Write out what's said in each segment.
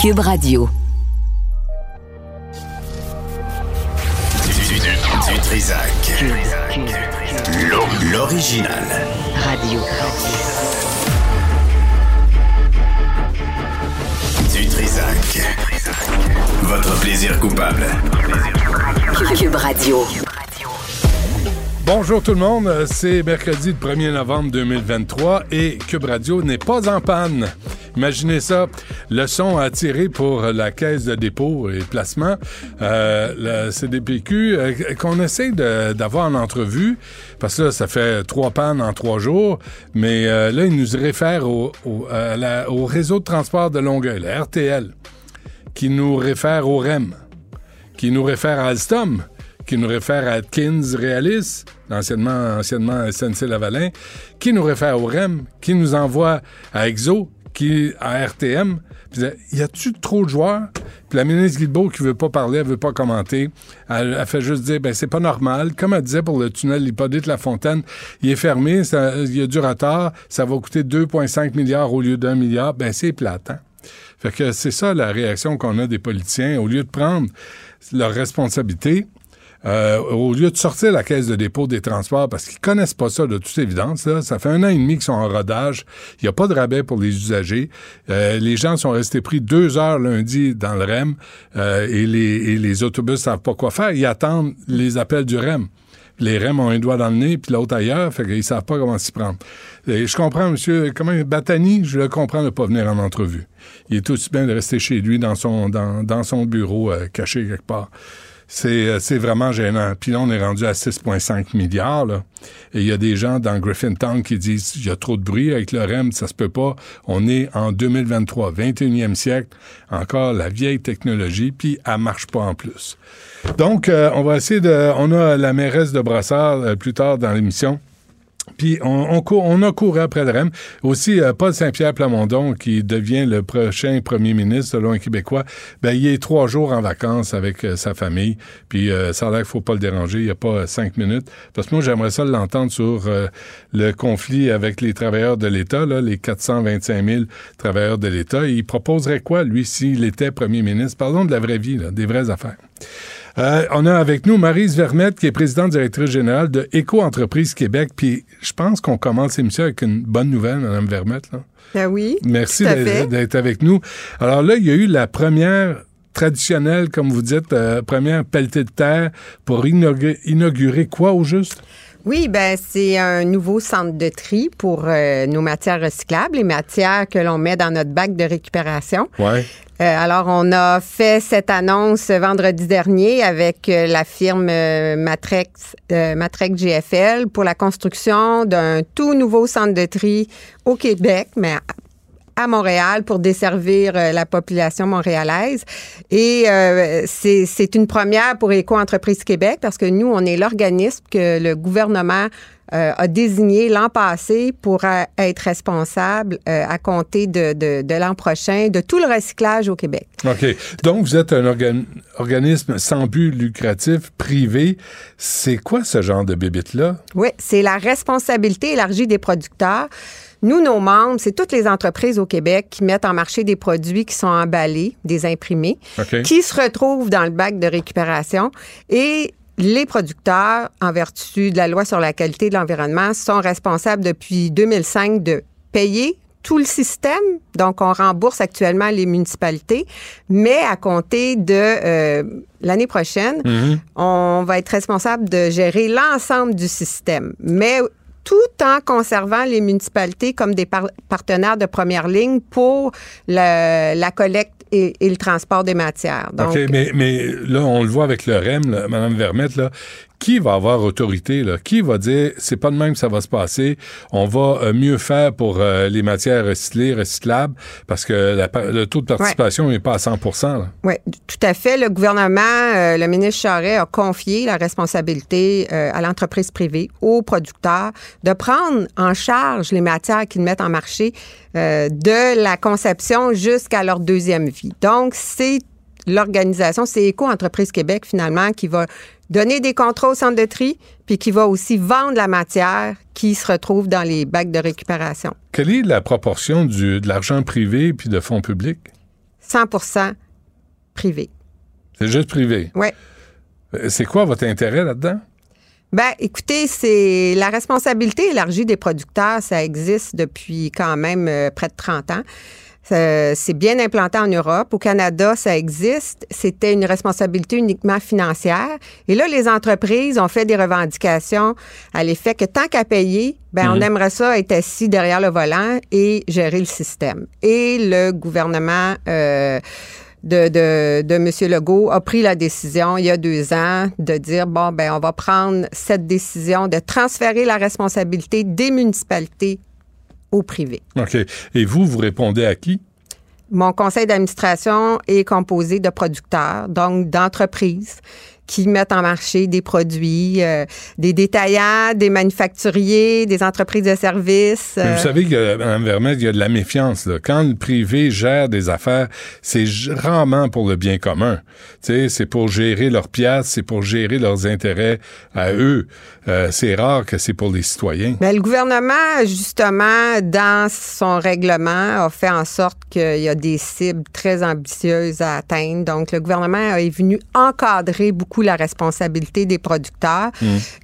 Cube Radio. Du, du, du Trisac. L'o- L'original. Radio. Du Trisac. Votre plaisir coupable. Cube Radio. Bonjour tout le monde, c'est mercredi le 1er novembre 2023 et Cube Radio n'est pas en panne. Imaginez ça, le son a tiré pour la caisse de dépôt et placement, euh, la CDPQ, euh, qu'on essaie d'avoir en entrevue, parce que ça fait trois pannes en trois jours, mais euh, là, ils nous la- au réseau de transport de Longueuil, la RTL, qui nous réfère au REM qui nous réfère à Alstom, qui nous réfère à Atkins Realis, anciennement, anciennement SNC-Lavalin, qui nous réfère au REM, qui nous envoie à EXO, qui à RTM. Puis, y a-tu trop de joueurs? Puis la ministre Guilbeault qui veut pas parler, elle veut pas commenter. Elle, elle fait juste dire, ben c'est pas normal. Comme elle disait pour le tunnel Hippodite La Fontaine, il est fermé, il y a du retard, ça va coûter 2,5 milliards au lieu d'un milliard. Ben c'est plate, hein? Fait que c'est ça la réaction qu'on a des politiciens. Au lieu de prendre leur responsabilité, euh, au lieu de sortir la caisse de dépôt des transports, parce qu'ils connaissent pas ça de toute évidence, là, ça fait un an et demi qu'ils sont en rodage. Il n'y a pas de rabais pour les usagers. Euh, les gens sont restés pris deux heures lundi dans le REM euh, et, les, et les autobus savent pas quoi faire. Ils attendent les appels du REM les REM ont un doigt dans le nez, puis l'autre ailleurs, fait qu'ils savent pas comment s'y prendre. Je comprends, monsieur, comment, Batani, je le comprends de ne pas venir en entrevue. Il est aussi bien de rester chez lui dans son, dans, dans son bureau, caché quelque part. C'est, euh, c'est vraiment gênant. Puis là, on est rendu à 6,5 milliards. Et il y a des gens dans Griffintown qui disent, il y a trop de bruit avec le REM, ça se peut pas. On est en 2023, 21e siècle, encore la vieille technologie, puis elle marche pas en plus. Donc, euh, on va essayer de... On a la mairesse de Brassard euh, plus tard dans l'émission. Puis on, on, a couru après le REM. Aussi, euh, Paul Saint-Pierre Plamondon, qui devient le prochain premier ministre selon un Québécois, ben, il est trois jours en vacances avec euh, sa famille. Puis euh, ça a l'air qu'il faut pas le déranger. Il n'y a pas euh, cinq minutes. Parce que moi, j'aimerais ça l'entendre sur le conflit avec les travailleurs de l'État, là, les 425 000 travailleurs de l'État. Il proposerait quoi, lui, s'il était premier ministre? Parlons de la vraie vie, là, des vraies affaires. Euh, on a avec nous Marise Vermette, qui est présidente directrice générale de Éco-entreprise Québec. Puis je pense qu'on commence l'émission avec une bonne nouvelle, Mme Vermette. Là. Ben oui. Merci d'être avec nous. Alors là, il y a eu la première traditionnelle, comme vous dites, euh, première pelletée de terre pour inaugurer, inaugurer quoi au juste? Oui, ben c'est un nouveau centre de tri pour euh, nos matières recyclables, les matières que l'on met dans notre bac de récupération. Ouais. Euh, alors, on a fait cette annonce vendredi dernier avec euh, la firme Matrex, euh, Matrex GFL pour la construction d'un tout nouveau centre de tri au Québec, mais à- Montréal pour desservir la population montréalaise. Et c'est une première pour Éco-entreprise Québec parce que nous, on est l'organisme que le gouvernement euh, a désigné l'an passé pour être responsable euh, à compter de, de, de l'an prochain de tout le recyclage au Québec. OK. Donc, vous êtes un organ- organisme sans but lucratif, privé. C'est quoi ce genre de bébite-là? Oui, c'est la responsabilité élargie des producteurs. Nous, nos membres, c'est toutes les entreprises au Québec qui mettent en marché des produits qui sont emballés, des imprimés, qui se retrouvent dans le bac de récupération et les producteurs, en vertu de la loi sur la qualité de l'environnement, sont responsables depuis 2005 de payer tout le système. Donc, on rembourse actuellement les municipalités, mais à compter de euh, l'année prochaine, on va être responsable de gérer l'ensemble du système. Mais tout en conservant les municipalités comme des par- partenaires de première ligne pour le- la collecte et, et le transport des matières. Donc, OK, mais, mais là, on le voit avec le REM, là, Mme Vermette, là. Qui va avoir autorité, là? Qui va dire, c'est pas de même que ça va se passer, on va euh, mieux faire pour euh, les matières recyclées, recyclables, parce que la le taux de participation n'est pas à 100 là. Oui, tout à fait. Le gouvernement, euh, le ministre Charret a confié la responsabilité euh, à l'entreprise privée, aux producteurs, de prendre en charge les matières qu'ils mettent en marché de la conception jusqu'à leur deuxième vie. Donc, c'est l'organisation, c'est Éco-entreprise Québec, finalement, qui va donner des contrats au centre de tri, puis qui va aussi vendre la matière qui se retrouve dans les bacs de récupération. Quelle est la proportion du, de l'argent privé puis de fonds publics? 100% privé. C'est juste privé? Oui. Euh, C'est quoi votre intérêt là-dedans? Ben, écoutez, c'est la responsabilité élargie des producteurs, ça existe depuis quand même euh, près de 30 ans. Euh, c'est bien implanté en Europe. Au Canada, ça existe. C'était une responsabilité uniquement financière. Et là, les entreprises ont fait des revendications à l'effet que tant qu'à payer, ben, on aimerait ça être assis derrière le volant et gérer le système. Et le gouvernement euh, de, de, de M. Legault a pris la décision il y a deux ans de dire bon, ben, on va prendre cette décision de transférer la responsabilité des municipalités au privé. OK. Et vous, vous répondez à qui? Mon conseil d'administration est composé de producteurs, donc d'entreprises qui mettent en marché des produits, euh, des détaillants, des manufacturiers, des entreprises de services. Mais euh, Vous savez qu'en Vermette, il y a de la méfiance. Là. Quand le privé gère des affaires, c'est rarement pour le bien commun. Tu sais, c'est pour gérer leurs pièces, c'est pour gérer leurs intérêts à eux. Euh, c'est rare que c'est pour les citoyens. Mais le gouvernement, justement, dans son règlement, a fait en sorte qu'il y a des cibles très ambitieuses à atteindre. Donc, le gouvernement est venu encadrer beaucoup la responsabilité des producteurs.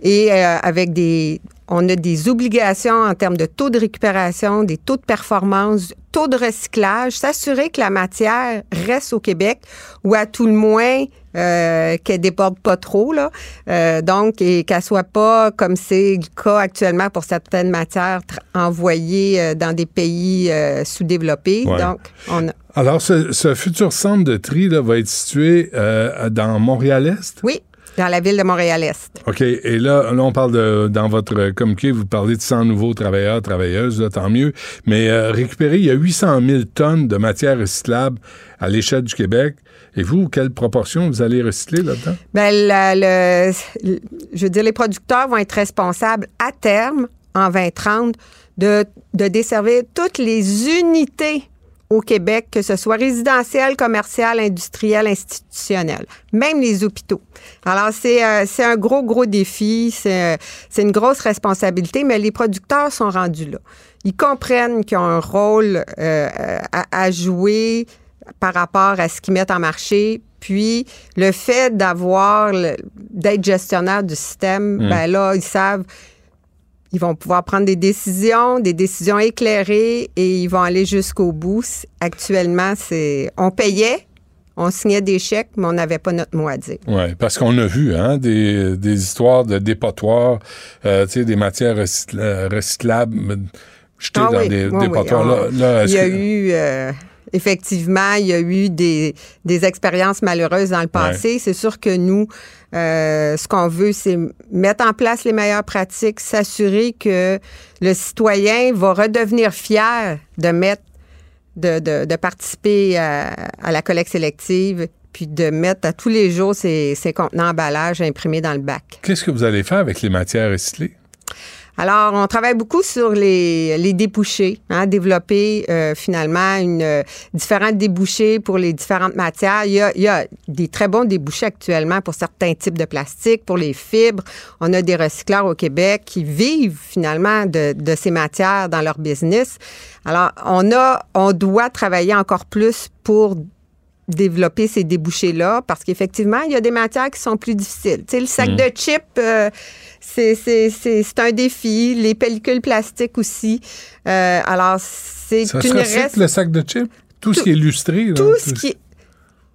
Et euh, avec des on a des obligations en termes de taux de récupération, des taux de performance, taux de recyclage, s'assurer que la matière reste au Québec ou à tout le moins euh, qu'elle déborde pas trop là. Euh, donc et qu'elle soit pas comme c'est le cas actuellement pour certaines matières envoyées euh, dans des pays euh, sous-développés. Ouais. Donc on a, Alors, ce, ce futur centre de tri là, va être situé euh, dans Montréal-Est? oui, dans la ville de Montréal-Est. OK. Et là, là, on parle de, dans votre communiqué, vous parlez de 100 nouveaux travailleurs, travailleuses, là, tant mieux. Mais euh, récupérer, il y a 800 000 tonnes de matière recyclable à l'échelle du Québec. Et vous, quelle proportion vous allez recycler là-dedans? Ben, la- le, le- je veux dire, les producteurs vont être responsables à terme, en 2030, de, de desservir toutes les unités au Québec, que ce soit résidentiel, commercial, industriel, institutionnel, même les hôpitaux. Alors, c'est euh, c'est un gros, gros défi, c'est euh, c'est une grosse responsabilité, mais les producteurs sont rendus là. Ils comprennent qu'ils ont un rôle euh, à, à jouer par rapport à ce qu'ils mettent en marché. Puis le fait d'avoir d'être gestionnaire du système, ben là, ils savent ils vont pouvoir prendre des décisions, des décisions éclairées et ils vont aller jusqu'au bout. Actuellement, c'est on payait, on signait des chèques, mais on n'avait pas notre mot à dire. Oui, parce qu'on a vu hein, des, des histoires de dépotoirs, euh, des matières recycl- recyclables jetées Ah dans oui, des oui, oui. dépotoirs. On- là, là, Il y a que- eu, euh, effectivement, il y a eu des, des expériences malheureuses dans le passé. C'est sûr que nous, euh, ce qu'on veut, c'est mettre en place les meilleures pratiques, s'assurer que le citoyen va redevenir fier de participer à, la collecte sélective, puis de mettre à tous les jours ses, ses contenants emballage imprimés dans le bac. Qu'est-ce que vous allez faire avec les matières recyclées? Alors, on travaille beaucoup sur les, les débouchés, hein, développer euh, finalement une euh, différentes débouchés pour les différentes matières. Il y, a, il y a des très bons débouchés actuellement pour certains types de plastique, pour les fibres. On a des recycleurs au Québec qui vivent finalement de, de ces matières dans leur business. Alors, on a, on doit travailler encore plus pour développer ces débouchés-là parce qu'effectivement, il y a des matières qui sont plus difficiles. Tu sais, le sac de chips, euh, c'est, un défi. Les pellicules plastiques aussi. Euh, alors, c'est une recycle reste- le sac de chips? Tout, ce qui est illustré? là, tout ce qui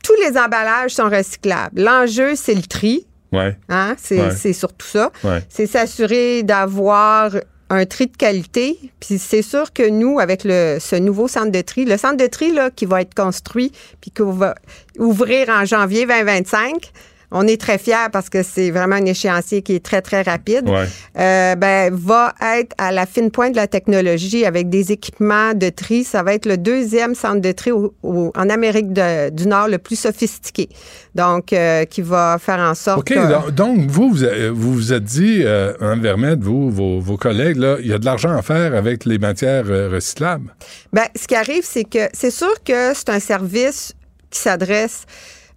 tous les emballages sont recyclables. L'enjeu, c'est le tri. Ouais, Hein? C'est, Ouais. surtout ça. ouais. C'est s'assurer d'avoir un tri de qualité. Puis c'est sûr que nous, avec le, ce nouveau centre de tri, le centre de tri là, qui va être construit puis qu'on va ouvrir en janvier 2025, on est très fiers parce que c'est vraiment un échéancier qui est très, très rapide. Ouais. Euh, ben, va être à la fine pointe de la technologie avec des équipements de tri. Ça va être le deuxième centre de tri au- au- en Amérique de- du Nord le plus sophistiqué. Donc, euh, qui va faire en sorte OK, que... donc, donc, vous, vous a- vous vous êtes dit, euh, en Vermette, vous, vos, vos collègues, là, il y a de l'argent à faire avec les matières euh, recyclables. Ben, ce qui arrive, c'est que c'est sûr que c'est un service qui s'adresse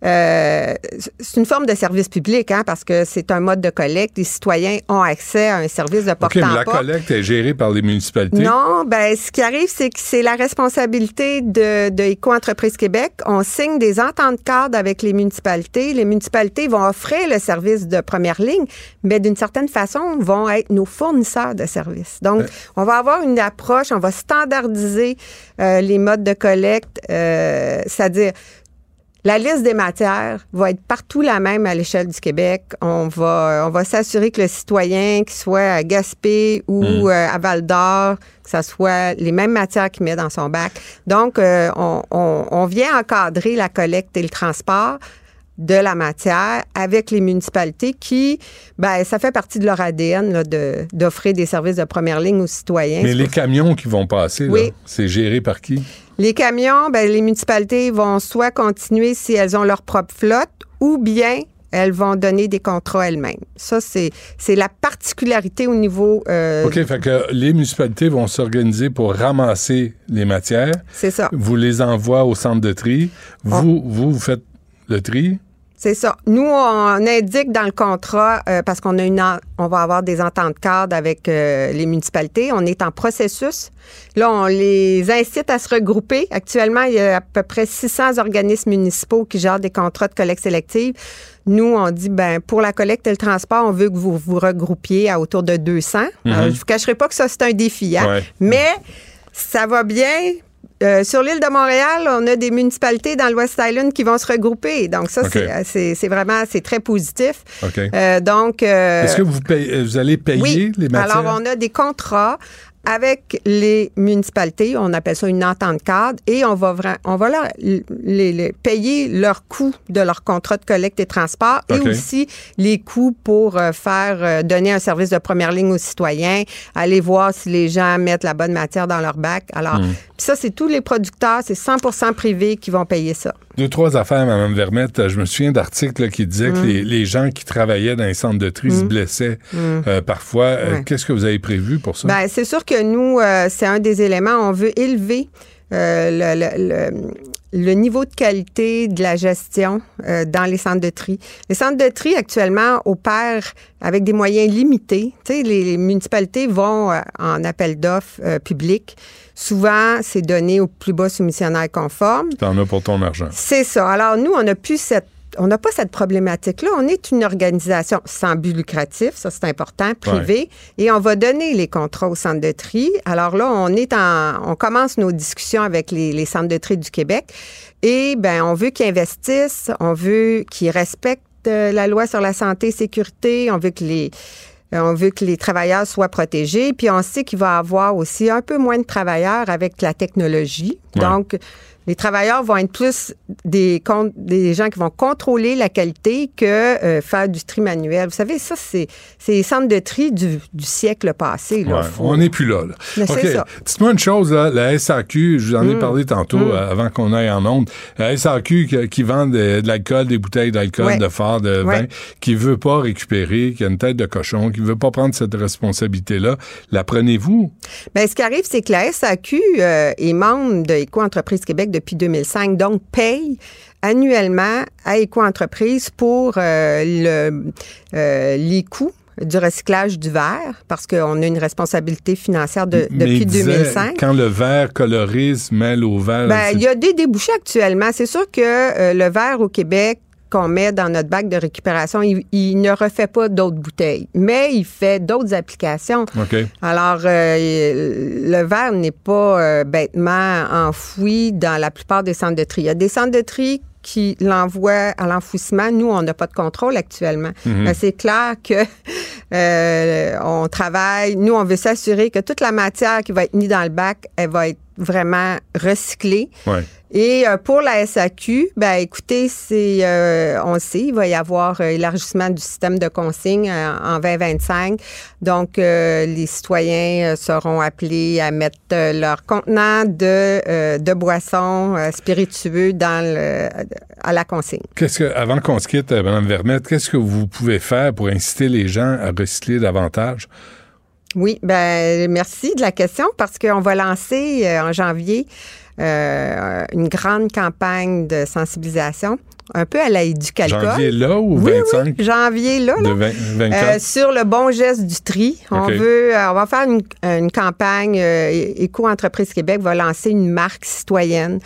euh, c'est une forme de service public, hein, parce que c'est un mode de collecte. Les citoyens ont accès à un service de porte OK, mais la collecte est gérée par les municipalités? Non, ben ce qui arrive, c'est que c'est la responsabilité de, de Éco-entreprise Québec. On signe des ententes cadres avec les municipalités. Les municipalités vont offrir le service de première ligne, mais d'une certaine façon, vont être nos fournisseurs de services. Donc, Ouais. on va avoir une approche, on va standardiser euh, les modes de collecte, euh, c'est-à-dire la liste des matières va être partout la même à l'échelle du Québec. On va, on va s'assurer que le citoyen, qu'il soit à Gaspé ou Mm. euh, à Val d'Or, que ça soit les mêmes matières qu'il met dans son bac. Donc, euh, on, on- on vient encadrer la collecte et le transport de la matière avec les municipalités qui, ben, ça fait partie de leur ADN là, de- d'offrir des services de première ligne aux citoyens. Mais les camions qui vont passer, là, Oui. c'est géré par qui? Les camions, ben, les municipalités vont soit continuer si elles ont leur propre flotte ou bien elles vont donner des contrats elles-mêmes. Ça, c'est c'est la particularité au niveau... euh, OK, fait que les municipalités vont s'organiser pour ramasser les matières. C'est ça. Vous les envoie au centre de tri. Vous, vous, vous faites le tri. C'est ça. Nous, on indique dans le contrat, euh, parce qu'on a une, en- on va avoir des ententes cadres avec euh, les municipalités. On est en processus. Là, on les incite à se regrouper. Actuellement, il y a à peu près 600 organismes municipaux qui gèrent des contrats de collecte sélective. Nous, on dit, ben, pour la collecte et le transport, on veut que vous vous regroupiez à autour de 200. Euh, je vous cacherai pas que ça, c'est un défi, hein? Ouais. Mais ça va bien. Euh, sur l'île de Montréal, on a des municipalités dans le West Island qui vont se regrouper. Donc ça, c'est- euh, c'est vraiment c'est très positif. Euh, donc euh, Est-ce que vous, allez payer oui. les matières? Alors on a des contrats avec les municipalités, on appelle ça une entente cadre, et on va on va leur, les, les payer leurs coûts de leur contrat de collecte et transport et aussi les coûts pour euh, faire euh, donner un service de première ligne aux citoyens, aller voir si les gens mettent la bonne matière dans leur bac. Alors Hmm. ça c'est tous les producteurs, c'est 100% privé qui vont payer ça. Deux, trois affaires, Mme Vermette. Je me souviens d'articles qui disaient que les, les gens qui travaillaient dans les centres de tri se blessaient euh, parfois. Ouais. Qu'est-ce que vous avez prévu pour ça? Ben, c'est sûr que nous, euh, c'est un des éléments. On veut élever euh, le, le- le- le niveau de qualité de la gestion euh, dans les centres de tri. Les centres de tri, actuellement, opèrent avec des moyens limités. Tu sais, les, les municipalités vont euh, en appel d'offres public. Souvent, c'est donné au plus bas soumissionnaire conforme. T'en as pour ton argent. C'est ça. Alors, nous, on n'a plus cette. On n'a pas cette problématique-là. On est une organisation sans but lucratif, ça c'est important, privée, et on va donner les contrats aux centres de tri. Alors là, on est en, on commence nos discussions avec les, les centres de tri du Québec, et ben on veut qu'ils investissent, on veut qu'ils respectent euh, la loi sur la santé et sécurité, on veut que les euh, on veut que les travailleurs soient protégés, puis on sait qu'il va y avoir aussi un peu moins de travailleurs avec la technologie. Ouais. Donc, les travailleurs vont être plus des, des gens qui vont contrôler la qualité que euh, faire du tri manuel. Vous savez, ça, c'est les centres de tri du, du siècle passé. Là. Ouais, Faut- On n'est plus là. là. Mais c'est OK. ça. Dites-moi une chose, là, la SAQ, je vous en ai Mm. parlé tantôt euh, avant qu'on aille en onde. La SAQ qui, qui vend de, de l'alcool, des bouteilles d'alcool, Ouais. de phare, de vin, qui veut pas récupérer, qui a une tête de cochon, qui veut pas prendre cette responsabilité-là, la prenez-vous? Bien, ce qui arrive, c'est que la SAQ euh, est membre de Éco-entreprise Québec depuis 2005, donc paye annuellement à Éco-entreprise pour euh, le, euh, les coûts du recyclage du verre, parce qu'on a une responsabilité financière de- depuis il disait, 2005. Quand le verre colorise se mêle au verre. Ben, il y a des débouchés actuellement. C'est sûr que euh, le verre au Québec qu'on met dans notre bac de récupération, il, il ne refait pas d'autres bouteilles, mais il fait d'autres applications. Alors, euh, le verre n'est pas euh, bêtement enfoui dans la plupart des centres de tri. Il y a des centres de tri qui l'envoient à l'enfouissement. Nous, on n'a pas de contrôle actuellement. Mais c'est clair que euh, on travaille. Nous, on veut s'assurer que toute la matière qui va être mise dans le bac, elle va être vraiment recyclée. Ouais. Et euh, pour la SAQ, ben écoutez, c'est euh, on sait, il va y avoir euh, élargissement du système de consigne en 2025. Donc euh, les citoyens seront appelés à mettre leur contenant de euh, de boissons spiritueux dans le à la consigne. Qu'est-ce que, avant qu'on se quitte, Mme Vermette, qu'est-ce que vous pouvez faire pour inciter les gens à recycler davantage? Oui, ben merci de la question parce qu'on va lancer en janvier euh, une grande campagne de sensibilisation. un peu à la éducalcol. Janvier là ou Oui, 25? oui, janvier là. là. De 20 24? Euh, sur le bon geste du tri. On veut, euh, on va faire une, une campagne. euh, Éco-entreprise Québec va lancer une marque citoyenne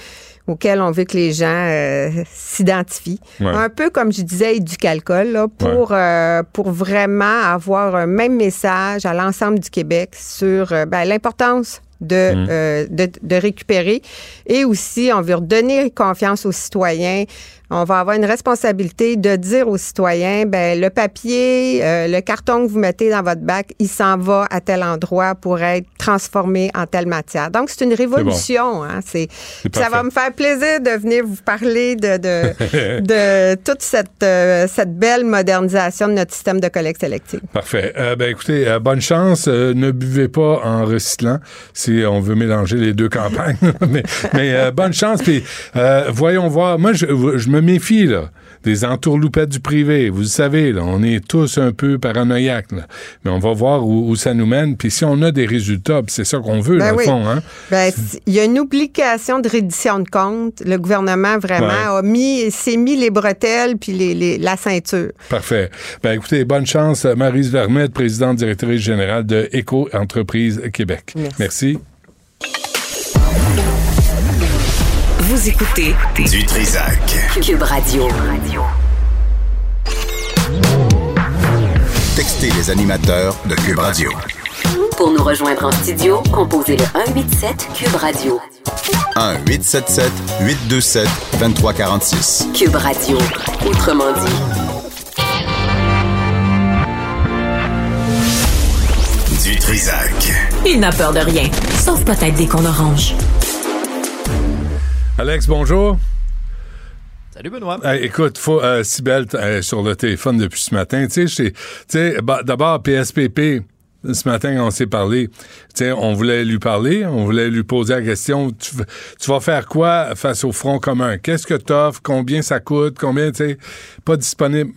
auquel on veut que les gens euh, s'identifient. Ouais. Un peu comme je disais, du calcul, là, pour, euh, pour vraiment avoir un même message à l'ensemble du Québec sur euh, ben, l'importance de, Mm. euh, de, de récupérer. Et aussi, on veut redonner confiance aux citoyens. On va avoir une responsabilité de dire aux citoyens, ben le papier, euh, le carton que vous mettez dans votre bac, il s'en va à tel endroit pour être transformé en telle matière. Donc, c'est une révolution. hein. C'est, ça va me faire plaisir de venir vous parler de, de, de toute cette, euh, cette belle modernisation de notre système de collecte sélective. Parfait. Euh, ben écoutez, bonne chance. Ne buvez pas en recyclant si on veut mélanger les deux campagnes. mais mais euh, bonne chance. Puis euh, voyons voir. Moi, je, je me méfie là des entourloupettes du privé. Vous le savez, là, on est tous un peu paranoïaques. Là. Mais on va voir où, où ça nous mène. Puis si on a des résultats, c'est ça qu'on veut, Ben dans oui. le fond. Hein? Ben, il y a une obligation de reddition de compte. Le gouvernement vraiment Ouais. a mis, s'est mis les bretelles puis les, les- la ceinture. Parfait. Ben écoutez, bonne chance, Marise Vermette, présidente directrice générale de Éco Entreprise Québec. Merci. Vous écoutez Du Trisac. Cube Radio. Textez les animateurs de Cube Radio. Pour nous rejoindre en studio, composez le 187 Cube Radio. 1-877 827 2346. Cube Radio. Autrement dit. Du Trisac. Il n'a peur de rien, sauf peut-être des cons oranges. Alex, bonjour. Salut Benoît. Écoute, faut, euh, Sybelle est sur le téléphone depuis ce matin. Tu sais, tu bah, d'abord, PSPP, ce matin, on s'est parlé. Tu sais, on voulait lui parler, on voulait lui poser la question, tu, tu vas faire quoi face au Front commun? Qu'est-ce que t'offres? Combien ça coûte? Combien, tu sais, pas disponible?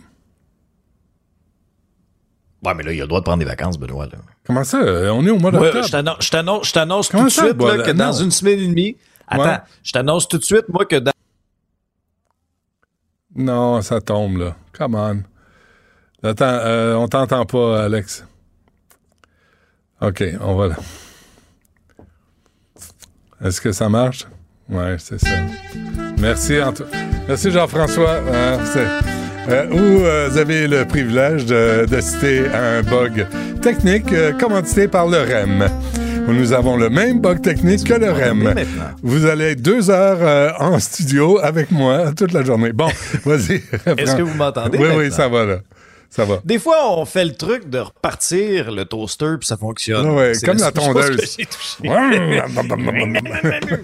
Ouais, mais là, il a le droit de prendre des vacances, Benoît. Là. Comment ça? Euh, On est au mois d'octobre. je t'annonce- je tout Comment de ça, suite bah, là, que non. dans une semaine et demie. Attends, Ouais. je t'annonce tout de suite, moi, que dans. Non, ça tombe, là. Come on. Attends, euh, on t'entend pas, Alex. OK, on va là. Est-ce que ça marche? Ouais, c'est ça. Merci, Anto- Merci, Jean-François. C'est- euh, où euh, vous avez le privilège de, de citer un bug technique commandité par le REM. Où nous avons le même bug technique que le REM. maintenant. Vous allez être deux heures euh, en studio avec moi toute la journée. Bon, vas-y. Est-ce que vous m'entendez Oui, oui, ça va là. Ça va. Des fois, on fait le truc de repartir le toaster puis ça fonctionne. Ah ouais, comme la tondeuse.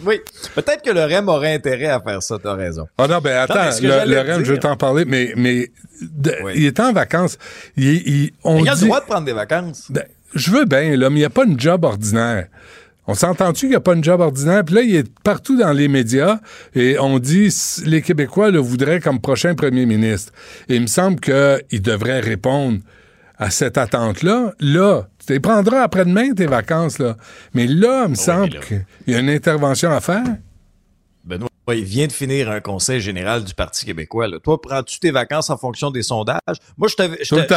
oui, peut-être que le REM aurait intérêt à faire ça, t'as raison. Ah non, ben attends, Non, le, REM, je veux t'en parler, mais, mais de- Oui. il est en vacances. Il, il- on Il a le droit de prendre des vacances. Ben, je veux bien, là, mais il n'y a pas une job ordinaire. On s'entend-tu qu'il n'y a pas une job ordinaire? Puis là, il est partout dans les médias et on dit les Québécois le voudraient comme prochain premier ministre. Et il me semble qu'il devrait répondre à cette attente-là. Là, tu les prendras après-demain, tes vacances, là. Mais là, il me semble mais là- qu'il y a une intervention à faire. Il vient de finir un conseil général du Parti québécois. là. Toi, prends-tu tes vacances en fonction des sondages? Moi, je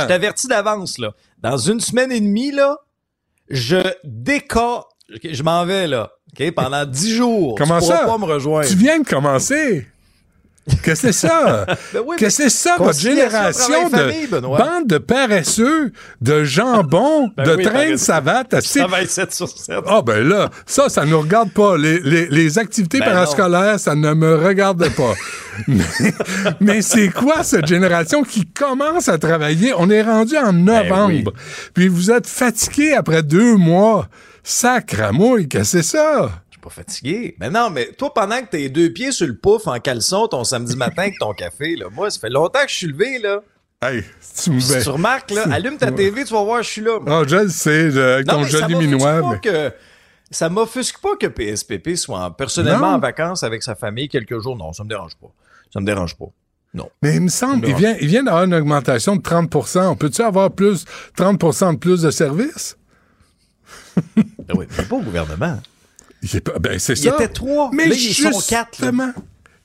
t'avertis d'avance. là. Dans une semaine et demie, là, je déca... Je m'en vais, là. OK? Pendant dix jours. Comment tu pourras ça? pas me rejoindre. Tu viens de commencer. Qu'est-ce que c'est ça? Ben oui, Qu'est-ce que c'est ça, votre génération de Benoît. bande de paresseux, de jambon, Ben de oui, train de savate? Travaille 7 sur 7. Ah ben là, ça, ça nous regarde pas. Les, les- les activités Ben parascolaires, ça ne me regarde pas. mais mais c'est quoi cette génération qui commence à travailler? On est rendu en novembre. Ben oui. Puis vous êtes fatigué après deux mois. Sacramouille, qu'est-ce que c'est ça? Pas fatigué. Mais non, mais toi, pendant que t'es deux pieds sur le pouf en caleçon ton samedi matin avec ton café, là, moi, ça fait longtemps que je suis levé, là. Hey, tu me Si tu remarques, là, allume ta TV, tu vas voir, je suis là. Ah, je le sais, je- avec Non, ton joli minois. mais- que ça m'offusque pas que PSPP soit en- personnellement Non. en vacances avec sa famille quelques jours. Non, ça me dérange pas. Ça me dérange pas. Non. Mais il me semble, il vient, il vient d'avoir une augmentation de 30 On peut-tu avoir plus, 30% de plus de services? Ben oui, mais pas au gouvernement. Il est pas- ben, c'est Il ça. était trois. Mais Là, ils sont quatre, là.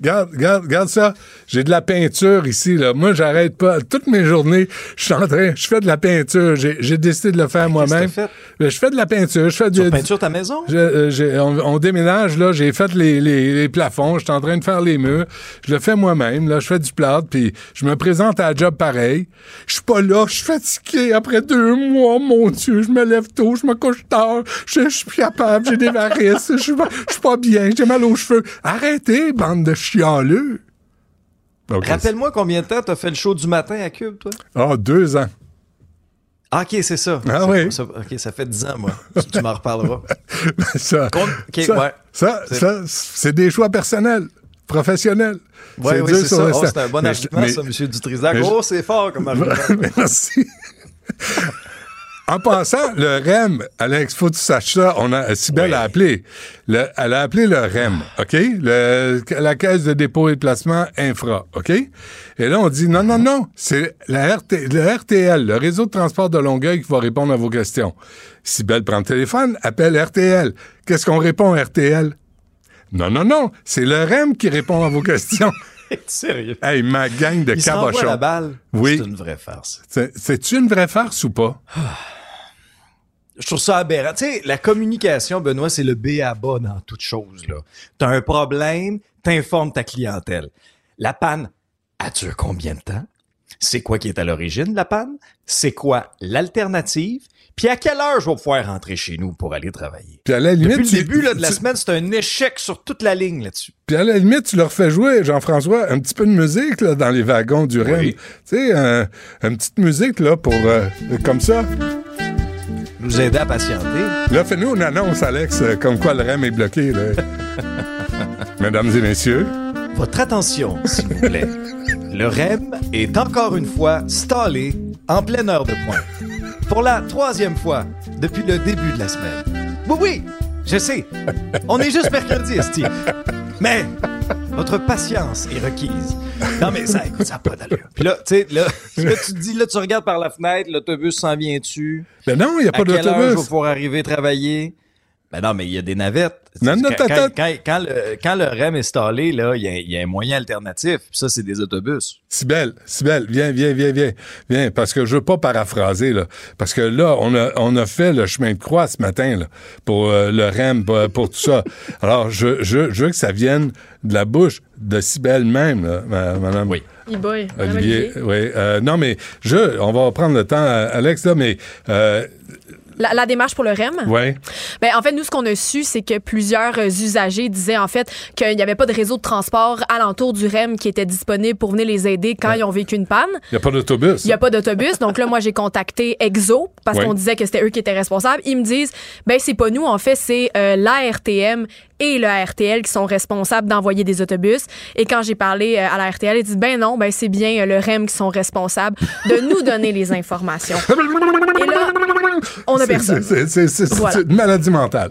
Justement, Regarde, regarde, regarde ça. J'ai de la peinture ici, là. Moi, j'arrête pas. Toutes mes journées, je suis en train, je fais de la peinture. J'ai décidé de le faire moi-même. Ben, Je fais de la peinture. Je fais Tu du, peinture ta maison? je- euh, on, on déménage, là, j'ai fait les, les, les plafonds, je suis en train de faire les murs, je le fais moi-même, là, je fais du plâtre, puis je me présente à la job pareil. Je suis pas là, je suis fatigué après deux mois, mon Dieu, je me lève tôt, je me couche tard, je suis capable, j'ai des varices, je suis pas, je suis pas bien, j'ai mal aux cheveux. Arrêtez, bande de chialeux! Ok. Rappelle-moi combien de temps t'as fait le show du matin à Cube, toi? Ah, deux ans. Ah, ok, c'est ça. Ah C'est- oui. ça- ok, ça fait 10 ans, moi. tu m'en reparleras. ça, ouais. ça, C'est- ça, c'est des choix personnels, professionnels. Oui, oui, dur c'est ça. Oh, c'est un bon argument, ça, M. Dutrisac. Oh, c'est fort comme argument. Merci. En passant, le REM, Alex, faut que tu saches ça. On a, Sybelle Oui. a appelé. Le- elle a appelé le REM, OK? Le- la Caisse de dépôt et de placement infra, OK? Et là, on dit non, non, non, c'est la RT, le RTL, le réseau de transport de Longueuil qui va répondre à vos questions. Sybelle prend le téléphone, appelle RTL. Qu'est-ce qu'on répond à RTL? Non, non, non, c'est le REM qui répond à vos questions. Sérieux? Hey, ma gang de Il cabochons. la balle. Oui. C'est une vraie farce. C'est- C'est-tu une vraie farce ou pas? Je trouve ça aberrant. Tu sais, la communication, Benoît, c'est le B à bas dans toute chose, là. T'as un problème, t'informes ta clientèle. La panne, a dure combien de temps? C'est quoi qui est à l'origine de la panne? C'est quoi l'alternative? Puis à quelle heure je vais pouvoir rentrer chez nous pour aller travailler? Puis à la limite, Depuis le tu- début là, de la tu- semaine, c'est un échec sur toute la ligne là-dessus. Puis à la limite, tu leur fais jouer, Jean-François, un petit peu de musique là, dans les wagons du REM. Oui. Tu sais, un- une petite musique là pour euh, comme ça. Nous aider à patienter. Là, fais-nous une annonce, Alex, euh, comme quoi le REM est bloqué. Là. Mesdames et messieurs, Votre attention, s'il vous plaît. Le REM est encore une fois stallé en pleine heure de pointe. Pour la troisième fois depuis le début de la semaine. Oui, oui, je sais. On est juste mercredi, Steve. Mais votre patience est requise. Non, mais ça, écoute, ça n'a pas d'allure. Puis là, tu sais, là, là, tu te dis, là, tu regardes par la fenêtre, l'autobus s'en vient dessus. ben non, il n'y a À pas quelle heure je vais d'autobus. pouvoir arriver travailler? Ben non, mais il y a des navettes. Non, non, quand, attends, quand, quand, quand le, quand le REM est stallé, là, il y a, il y a un moyen alternatif. Puis ça, c'est des autobus. Sibelle, Sibelle, viens, viens, viens, viens, viens, parce que je veux pas paraphraser, là. Parce que là, on a, on a fait le chemin de croix ce matin, là, pour euh, le REM, pour, pour tout ça. Alors, je, je, je veux que ça vienne de la bouche de Sibelle même, là, ma- madame. Oui. Olivier, Olivier. oui. Euh, non, mais je, on va prendre le temps, euh, Alex, là, mais, euh, La, la démarche pour le REM? ouais. Ben, en fait, nous, ce qu'on a su, c'est que plusieurs euh, usagers disaient, en fait, qu'il n'y avait pas de réseau de transport alentour du REM qui était disponible pour venir les aider quand ils ont vécu une panne. Il n'y a pas d'autobus. Il n'y a pas d'autobus. Donc là, moi, j'ai contacté Exo parce Oui. qu'on disait que c'était eux qui étaient responsables. Ils me disent, ben, c'est pas nous. En fait, c'est euh, l'ARTM et le RTL qui sont responsables d'envoyer des autobus. Et quand j'ai parlé euh, à la RTL, ils disent, ben non, ben, c'est bien le REM qui sont responsables de nous donner les informations. On a personne. C'est Voilà. une maladie mentale.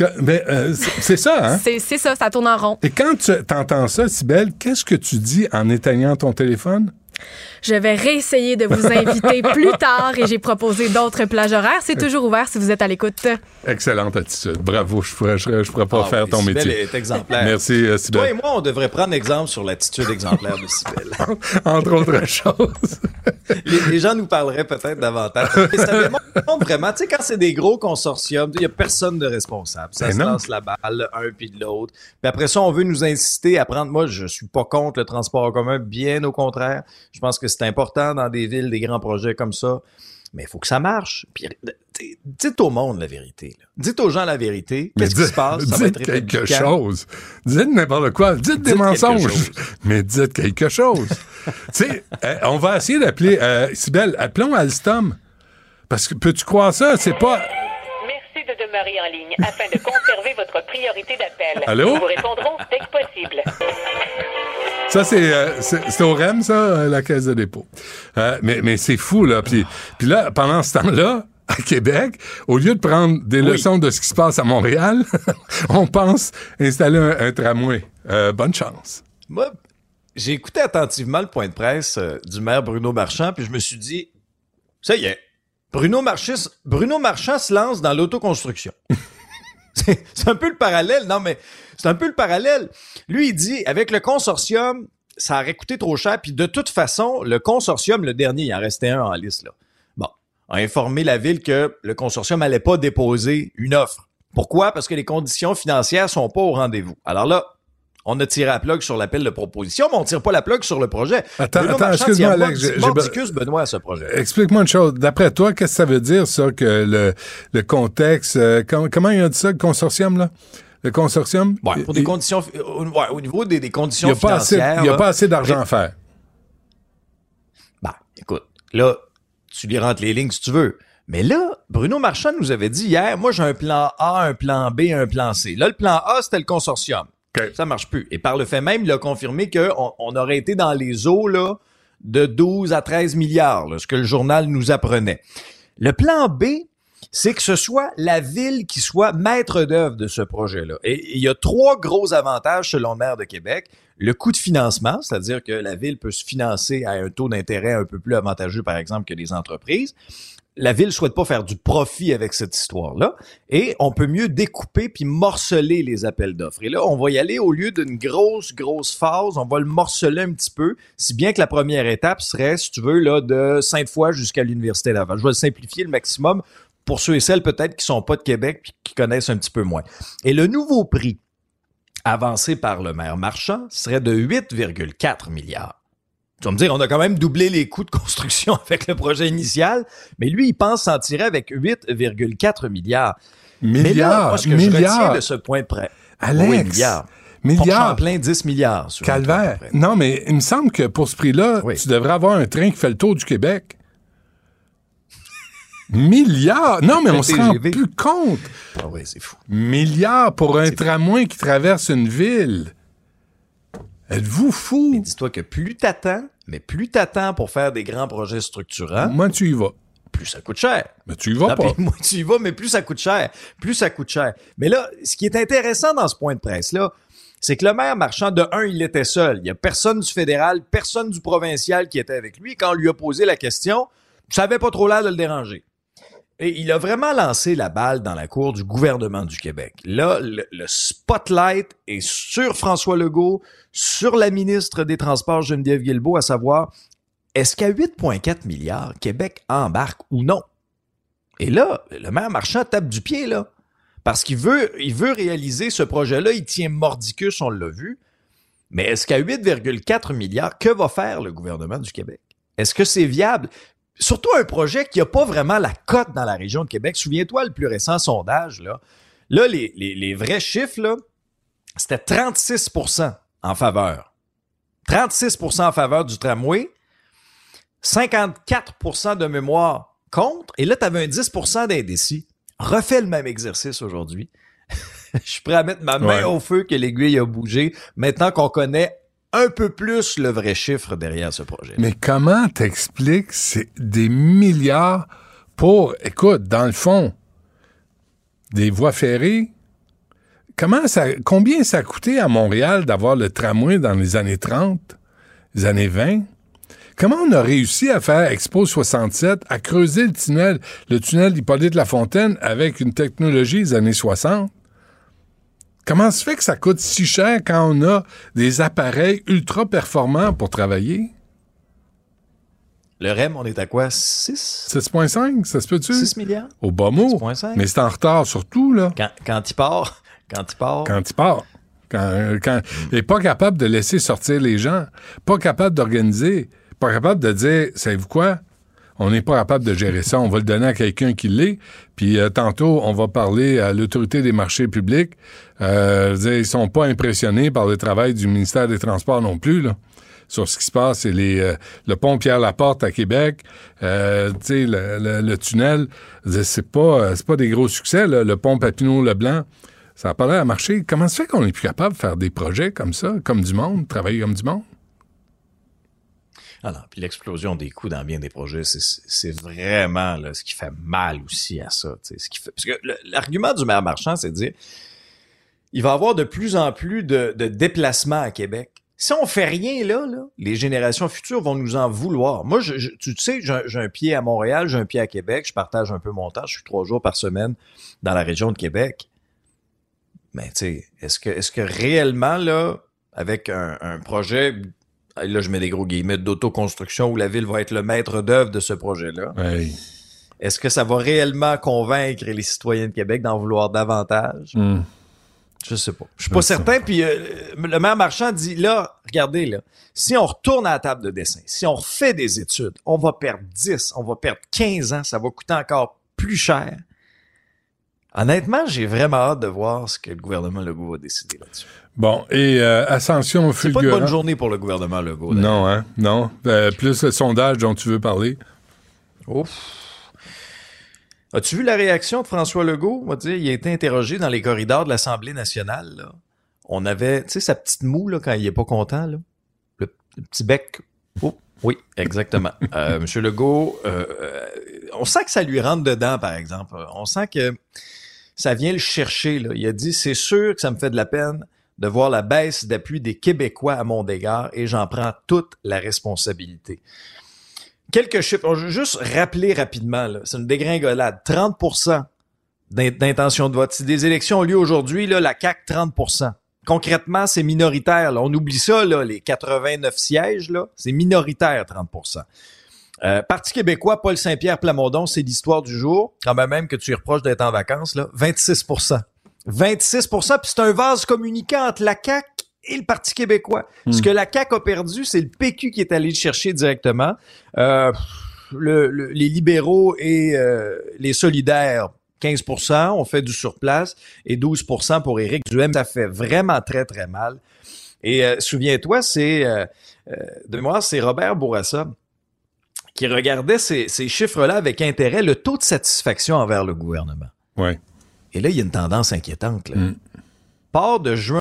Euh, c'est ça, hein? C'est c'est ça, ça tourne en rond. Et quand tu entends ça, Sibelle, qu'est-ce que tu dis en éteignant ton téléphone? Je vais réessayer de vous inviter plus tard et j'ai proposé d'autres plages horaires. C'est toujours ouvert si vous êtes à l'écoute. Excellente attitude. Bravo, je pourrais, je, je pourrais pas Ah faire oui, ton Cybèle métier. est exemplaire. Merci, euh, Toi et moi, on devrait prendre exemple sur l'attitude exemplaire de Cybèle. Entre autres choses. les, les gens nous parleraient peut-être davantage. Et ça démontre vraiment, tu sais, quand c'est des gros consortiums, il n'y a personne de responsable. Ça Mais se non. lance la balle, un puis de l'autre. Puis après ça, on veut nous inciter à prendre. Moi, je suis pas contre le transport en commun, bien au contraire. Je pense que c'est important dans des villes, des grands projets comme ça. Mais il faut que ça marche. Puis, dites au monde la vérité. là. Dites aux gens la vérité. Qu'est-ce qui se passe? Ça dites quelque chose. Dites n'importe quoi. Dites des Dites mensonges. Mais dites quelque chose. tu sais, euh, on va essayer d'appeler, euh, Sibelle, appelons Alstom. Parce que peux-tu croire ça? C'est pas. De demeurer en ligne afin de conserver votre priorité d'appel. Allô? Nous vous répondrons dès que possible. Ça, c'est euh, c'est c'est au REM, ça, euh, la caisse de dépôt. Euh, mais mais c'est fou, là. Puis, puis là, pendant ce temps-là, à Québec, au lieu de prendre des leçons de ce qui se passe à Montréal, on pense installer un, un tramway. Euh, bonne chance. Moi, j'ai écouté attentivement le point de presse euh, du maire Bruno Marchand, puis je me suis dit, ça y est, Bruno, Marchis- Bruno Marchand se lance dans l'autoconstruction. C'est un peu le parallèle. Non, mais c'est un peu le parallèle. Lui, il dit, avec le consortium, ça aurait coûté trop cher. Puis de toute façon, le consortium, le dernier, il en restait un en liste, là. Bon, a informé la ville que le consortium allait pas déposer une offre. Pourquoi? Parce que les conditions financières sont pas au rendez-vous. Alors là, on a tiré la plug sur l'appel de proposition, mais on tire pas la plug sur le projet. Attends, excuse-moi, Alex, j'ai- Benoît, à ce projet. Explique-moi une chose. D'après toi, qu'est-ce que ça veut dire, ça, que le, le contexte... euh, com- comment il a dit ça, le consortium, là? Le consortium? Ouais, pour des il- conditions, au, ouais, au niveau des, des Il conditions n'y a, pas assez- il y a pas assez d'argent à faire. Ben, écoute, là, tu lui rentres les lignes si tu veux. Mais là, Bruno Marchand nous avait dit hier, moi j'ai un plan A, un plan B, un plan C. Là, le plan A, c'était le consortium. OK. Ça marche plus. Et par le fait même, il a confirmé qu'on on aurait été dans les eaux là, de 12 à 13 milliards, ce que le journal nous apprenait. Le plan B, c'est que ce soit la ville qui soit maître d'œuvre de ce projet-là. Et il y a trois gros avantages selon le maire de Québec. Le coût de financement, c'est-à-dire que la ville peut se financer à un taux d'intérêt un peu plus avantageux, par exemple, que les entreprises. La ville souhaite pas faire du profit avec cette histoire-là. Et on peut mieux découper puis morceler les appels d'offres. Et là, on va y aller au lieu d'une grosse, grosse phase, on va le morceler un petit peu, si bien que la première étape serait, si tu veux, de Sainte-Foy jusqu'à l'Université Laval. Je vais le simplifier le maximum pour ceux et celles peut-être qui sont pas de Québec puis qui connaissent un petit peu moins. Et le nouveau prix avancé par le maire Marchand serait de 8,4 milliards. Tu vas me dire, on a quand même doublé les coûts de construction avec le projet initial, mais lui, il pense s'en tirer avec 8,4 milliards. Mais là, Milliards, moi, ce que je retiens milliards. de ce point près. Alex, Oui, milliards. milliards. Pont-Champlain, 10 milliards. Calvaire. Non, mais il me semble que pour ce prix-là, Oui. tu devrais avoir un train qui fait le tour du Québec. Milliards! Non, mais on se rend plus compte. Ah oui, c'est fou. Milliards pour un tramway qui traverse une ville. Êtes-vous fou? Dis-toi que plus t'attends, mais plus t'attends pour faire des grands projets structurants, Moi, tu y vas. plus ça coûte cher. Mais tu y vas Non, pas. moi, tu y vas, mais plus ça coûte cher. Plus ça coûte cher. Mais là, ce qui est intéressant dans ce point de presse-là, c'est que le maire marchand, de un, il était seul. Il y a personne du fédéral, personne du provincial qui était avec lui. Quand on lui a posé la question, ça avait pas trop l'air de le déranger. Et il a vraiment lancé la balle dans la cour du gouvernement du Québec. Là, le, spotlight est sur François Legault, sur la ministre des Transports Geneviève Guilbeault, à savoir, est-ce qu'à 8,4 milliards, Québec embarque ou non? Et là, le maire Marchand tape du pied, là. Parce qu'il veut, veut réaliser ce projet-là. Il tient mordicus, on l'a vu. Mais est-ce qu'à 8,4 milliards, que va faire le gouvernement du Québec? Est-ce que c'est viable? Surtout un projet qui n'a pas vraiment la cote dans la région de Québec. Souviens-toi, le plus récent sondage, là. Là, les, les, les vrais chiffres, là, c'était 36% en faveur. 36% en faveur du tramway. 54% de mémoire contre. Et là, tu avais un 10% d'indécis. Refais le même exercice aujourd'hui. Je suis prêt à mettre ma main Ouais. au feu que l'aiguille a bougé maintenant qu'on connaît un peu plus le vrai chiffre derrière ce projet. Mais comment t'expliques c'est des milliards pour, écoute, dans le fond, des voies ferrées? Comment ça, combien ça a coûté à Montréal d'avoir le tramway dans les années 30, les années 20? Comment on a réussi à faire Expo 67, à creuser le tunnel, le tunnel d'Hippolyte Lafontaine avec une technologie des années 60? Comment se fait que ça coûte si cher quand on a des appareils ultra performants pour travailler? Le REM, on est à quoi? 6? 6,5, ça se peut-tu? 6 milliards? Au bas mot. 6,5. Mais c'est en retard surtout, là, Quand, quand il part, quand il part, quand il part. Quand, quand, pas capable de laisser sortir les gens, pas capable d'organiser, pas capable de dire, savez-vous quoi? On n'est pas capable de gérer ça, on va le donner à quelqu'un qui l'est. Puis euh, tantôt, on va parler à l'autorité des marchés publics. Euh, ils sont pas impressionnés par le travail du ministère des Transports non plus, là. Sur ce qui se passe, c'est les, euh, le pont Pierre-Laporte à Québec, euh, le, le- tunnel, c'est pas, euh, c'est pas des gros succès, là, le pont Papineau-Leblanc. Ça n'a pas l'air à marcher. Comment se fait qu'on est plus capable de faire des projets comme ça, comme du monde, travailler comme du monde? Ah non, puis l'explosion des coûts dans bien des projets, c'est- vraiment ce qui fait mal aussi à ça. Ce parce que l'argument du maire marchand, c'est de dire il va y avoir de plus en plus de, déplacements à Québec. Si on fait rien là, les générations futures vont nous en vouloir. Moi, tu sais, j'ai un- pied à Montréal, j'ai un pied à Québec, je partage un peu mon temps, je suis trois jours par semaine dans la région de Québec. Mais tu sais, est-ce que, réellement, là, avec un projet, là je mets des gros guillemets, d'autoconstruction où la ville va être le maître d'œuvre de ce projet-là, est-ce que ça va réellement convaincre les citoyens de Québec d'en vouloir davantage? Hmm. Je sais pas. Je suis pas certain. Puis euh, le maire Marchand dit là, regardez là, si on retourne à la table de dessin, si on refait des études, on va perdre 10, on va perdre 15 ans, ça va coûter encore plus cher. Honnêtement, j'ai vraiment hâte de voir ce que le gouvernement Legault va décider là-dessus. Bon, et euh, Ascension C'est pas une bonne journée pour le gouvernement Legault. d'ailleurs. Non, hein? Non. Euh, plus le sondage dont tu veux parler. Ouf. As-tu vu la réaction de François Legault? On va dire, il a été interrogé dans les corridors de l'Assemblée nationale. là. On avait, tu sais, sa petite moue là, quand il est pas content, là. Le, le petit bec. Oh, oui, exactement. Euh, Monsieur Legault, euh, on sent que ça lui rentre dedans, par exemple. On sent que ça vient le chercher. Il a dit, c'est sûr que ça me fait de la peine de voir la baisse d'appui des Québécois à mon égard et j'en prends toute la responsabilité. Quelques chiffres. Je vais juste rappeler rapidement, c'est une dégringolade. 30 d'in- d'intention de vote. Si des élections ont lieu aujourd'hui, la CAC 30% Concrètement, c'est minoritaire. On oublie ça, les 89 sièges, c'est minoritaire 30 euh, Parti québécois, Paul Saint-Pierre Plamondon, c'est l'histoire du jour. Quand même, que tu lui reproches d'être en vacances, là, 26% 26% puis c'est un vase communicant entre la CAC et le Parti québécois. Ce que la CAC a perdu, c'est le PQ qui est allé le chercher directement. Euh, le- le- les libéraux et euh, les solidaires, 15% on fait du surplace et 12% pour Éric Duhem. Ça fait vraiment très, très mal. Et euh, souviens-toi, c'est euh, euh, de mémoire, c'est Robert Bourassa qui regardait ces, ces chiffres-là avec intérêt, le taux de satisfaction envers le gouvernement. Ouais. Et là, il y a une tendance inquiétante. Là. Mm. Part de juin,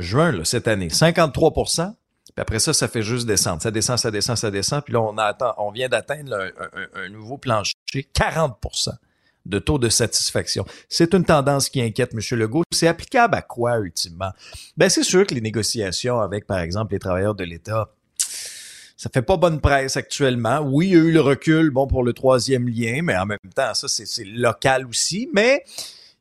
juin là, cette année, 53% puis après ça, ça fait juste descendre. Ça descend, ça descend, ça descend. Puis là, on, attend, on vient d'atteindre là, un, un- un nouveau plancher, 40% de taux de satisfaction. C'est une tendance qui inquiète M. Legault. C'est applicable à quoi, ultimement? Ben, c'est sûr que les négociations avec, par exemple, les travailleurs de l'État, ça fait pas bonne presse actuellement. Oui, il y a eu le recul, bon, pour le troisième lien, mais en même temps, ça, c'est local aussi. Mais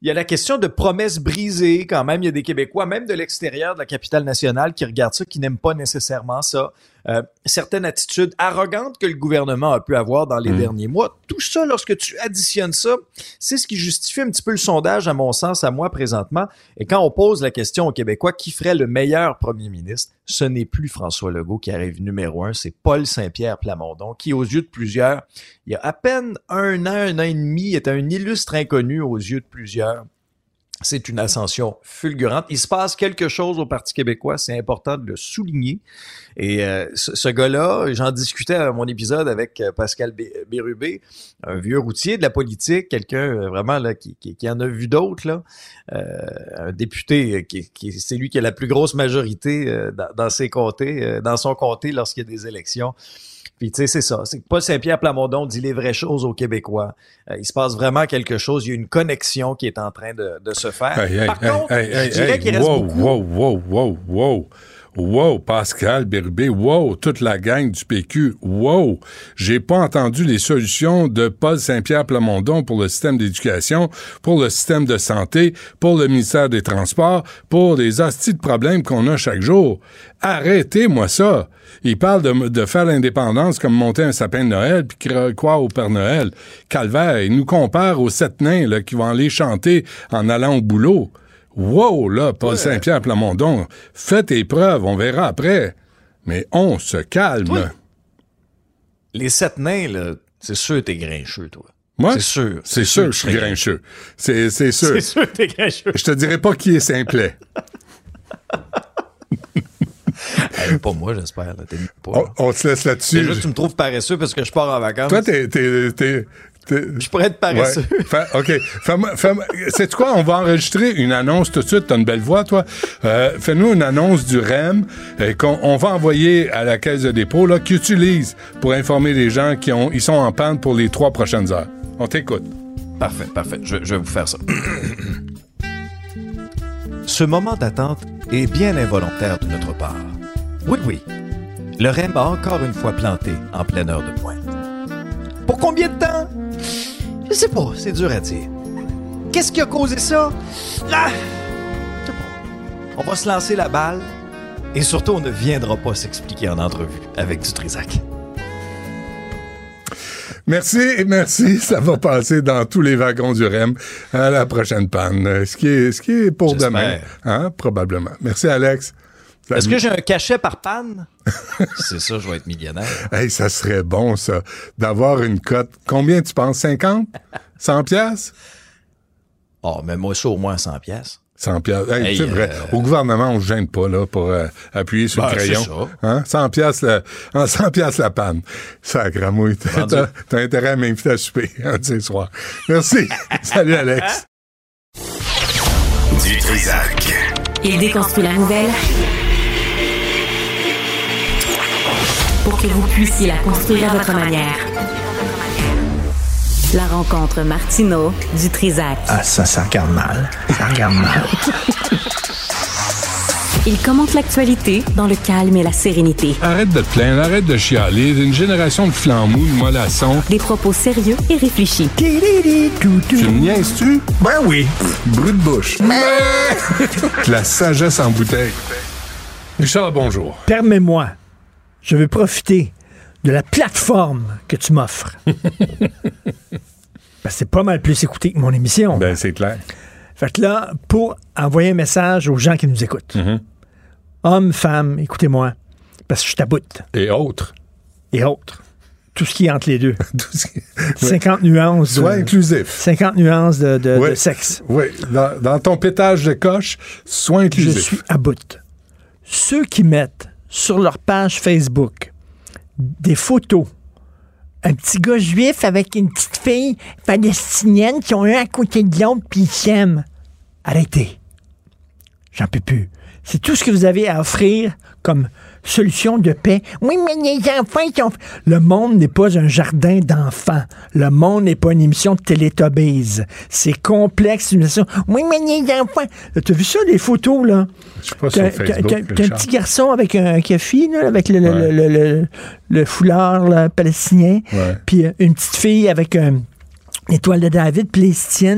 il y a la question de promesses brisées quand même. Il y a des Québécois, même de l'extérieur de la capitale nationale, qui regardent ça, qui n'aiment pas nécessairement ça. Euh, certaines attitudes arrogantes que le gouvernement a pu avoir dans les derniers mois. Tout ça, lorsque tu additionnes ça, c'est ce qui justifie un petit peu le sondage, à mon sens, à moi présentement. Et quand on pose la question aux Québécois, qui ferait le meilleur premier ministre, ce n'est plus François Legault qui arrive numéro un, c'est Paul Saint-Pierre Plamondon, qui, aux yeux de plusieurs, il y a à peine un an, un an et demi, est un illustre inconnu aux yeux de plusieurs. C'est une ascension fulgurante. Il se passe quelque chose au Parti québécois, c'est important de le souligner. Et euh, ce, ce gars-là, j'en discutais à mon épisode avec euh, Pascal Bé- Bérubé, un vieux routier de la politique, quelqu'un euh, vraiment là qui, qui, qui en a vu d'autres Euh, un député euh, qui, qui c'est lui qui a la plus grosse majorité dans, dans ses comtés, dans son comté lorsqu'il y a des élections. Puis tu sais, c'est ça. C'est que Paul Saint-Pierre Plamondon dit les vraies choses aux Québécois. Euh, il se passe vraiment quelque chose. Il y a une connexion qui est en train de, de se faire. Hey, hey, Par hey, contre, je dirais qu'il reste wow, beaucoup. wow, wow, wow, wow. Wow, Pascal Bérubé, wow, toute la gang du PQ, wow. J'ai pas entendu les solutions de Paul Saint-Pierre Plamondon pour le système d'éducation, pour le système de santé, pour le ministère des Transports, pour les hosties de problèmes qu'on a chaque jour. Arrêtez-moi ça. Il parle de, faire l'indépendance comme monter un sapin de Noël puis cro- croire au Père Noël. Calvaire, il nous compare aux sept nains qui vont aller chanter en allant au boulot. Wow, là, Paul Saint-Pierre Plamondon, fais tes preuves, on verra après. Mais on se calme. Toi, Les sept nains, là, c'est sûr que t'es grincheux, toi. Moi, C'est sûr. C'est sûr que je suis grincheux. C'est sûr. C'est sûr que t'es grincheux. Je te dirai pas qui est simplet. Pas moi, j'espère. On, on se laisse là-dessus. juste que tu me trouves paresseux parce que je pars en vacances. Toi, t'es... Je pourrais être paresseux. Ouais. Fais- OK. Fais-moi- fais-moi- Sais-tu quoi? On va enregistrer une annonce tout de suite. T'as une belle voix, toi. Euh, Fais-nous une annonce du REM euh, qu'on on va envoyer à la caisse de dépôt là, qu'ils utilisent pour informer les gens qui ont, ils sont en panne pour les trois prochaines heures. On t'écoute. Parfait, parfait. Je, je vais vous faire ça. Ce moment d'attente est bien involontaire de notre part. Oui, oui. Le REM a encore une fois planté en pleine heure de pointe. Pour combien de temps? Je sais pas, c'est dur à dire. Qu'est-ce qui a causé ça? Ah! On va se lancer la balle et surtout, on ne viendra pas s'expliquer en entrevue avec du Trisac. Merci, merci. Ça va passer dans tous les wagons du REM à la prochaine panne. Ce qui est, ce qui est pour demain. Hein, probablement. Merci, Alex. Est-ce que j'ai un cachet par panne? C'est ça, je vais être millionnaire. Hey, ça serait bon, ça, d'avoir une cote. Combien tu penses? 50? 100 piastres? Oh, mais moi, ça au moins 100 pièces. 100 piastres. Hey, Hey, c'est vrai. euh, Au gouvernement, on se gêne pas, là, pour euh, appuyer sur Ben, le crayon. c'est ça. Hein? 100 piastres, la, en 100 piastres la panne. Sacramouille. T'as, t'as- t'as intérêt à m'inviter à souper, un de ces soirs. Merci. Salut, Alex. Du Trisac. Il déconstruit la nouvelle pour que vous puissiez la construire à votre manière. La rencontre Martino du Trisac. Ah, ça, ça regarde mal. Ça regarde mal. Il commente l'actualité dans le calme et la sérénité. Arrête de te plaindre, arrête de chialer. Une génération de flambous, de mollassons. Des propos sérieux et réfléchis. Tu me niaises-tu? Ben oui. Brut de bouche. La sagesse en bouteille. Richard, bonjour. Permets-moi. Je veux profiter de la plateforme que tu m'offres. Parce que c'est pas mal plus écouté que mon émission. Ben, c'est clair. Fait que là, pour envoyer un message aux gens qui nous écoutent, Mm-hmm. hommes, femmes, écoutez-moi, parce que je taboute, Et autres. et autres, tout ce qui est entre les deux. Tout ce qui- 50 nuances. de- Sois inclusif. 50 nuances de, de- Ouais. de sexe. Oui, dans, dans ton pétage de coche, sois Je inclusif. suis à bout. Ceux qui mettent sur leur page Facebook des photos, un petit gars juif avec une petite fille palestinienne qui ont un à côté de l'autre puis ils s'aiment. Arrêtez. J'en peux plus. C'est tout ce que vous avez à offrir comme solution de paix. Oui, mais les enfants, ils ont... Le monde n'est pas un jardin d'enfants. Le monde n'est pas une émission de Télétobies. C'est complexe. une émission. Oui, mais les enfants... T'as vu ça, les photos, là? Je suis pas sur Facebook. un petit garçon avec un café, là, avec le, le- Ouais. le- le- le- le foulard là, palestinien, puis euh, une petite fille avec un étoile de David, puis les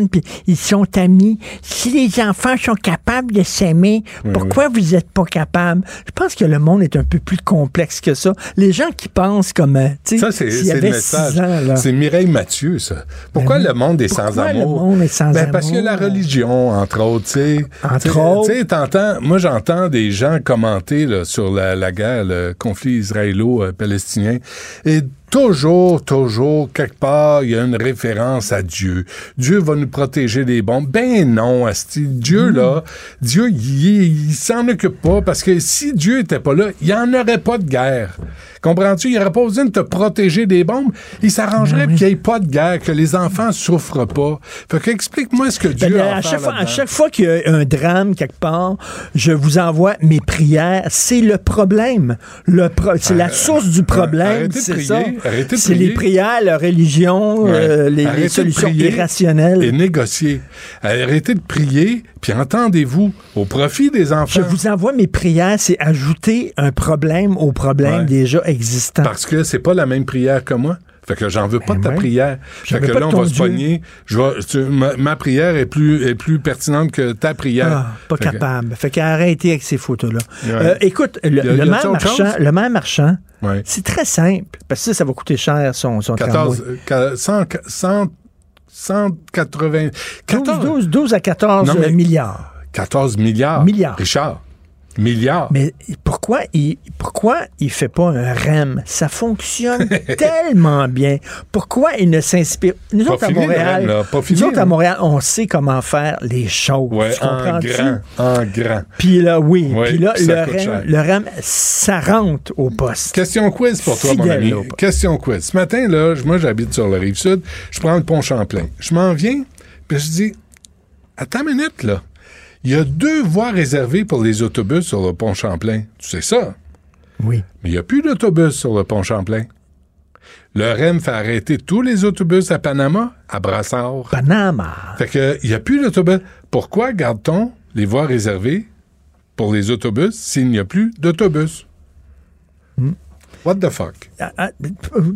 puis ils sont amis. Si les enfants sont capables de s'aimer, pourquoi vous n'êtes pas capables? Je pense que le monde est un peu plus complexe que ça. Les gens qui pensent comme, euh, Ça, c'est le message. C'est Mireille Mathieu, ça. Pourquoi Ben le monde est sans Pourquoi le amour? monde est sans ben, Parce que amour? la religion, entre autres, tu sais. Entre autres. T'entends, moi, j'entends des gens commenter là, sur la, la guerre, le conflit israélo-palestinien. Et toujours, toujours, quelque part, il y a une référence à Dieu. Dieu va nous protéger des bombes. Ben non, Asti. Dieu, là, Dieu, il, il s'en occupe pas parce que si Dieu était pas là, il n'y en aurait pas de guerre. Comprends-tu? Il n'aurait pas besoin de te protéger des bombes. Il s'arrangerait Ben oui. qu'il n'y ait pas de guerre, que les enfants souffrent pas. Fait que explique-moi ce que Ben, Dieu a à, à chaque fois, à chaque fois qu'il y a un drame quelque part, je vous envoie mes prières. C'est le problème. Le pro- c'est la source du problème. Euh, de C'est ça. C'est les prières, la religion, Ouais. euh, les, solutions irrationnelles. Et négocier. Arrêtez de prier, puis entendez-vous au profit des enfants. Je vous envoie mes prières, c'est ajouter un problème au problème Ouais. déjà existant. Parce que c'est pas la même prière que moi. Fait que j'en veux pas de ta prière. Fait veux que pas là, on va se Dieu. pogner. Je vais- tu- ma, ma prière est plus, est plus pertinente que ta prière. Ah, pas Fait que- capable. Fait qu'arrêtez avec ces photos-là. Ouais. Euh, écoute, le, a- le maire marchand, le maire marchand, Ouais. c'est très simple. Parce que ça, ça va coûter cher son, son 14, tramway. euh, qua- 100, 100, 180, 14, 12, 12, 12 à 14 Non, milliards. 14 milliards. Milliards. Richard. Milliards. Mais pourquoi il pourquoi il fait pas un REM? Ça fonctionne tellement bien. Pourquoi il ne s'inspire? Nous Pas autres à Montréal, REM, là. Pas fini, nous autres à. Montréal, on sait comment faire les choses. ouais, tu en grand. En grand. Puis là, oui. Puis là, puis le. REM, le REM, ça rentre au poste. Question quiz pour toi, mon ami. Question quiz. Ce matin, là, moi, j'habite sur la rive sud. Je prends le pont Champlain. Je m'en viens, puis je dis, attends une minute, là. Il y a deux voies réservées pour les autobus sur le pont Champlain. Tu sais ça? Oui. Mais il n'y a plus d'autobus sur le pont Champlain. Le REM fait arrêter tous les autobus à Panama, à Brassard. Panama. Fait que, il n'y a plus d'autobus. Pourquoi garde-t-on les voies réservées pour les autobus s'il n'y a plus d'autobus? Hmm. What the fuck? Ah, ah, euh,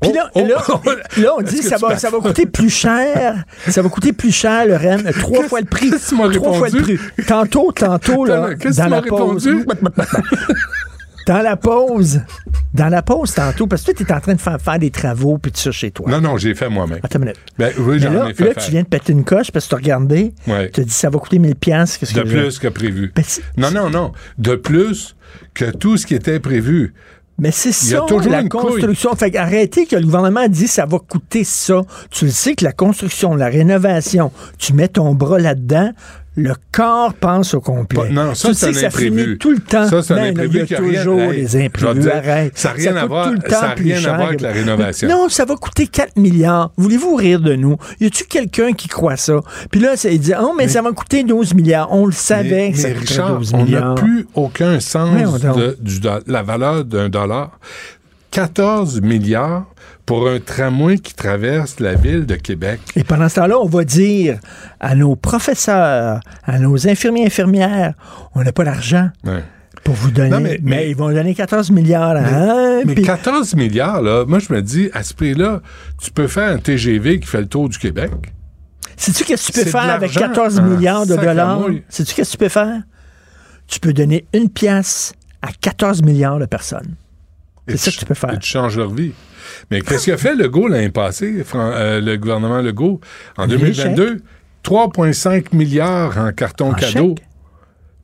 Puis là, Oh, là, oh, là, on dit que ça va, ça va coûter plus cher. Ça va coûter plus cher, le REM. Trois fois le prix. Trois fois le prix. Tantôt, tantôt, là, dans la pause. Dans la pause. Dans la pause, tantôt, parce que toi, tu es en train de faire, faire des travaux puis tout ça chez toi. Non, non, j'ai fait moi-même. Attends une minute. Ben oui, j'en là, ai fait là, faire. tu viens de péter une coche parce que tu as regardé. Ouais. Tu as dit ça va coûter 1000 pièces qu'est-ce De que plus que prévu. Ben, Non, non, non. De plus que tout ce qui était prévu. Mais c'est ça, toujours la construction. Fait arrêtez que le gouvernement dit ça va coûter ça. Tu le sais que la construction, la rénovation, tu mets ton bras là-dedans, le corps pense au complet. Pas- non, ça, tu c'est sais un que ça imprévu. tout le temps. Ça, c'est un Ben, imprévu Il y a rien- toujours Hey, des imprévus. te dire, Arrête. ça a rien à voir- tout le temps ça rien à voir avec la rénovation. Non, ça va coûter 4 milliards. Voulez-vous rire de nous? Y a-tu quelqu'un qui croit ça? Puis là, il dit, oh, mais, ça va coûter 12 milliards. On le savait Mais, que ça mais Richard, 12 on n'a milliards. plus aucun sens de du la valeur d'un dollar. 14 milliards pour un tramway qui traverse la ville de Québec. Et pendant ce temps-là, on va dire à nos professeurs, à nos infirmiers infirmières, on n'a pas d'argent Ouais. pour vous donner. Non, mais, mais- mais- ils vont donner 14 milliards. hein, Mais puis- 14 milliards, là, moi, je me dis, à ce prix-là, tu peux faire un TGV qui fait le tour du Québec. Sais-tu qu'est-ce que tu peux faire avec l'argent 14 en milliards de à dollars? Sais-tu qu'est-ce que tu peux faire? Tu peux donner une pièce à 14 milliards de personnes. Et C'est ça que tu peux faire. Et tu changes leur vie. Mais qu'est-ce qu'a fait Legault l'année passée, euh, le gouvernement Legault, en Des 2022? 3,5 milliards en carton En cadeau. chèque?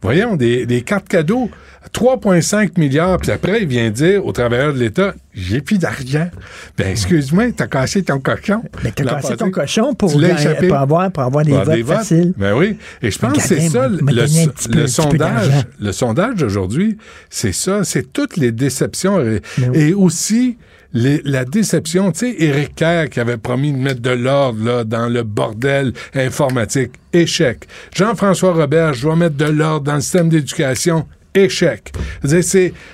Voyons, des, des cartes cadeaux. 3,5 milliards. Puis après, il vient dire aux travailleurs de l'État, j'ai plus d'argent. Ben, excuse-moi, t'as cassé ton cochon. Mais t'as cassé passé. ton cochon pour, pour avoir, pour avoir des Pour votes faciles. Ben oui. Et je pense que c'est ça, le, peu- sondage. Le sondage d'aujourd'hui, c'est ça. C'est toutes les déceptions. Oui. et aussi, les- la déception. Tu sais, Éric Kerr qui avait promis de mettre de l'ordre dans le bordel informatique. Échec. Jean-François Robert, je dois mettre de l'ordre dans le système d'éducation. Échec.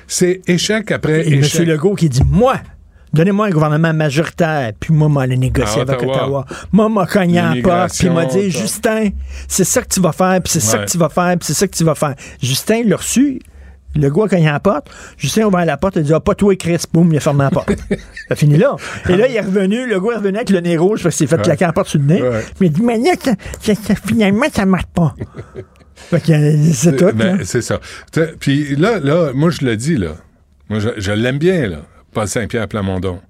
C'est échec après Et échec. M. Legault qui dit, moi, donnez-moi un gouvernement majoritaire, puis moi, m'aller négocier À avec Ottawa. Moi, m'a cogné porte, puis m'a dit, Justin, c'est ça que tu vas faire, puis c'est ça que tu vas faire, puis c'est ça que tu vas faire. Justin l'a reçu. Legault a cogné à la porte. Justin a ouvert la porte, il a dit, ah, pas toi, Chris, boum, il a fermé la porte. ça finit là. Et là, il est revenu, Legault est revenu avec le nez rouge parce qu'il s'est fait claquer la porte sur le nez. Mais il dit, mais là, ça- ça- ça- finalement, ça marche pas. euh, c'est tout. Ben, c'est ça. Puis là, là, moi, je le dis, là. Moi, je, je l'aime bien, là. Paul Saint-Pierre Plamondon.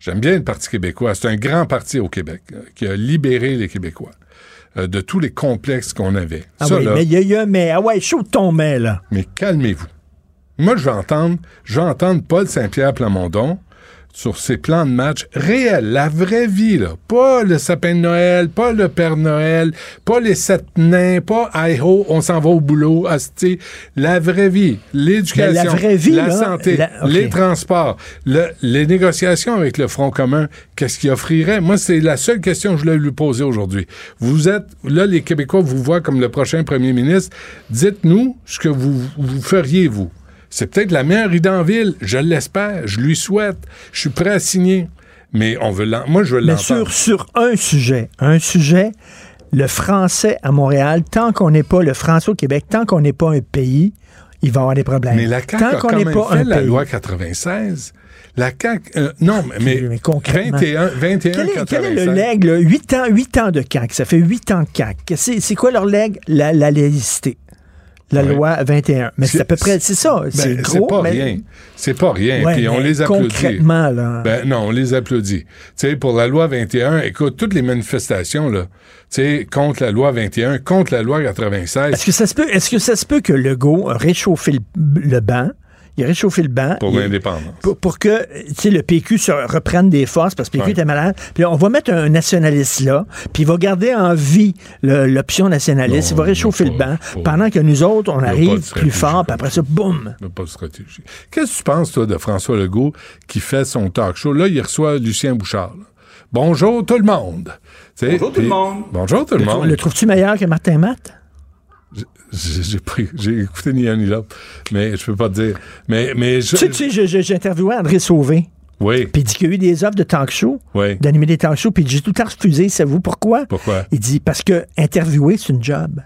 J'aime bien le Parti québécois. C'est un grand parti au Québec euh, qui a libéré les Québécois euh, de tous les complexes qu'on avait. Ah Ça, oui, là, mais il y a, il a un mais. Ah ouais, chaud ton mais, là. mais calmez-vous. Moi, je vais entendre, je vais entendre Paul Saint-Pierre Plamondon sur ses plans de match réels, la vraie vie, là. Pas le sapin de Noël, pas le Père Noël, pas les sept nains, pas Iho, on s'en va au boulot, asti. La vraie vie, l'éducation, la vraie vie, la là, santé, la- les transports, le- les négociations avec le Front commun, qu'est-ce qu'il offrirait? Moi, c'est la seule question que je voulais lui poser aujourd'hui. Vous êtes, là, les Québécois vous voient comme le prochain premier ministre. Dites-nous ce que vous, vous feriez, vous. C'est peut-être la meilleure idée en ville. Je l'espère. Je lui souhaite. Je suis prêt à signer. Mais on veut l'en- Moi, je veux Mais l'entendre. sur, sur un sujet, un sujet, le français à Montréal, tant qu'on n'est pas le français au Québec, tant qu'on n'est pas un pays, il va y avoir des problèmes. Mais la CAQ tant a qu'on quand n'est même pas fait un la pays. loi 96. La CAQ... euh, non, mais, mais concrètement. 21, 21 Quel est, quel est le 96. leg, là? 8 ans, 8 ans de CAQ, ça fait 8 ans de CAQ. C'est, c'est quoi leur leg? La, la laïcité. La Ouais. loi 21. Mais c'est à peu près, c'est ça. Ben, c'est gros. pas mais- rien. C'est pas rien. Ouais, Puis on les applaudit. Concrètement, là. Ben non, on les applaudit. Tu sais, pour la loi 21, écoute, toutes les manifestations, là, tu sais, contre la loi 21, contre la loi 96, Est-ce que ça se peut, est-ce que ça se peut que Legault a réchauffé le, le banc? Il a réchauffé le banc. pour l'indépendance. pour, pour que tu sais, le PQ se reprenne des forces parce que le PQ Ouais. était malade. Puis là, on va mettre un nationaliste là, puis il va garder en vie le- l'option nationaliste. Non, il va réchauffer pas- le banc pas- pendant que nous autres, on arrive plus fort, puis après ça, boum! Il n'y a pas de stratégie. Qu'est-ce que tu penses, toi, de François Legault qui fait son talk show? Là, il reçoit Lucien Bouchard. là. Bonjour tout le monde. Bonjour tout le monde. Bonjour tout le monde. Le trouves-tu meilleur que Martin Matt? J'ai écouté ni un ni l'autre, mais je peux pas te dire. Mais, mais je- Tu sais, tu sais, interviewé André Sauvé, oui, puis il dit qu'il y a eu des offres de talk show, oui. d'animer des talk shows, puis j'ai tout le temps refusé. Savez-vous pourquoi? Pourquoi? Il dit parce que interviewer, c'est une job.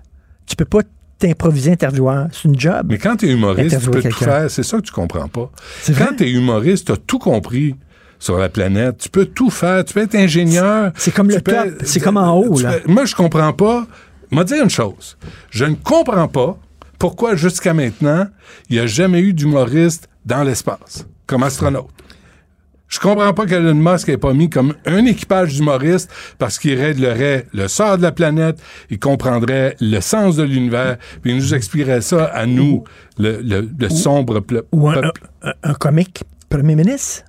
Tu peux pas t'improviser intervieweur. C'est une job. Mais quand tu es humoriste, tu peux tout faire. C'est ça que tu comprends pas. Quand tu es humoriste, tu as tout compris sur la planète. Tu peux tout faire. Tu peux être ingénieur. C'est comme le peux- top. C'est comme en haut, là. peux- Moi, je comprends pas. M'a dire une chose. Je ne comprends pas pourquoi jusqu'à maintenant, il n'y a jamais eu d'humoriste dans l'espace comme astronaute. Je comprends pas qu'Elon Musk n'ait pas mis comme un équipage d'humoristes parce qu'il réglerait le sort de la planète, il comprendrait le sens de l'univers, puis il nous expliquerait ça à nous, le, le- le sombre Ou un, peuple. un- un- un comique premier ministre.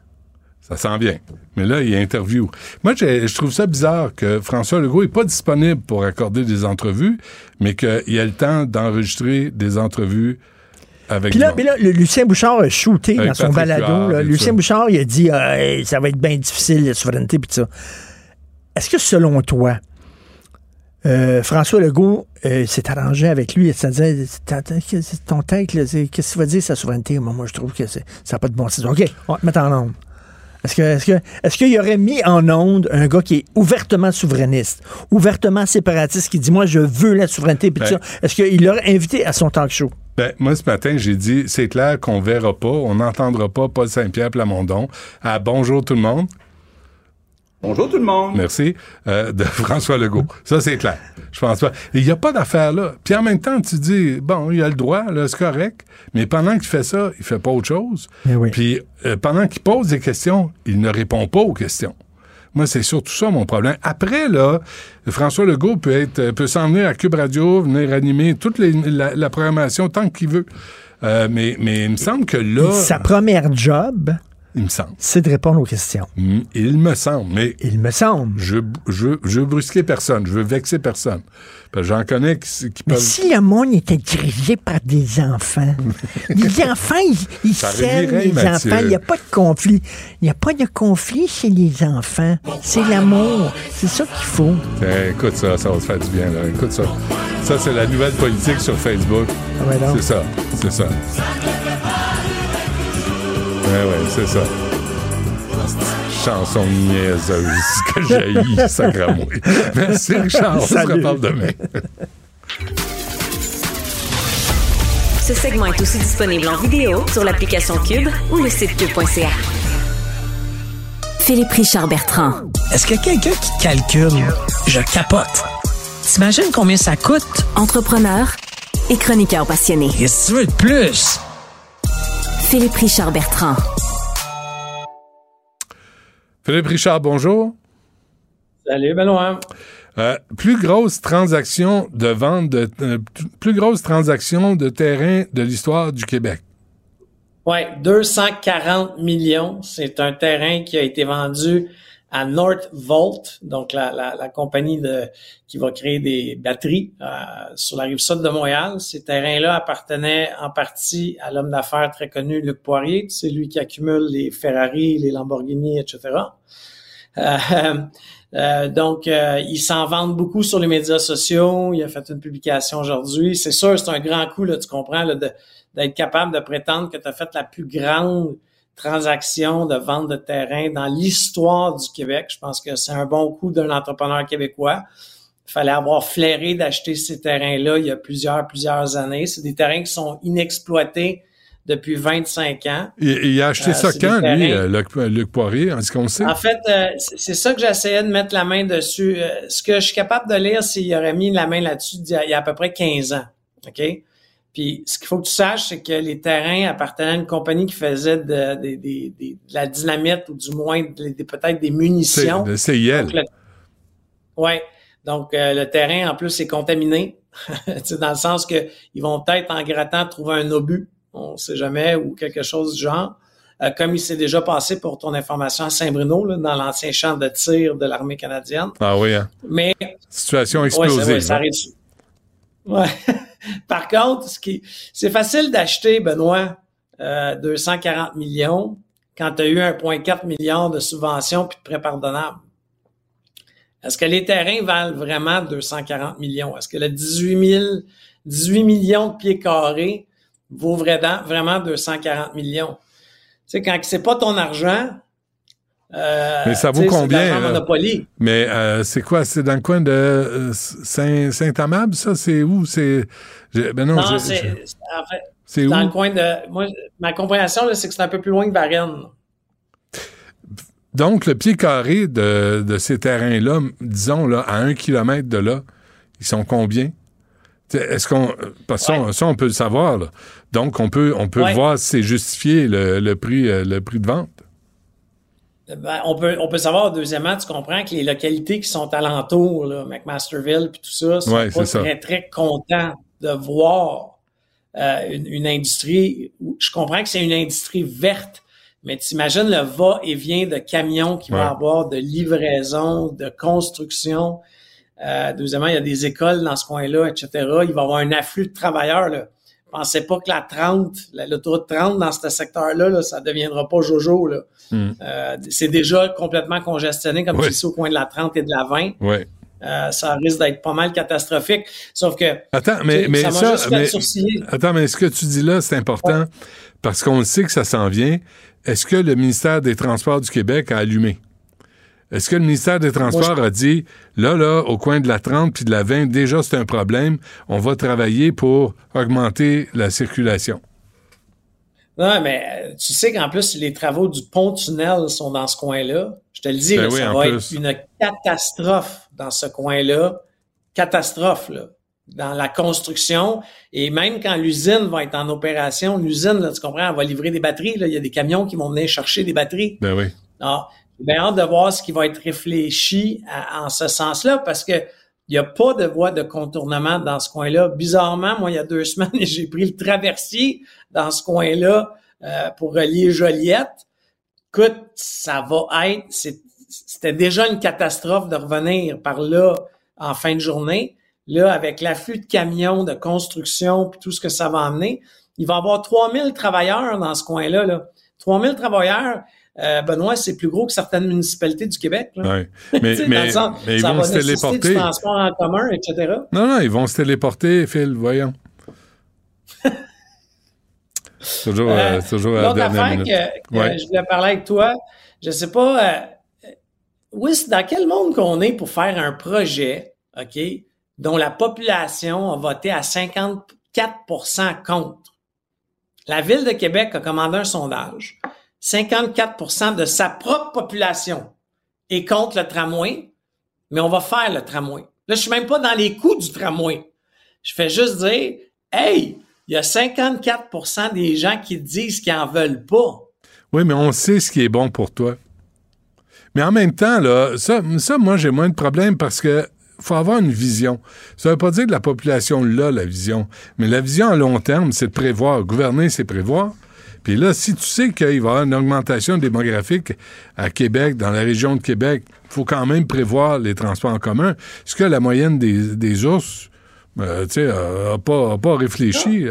Ça s'en vient. Mais là, il y a interview. Moi, je trouve ça bizarre que François Legault n'est pas disponible pour accorder des entrevues, mais qu'il a le temps d'enregistrer des entrevues avec Puis là, puis là, le Lucien Bouchard a shooté Avec dans son Patrick balado. Là. Lucien ça. Bouchard, il a dit Ah, hey, ça va être bien difficile, la souveraineté, puis tout ça. Est-ce que selon toi, euh, François Legault euh, s'est arrangé avec lui, c'est-à-dire, ton c'est- qu'est-ce que ça veut dire sa souveraineté? Moi, moi, je trouve que ça n'a pas de bon sens. OK, on va te mettre en onde. Est-ce que, qu'il aurait mis en onde un gars qui est ouvertement souverainiste, ouvertement séparatiste, qui dit moi je veux la souveraineté, Ben. ça? Est-ce qu'il l'aurait invité à son talk show? Ben, moi, ce matin, j'ai dit, c'est clair qu'on verra pas, on n'entendra pas Paul Saint-Pierre Plamondon à Bonjour tout le monde. Bonjour tout le monde. Merci. euh, de François Legault. Ça, c'est clair. Je pense pas. Il n'y a pas d'affaire là. Puis en même temps, tu dis, bon, il a le droit, là, c'est correct. Mais pendant qu'il fait ça, il fait pas autre chose. Eh oui. Puis euh, pendant qu'il pose des questions, il ne répond pas aux questions. Moi, c'est surtout ça mon problème. Après, là, François Legault peut être, euh, peut s'en venir à Cube Radio, venir animer toute les- la, la programmation tant qu'il veut. Euh, mais, mais il me semble que là, Sa première job, il me semble. c'est de répondre aux questions. Mm, Il me semble. Mais Il me semble. je, je, je veux brusquer personne, je veux vexer personne. Parce que j'en connais qui, qui Mais peuvent. si le monde était dirigé par des enfants, les enfants, ils, s'aiment, les Mathieu. enfants. Il n'y a pas de conflit. Il n'y a pas de conflit chez les enfants. C'est l'amour. C'est ça qu'il faut. Eh, écoute ça, ça va te faire du bien. Là. Écoute ça. Ça, c'est la nouvelle politique sur Facebook. Ah donc. C'est ça, c'est ça. Ouais, ouais, c'est ça. Chanson niaiseuse que j'ai sacramouille. Merci, Richard. On se reparle demain. Ce segment est aussi disponible en vidéo sur l'application Cube ou le site cube.ca. Philippe Richard Bertrand. Est-ce que quelqu'un qui calcule, je capote. T'imagines combien ça coûte? Entrepreneur et chroniqueur passionné. Qu'est-ce que tu veux de plus? Philippe Richard Bertrand. Philippe Richard, bonjour. Salut Benoît. Euh, plus grosse transaction de vente de euh, plus grosse transaction de terrain de l'histoire du Québec. Ouais, 240 millions. C'est un terrain qui a été vendu à Northvolt, donc la, la, la compagnie de, qui va créer des batteries euh, sur la rive sud de Montréal. Ces terrains-là appartenaient en partie à l'homme d'affaires très connu Luc Poirier. C'est lui qui accumule les Ferrari, les Lamborghini, etc. Euh, euh, donc, euh, il s'en vante beaucoup sur les médias sociaux. Il a fait une publication aujourd'hui. C'est sûr, c'est un grand coup, là, tu comprends, d'être capable de prétendre que tu as fait la plus grande transaction de vente de terrain dans l'histoire du Québec. Je pense que c'est un bon coup d'un entrepreneur québécois. Il fallait avoir flairé d'acheter ces terrains-là il y a plusieurs, plusieurs années. C'est des terrains qui sont inexploités depuis 25 ans. Il, il a acheté Euh, ça quand, lui, euh, Luc, Luc Poirier, en ce qu'on sait? En fait, euh, c'est ça que j'essayais de mettre la main dessus. Euh, ce que je suis capable de lire, c'est qu'il aurait mis la main là-dessus il y a- il y a à peu près 15 ans. OK? Puis ce qu'il faut que tu saches, c'est que les terrains appartenaient à une compagnie qui faisait de, de- de- de- de la dynamite ou du moins de- de- peut-être des munitions. le CIL. Donc, le- ouais. Donc euh, le terrain en plus est contaminé, dans le sens que ils vont peut-être en grattant trouver un obus, on sait jamais ou quelque chose du genre. Euh, comme il s'est déjà passé pour ton information à Saint-Bruno, là, dans l'ancien champ de tir de l'armée canadienne. Ah oui, hein? Mais Situation Ouais, explosive. ça, ouais, ça hein? arrive. Ouais. Par contre, ce qui, c'est facile d'acheter, Benoît, euh, 240 millions quand tu as eu 1,4 milliard de subventions puis de prêts pardonnables. Est-ce que les terrains valent vraiment 240 millions? Est-ce que le 18 000, 18 millions de pieds carrés vaut vraiment 240 millions? Tu sais, quand c'est pas ton argent, euh, Mais ça vaut combien? Monopoly. Mais euh, c'est quoi? C'est dans le coin de euh, Saint- Saint-Amable, ça? C'est où? C'est. Ben non, c'est, en fait, c'est où? dans le coin de. Moi, ma compréhension, là, c'est que c'est un peu plus loin que Varennes. Donc, le pied carré de, de ces terrains-là, disons, là, à un kilomètre de là, ils sont combien? Est-ce qu'on. Parce que ça, on- ça, on peut le savoir, là. Donc, on peut, on peut Ouais. voir si c'est justifié le, le prix, euh, le prix de vente. Ben, on peut on peut savoir deuxièmement, tu comprends que les localités qui sont alentours, là, McMasterville puis tout ça, sont Ouais, pas très très contents de voir euh, une, une industrie. où- Je comprends que c'est une industrie verte, mais t'imagines le va et vient de camions qui Ouais. va avoir de livraison, de construction. Euh, deuxièmement, il y a des écoles dans ce coin-là, etc. Il va y avoir un afflux de travailleurs. Là. Pensez pas que la 30, la- l'autoroute 30 dans ce secteur-là, là, ça deviendra pas Jojo. Là. Hmm. Euh, c'est déjà complètement congestionné, comme Oui. tu sais, au coin de la 30 et de la 20. Oui. Euh, ça risque d'être pas mal catastrophique. Sauf que. Attends, mais, mais ça ça. juste mais- attends, mais ce que tu dis là, c'est important parce qu'on le sait que ça s'en vient. Est-ce que le ministère des Transports du Québec a allumé? Est-ce que le ministère des Transports a dit, là, là, au coin de la 30 puis de la 20, déjà, c'est un problème, on va travailler pour augmenter la circulation? Non, mais euh, tu sais qu'en plus, les travaux du pont-tunnel sont dans ce coin-là. Je te le dis, Ben là, oui, ça va plus. être une catastrophe dans ce coin-là. Catastrophe, là. Dans la construction. Et même quand l'usine va être en opération, l'usine, tu comprends, elle va livrer des batteries. Là. Il y a des camions qui vont venir chercher des batteries. Ben oui. Alors, j'ai hâte de voir ce qui va être réfléchi à- en ce sens-là parce que il n'y a pas de voie de contournement dans ce coin-là. Bizarrement, moi, il y a deux semaines, j'ai pris le traversier dans ce coin-là euh, pour relier Joliette. Écoute, ça va être, c'était déjà une catastrophe de revenir par là en fin de journée. Là, avec l'afflux de camions, de construction, puis tout ce que ça va amener, il va y avoir 3000 travailleurs dans ce coin-là. Là. 3000 travailleurs, euh, Benoît, c'est plus gros que certaines municipalités du Québec. Là. Ouais. Mais, sens, mais ils vont va se téléporter. du transport en commun, etc. Non, non, ils vont se téléporter, Phil, voyons. toujours, euh, Euh, toujours à la L'autre dernière minute. que, que Ouais. je voulais parler avec toi, je sais pas, euh, oui, c'est dans quel monde qu'on est pour faire un projet, OK, dont la population a voté à 54% contre? La Ville de Québec a commandé un sondage. 54% de sa propre population est contre le tramway, mais on va faire le tramway. Là, je suis même pas dans les coûts du tramway. Je fais juste dire, hey, il y a 54% des gens qui disent qu'ils en veulent pas. Oui, mais on sait ce qui est bon pour toi. Mais en même temps, là, ça, moi, j'ai moins de problème parce que faut avoir une vision. Ça veut pas dire que la population l'a, la vision. Mais la vision à long terme, c'est de prévoir. Gouverner, c'est prévoir. Puis là, si tu sais qu'il va y avoir une augmentation démographique à Québec, dans la région de Québec, il faut quand même prévoir les transports en commun. Ce que la moyenne des, des ours, euh, tu sais, n'a pas, a pas réfléchi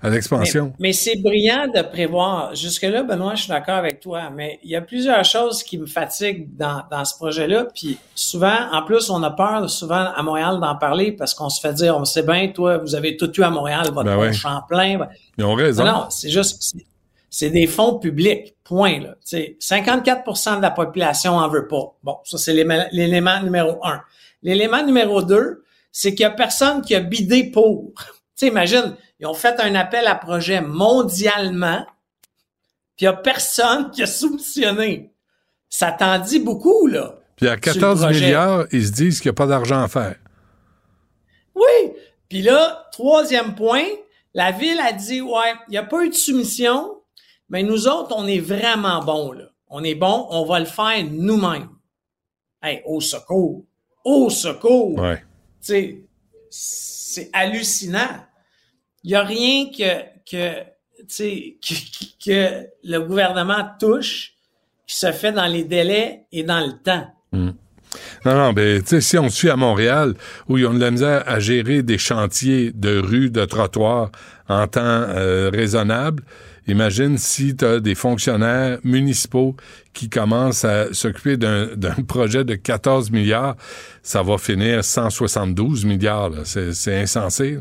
à l'expansion. Mais, mais c'est brillant de prévoir. Jusque-là, Benoît, je suis d'accord avec toi, mais il y a plusieurs choses qui me fatiguent dans, dans ce projet-là. Puis souvent, en plus, on a peur souvent à Montréal d'en parler parce qu'on se fait dire, on sait bien, toi, vous avez tout eu à Montréal, votre Ben ouais. Champlain. Ils ont raison. Non, non, c'est juste, c'est- des fonds publics, point. Là. Tu sais, 54% de la population en veut pas. Bon, ça, c'est l'élément l'élément numéro un. L'élément numéro deux, c'est qu'il y a personne qui a bidé pour. Tu sais, imagine, ils ont fait un appel à projet mondialement, puis il y a personne qui a soumissionné. Ça t'en dit beaucoup, là. Puis à sur le 14 projet. milliards, ils se disent qu'il n'y a pas d'argent à faire. Oui. Puis là, troisième point, la ville a dit, ouais, il n'y a pas eu de soumission, mais nous autres, on est vraiment bons, là. On est bons, on va le faire nous-mêmes. Hey, au secours! Au secours! Ouais. Tu sais, c'est hallucinant. Il n'y a rien que, que, que, le gouvernement touche qui se fait dans les délais et dans le temps. Non, non, ben, tu sais, si on suit à Montréal, où ils ont de la misère à gérer des chantiers de rues, de trottoirs en temps euh, raisonnable, imagine si tu as des fonctionnaires municipaux qui commencent à s'occuper d'un projet de 14 milliards, ça va finir 172 milliards. C'est insensé.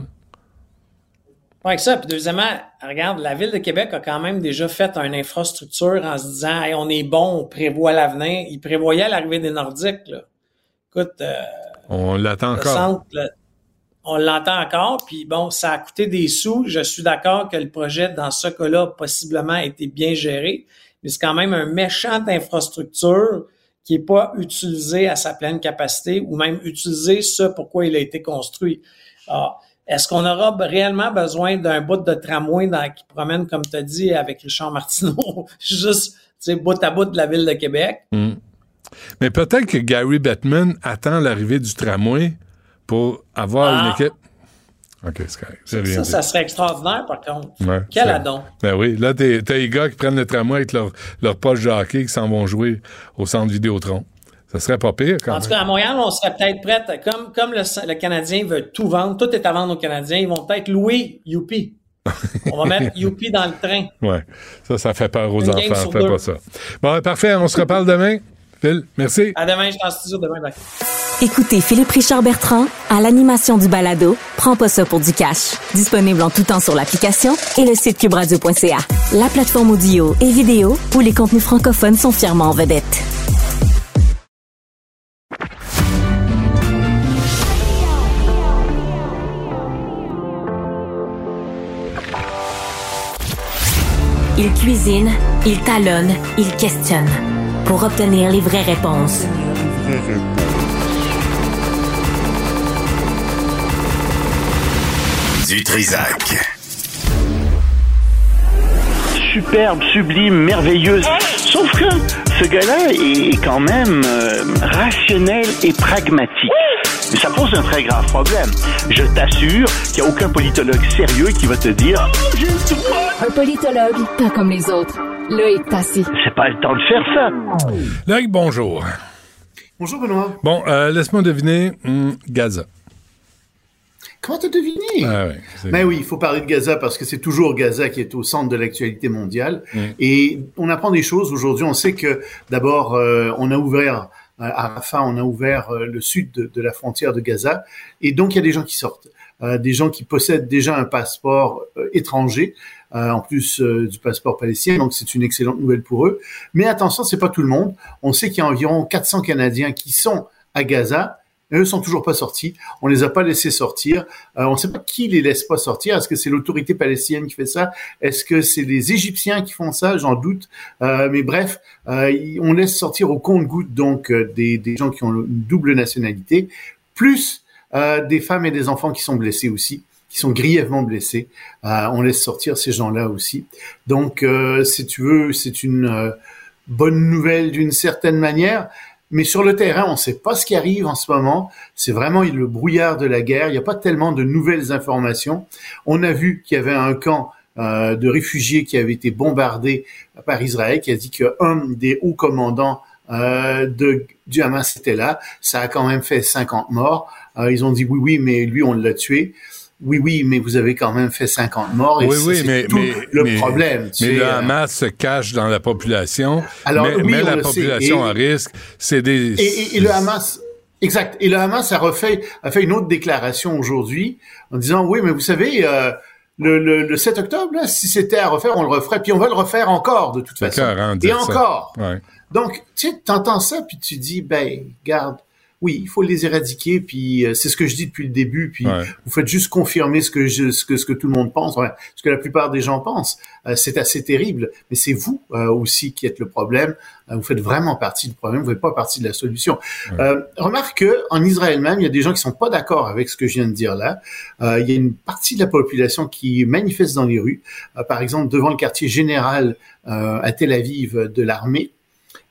Que ça. Puis deuxièmement, regarde, la Ville de Québec a quand même déjà fait une infrastructure en se disant hey, on est bon, on prévoit l'avenir. Ils prévoyaient l'arrivée des Nordiques. Là. Écoute, euh, On l'attend encore. centre, là, on l'entend encore. Puis bon, ça a coûté des sous. Je suis d'accord que le projet, dans ce cas-là, a possiblement été bien géré. mais c'est quand même un méchant d'infrastructure qui est pas utilisé à sa pleine capacité ou même utilisé ce pourquoi il a été construit. Alors, est-ce qu'on aura réellement besoin d'un bout de tramway dans, qui promène, comme tu as dit, avec Richard Martineau, juste, bout à bout de la ville de Québec? Mm. Mais peut-être que Gary Bettman attend l'arrivée du tramway pour avoir Ah. une équipe. OK, c'est Ça, ça serait extraordinaire, par contre. Ouais, Quel adon. Ben oui, là, t'as les gars qui prennent le tramway avec leur, leur poche de hockey qui s'en vont jouer au centre Vidéotron. Ça serait pas pire, quand En même. tout cas, à Montréal, on serait peut-être prête, comme, comme le, le Canadien veut tout vendre, tout est à vendre aux Canadiens, ils vont peut-être louer Youpi. On va mettre Youpi dans le train. Ouais. Ça, ça fait peur aux Une enfants. Fais pas ça. Bon, ouais, parfait. On se reparle demain. Phil, merci. À demain, je suis en studio demain. bye. Écoutez Philippe Richard Bertrand à l'animation du balado Prends pas ça pour du cash. Disponible en tout temps sur l'application et le site cubradio.ca. La plateforme audio et vidéo où les contenus francophones sont fièrement en vedette. Il cuisine, il talonne, il questionne pour obtenir les vraies réponses. Du Trisac. superbe, sublime, merveilleuse. Sauf que ce gars-là est quand même euh, rationnel et pragmatique. Ça pose un très grave problème. Je t'assure qu'il n'y a aucun politologue sérieux qui va te dire Oh. Un politologue, pas comme les autres. Loïc Tassi. C'est pas le temps de faire ça. Loïc, bonjour. Bonjour, Benoît. Bon, euh, laisse-moi deviner. hum, Gaza. Comment t'as deviné? Ah ouais, Ben oui, il faut parler de Gaza parce que c'est toujours Gaza qui est au centre de l'actualité mondiale. Mm. Et on apprend des choses aujourd'hui. On sait que d'abord, euh, on a ouvert euh, à Rafah, on a ouvert euh, le sud de, de la frontière de Gaza. Et donc, il y a des gens qui sortent. Euh, des gens qui possèdent déjà un passeport euh, étranger, en plus du passeport palestinien. Donc, c'est une excellente nouvelle pour eux. Mais attention, c'est pas tout le monde. On sait qu'il y a environ 400 Canadiens qui sont à Gaza. Eux sont toujours pas sortis. On les a pas laissés sortir. Euh, on ne sait pas qui les laisse pas sortir. Est-ce que c'est l'autorité palestinienne qui fait ça? Est-ce que c'est les Égyptiens qui font ça? J'en doute. Euh, mais bref, euh, on laisse sortir au compte-goutte donc euh, des, des gens qui ont une double nationalité, plus euh, des femmes et des enfants qui sont blessés aussi, qui sont grièvement blessés. Euh, on laisse sortir ces gens-là aussi. Donc, si tu veux, c'est une bonne nouvelle d'une certaine manière. Mais sur le terrain, on ne sait pas ce qui arrive en ce moment. C'est vraiment le brouillard de la guerre. Il n'y a pas tellement de nouvelles informations. On a vu qu'il y avait un camp euh, de réfugiés qui avait été bombardé par Israël, qui a dit qu'un des hauts commandants euh, de, du Hamas était là. Ça a quand même fait 50 morts. Euh, ils ont dit oui, oui, mais lui, on l'a tué. Oui, oui, mais vous avez quand même fait 50 morts. Et oui, oui, mais, tout mais- le mais- problème. Mais le euh, Hamas se cache dans la population. Alors, mais, oui, la population à risque, c'est des. Et, et- et le Hamas, exact. Et le Hamas a refait, a fait une autre déclaration aujourd'hui en disant oui, mais vous savez, euh, le, le, le 7 octobre, là, si c'était à refaire, on le referait, puis on va le refaire encore de toute façon. de Et ça. encore. Ouais. Donc, tu sais, t'entends ça, puis tu dis, ben, garde, oui, il faut les éradiquer, puis euh, c'est ce que je dis depuis le début, puis Ouais. vous faites juste confirmer ce que je, ce que ce que tout le monde pense, ouais, ce que la plupart des gens pensent. Euh, c'est assez terrible, mais c'est vous euh, aussi qui êtes le problème. Euh, vous faites vraiment partie du problème, vous faites pas partie de la solution. Euh, remarque que en Israël même, il y a des gens qui sont pas d'accord avec ce que je viens de dire là. Euh, il y a une partie de la population qui manifeste dans les rues, Euh, par exemple devant le quartier général euh, à Tel Aviv de l'armée.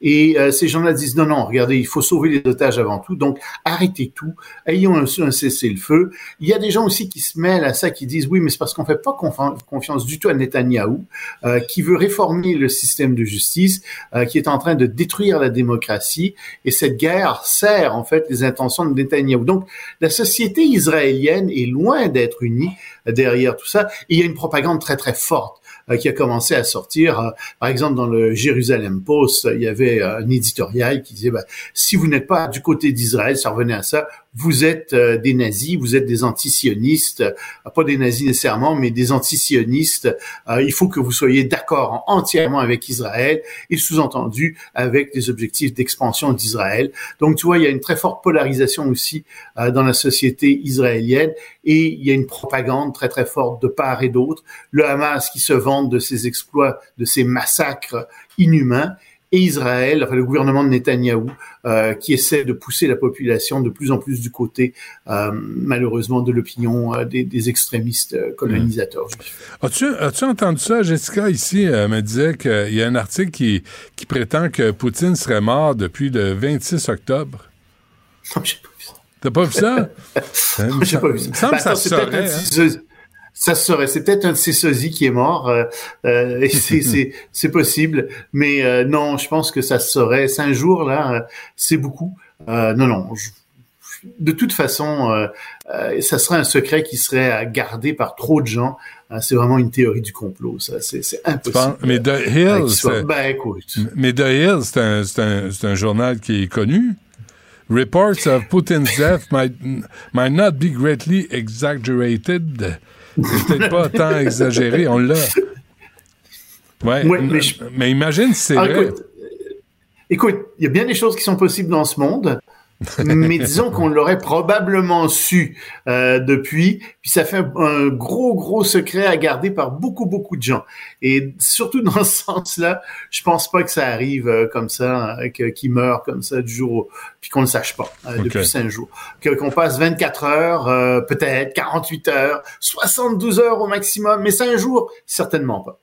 Et euh, ces gens-là disent non, non, regardez, il faut sauver les otages avant tout, donc arrêtez tout, ayons un, un cessez-le-feu. Il y a des gens aussi qui se mêlent à ça, qui disent oui, mais c'est parce qu'on fait pas confi- confiance du tout à Netanyahou, euh, qui veut réformer le système de justice, euh, qui est en train de détruire la démocratie, et cette guerre sert en fait les intentions de Netanyahou. Donc la société israélienne est loin d'être unie derrière tout ça, et il y a une propagande très très forte qui a commencé à sortir. Euh, Par exemple, dans le Jérusalem Post, il y avait euh, un éditorial qui disait bah, si vous n'êtes pas du côté d'Israël, ça revenait à ça, vous êtes euh, des nazis, vous êtes des antisionistes, euh, pas des nazis nécessairement, mais des antisionistes. Euh, il faut que vous soyez d'accord entièrement avec Israël et sous-entendu avec les objectifs d'expansion d'Israël. Donc, tu vois, il y a une très forte polarisation aussi dans la société israélienne et il y a une propagande très très forte de part et d'autre. Le Hamas qui se vante de ses exploits, de ses massacres inhumains et Israël, enfin le gouvernement de Netanyahou, euh, qui essaie de pousser la population de plus en plus du côté, euh, malheureusement, de l'opinion euh, des, des, extrémistes euh, colonisateurs. As-tu as entendu ça? Jessica, ici, me disait qu'il y a un article qui, qui prétend que Poutine serait mort depuis le 26 octobre. Non, j'ai pas vu ça. T'as pas vu ça? non, j'ai pas vu ça. me semble que ça serait, ça serait. C'est peut-être un de ces sosies qui est mort. Euh, euh, c'est possible. Mais euh, non, je pense que ça serait. Cinq jours, là, c'est beaucoup. Euh, non, non. Je, de toute façon, ça serait un secret qui serait gardé par trop de gens. c'est vraiment une théorie du complot, ça. C'est impossible. Mais The Hill, soit... ben, écoute. Mais The Hill, c'est un, un, un journal qui est connu. Reports of Putin's death might, might not be greatly exaggerated. C'est peut-être pas tant exagéré, on l'a. Ouais, mais, je... mais, imagine si c'est ah, vrai. Écoute, écoute, il y a bien des choses qui sont possibles dans ce monde mais disons qu'on l'aurait probablement su euh, depuis, puis ça fait un, un, gros, gros secret à garder par beaucoup, beaucoup de gens. Et surtout dans ce sens-là, je pense pas que ça arrive euh, comme ça, euh, qu'il meurt comme ça du jour, au, puis qu'on ne le sache pas euh, okay. depuis cinq jours. Qu'on passe 24 heures, euh, peut-être 48 heures, 72 heures au maximum, mais cinq jours, certainement pas.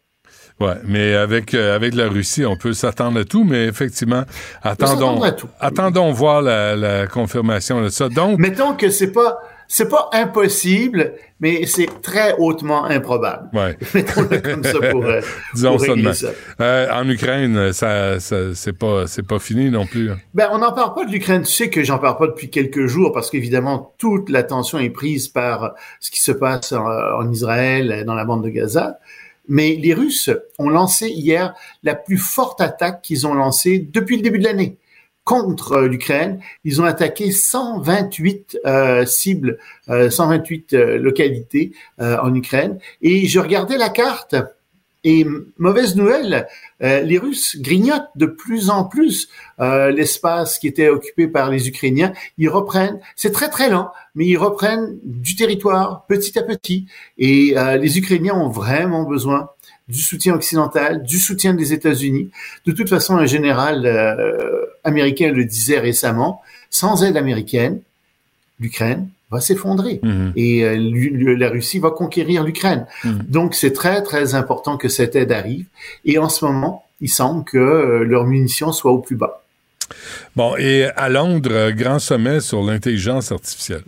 Ouais, mais avec euh, avec la Russie, on peut s'attendre à tout, mais effectivement, attendons attendons voir la, la, confirmation de ça. Donc, mettons que c'est pas c'est pas impossible, mais c'est très hautement improbable. Ouais. Mettons-le comme ça pour, euh, Disons pour ça, ça. Euh, en Ukraine, ça, ça c'est pas c'est pas fini non plus. Ben on n'en parle pas de l'Ukraine. Tu sais que j'en parle pas depuis quelques jours parce qu'évidemment toute l'attention est prise par ce qui se passe en, en Israël, dans la bande de Gaza. Mais les Russes ont lancé hier la plus forte attaque qu'ils ont lancée depuis le début de l'année contre euh, l'Ukraine. Ils ont attaqué 128 euh, cibles, euh, 128 euh, localités en Ukraine. Et je regardais la carte. Et mauvaise nouvelle, les Russes grignotent de plus en plus l'espace qui était occupé par les Ukrainiens. Ils reprennent, c'est très très lent, mais ils reprennent du territoire petit à petit. Et les Ukrainiens ont vraiment besoin du soutien occidental, du soutien des États-Unis. De toute façon, un général euh, américain le disait récemment, sans aide américaine, l'Ukraine va s'effondrer Mhm. et euh, la Russie va conquérir l'Ukraine. Mhm. Donc, c'est très, très important que cette aide arrive. Et en ce moment, il semble que euh, leurs munitions soient au plus bas. Bon, et à Londres, grand sommet sur l'intelligence artificielle.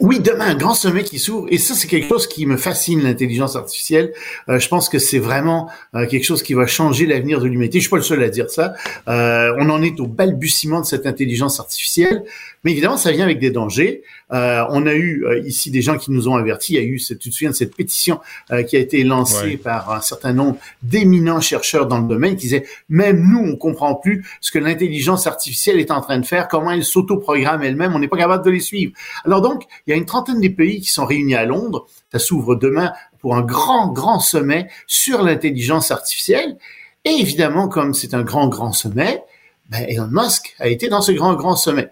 Oui, demain, un grand sommet qui s'ouvre. Et ça, c'est quelque chose qui me fascine, l'intelligence artificielle. Euh, je pense que c'est vraiment euh, quelque chose qui va changer l'avenir de l'humanité. Je suis pas le seul à dire ça. Euh, on en est au balbutiement de cette intelligence artificielle. Mais évidemment, ça vient avec des dangers. Euh, on a eu euh, ici des gens qui nous ont avertis. Il y a eu, tu te souviens de cette pétition euh, qui a été lancée Ouais. par un certain nombre d'éminents chercheurs dans le domaine qui disaient, même nous, on comprend plus ce que l'intelligence artificielle est en train de faire, comment elle s'autoprogramme elle-même, on n'est pas capable de les suivre. Alors donc, il y a une trentaine des pays qui sont réunis à Londres. Ça s'ouvre demain pour un grand, grand sommet sur l'intelligence artificielle. Et évidemment, comme c'est un grand, grand sommet, ben Elon Musk a été dans ce grand, grand sommet.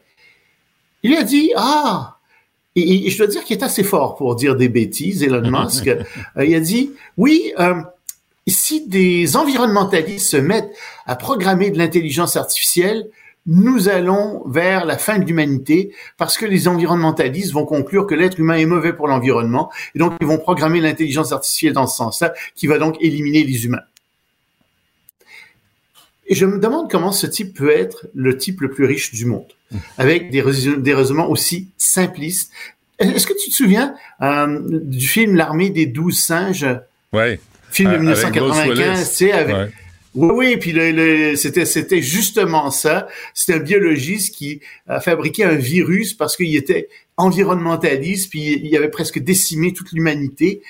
Il a dit, ah, et, et je dois dire qu'il est assez fort pour dire des bêtises, Elon Musk. Euh, il a dit, oui, euh, si des environnementalistes se mettent à programmer de l'intelligence artificielle, nous allons vers la fin de l'humanité parce que les environnementalistes vont conclure que l'être humain est mauvais pour l'environnement et donc ils vont programmer l'intelligence artificielle dans ce sens-là qui va donc éliminer les humains. Et je me demande comment ce type peut être le type le plus riche du monde, avec des, raisonn- des raisonnements aussi simplistes. Est-ce que tu te souviens euh, du film L'armée des douze singes, Ouais. film de Ah, avec Bruce 1995, Willis. tu sais, avec, Ouais. oui, oui, puis le, le- c'était c'était justement ça. C'était un biologiste qui a fabriqué un virus parce qu'il était environnementaliste, puis il avait presque décimé toute l'humanité.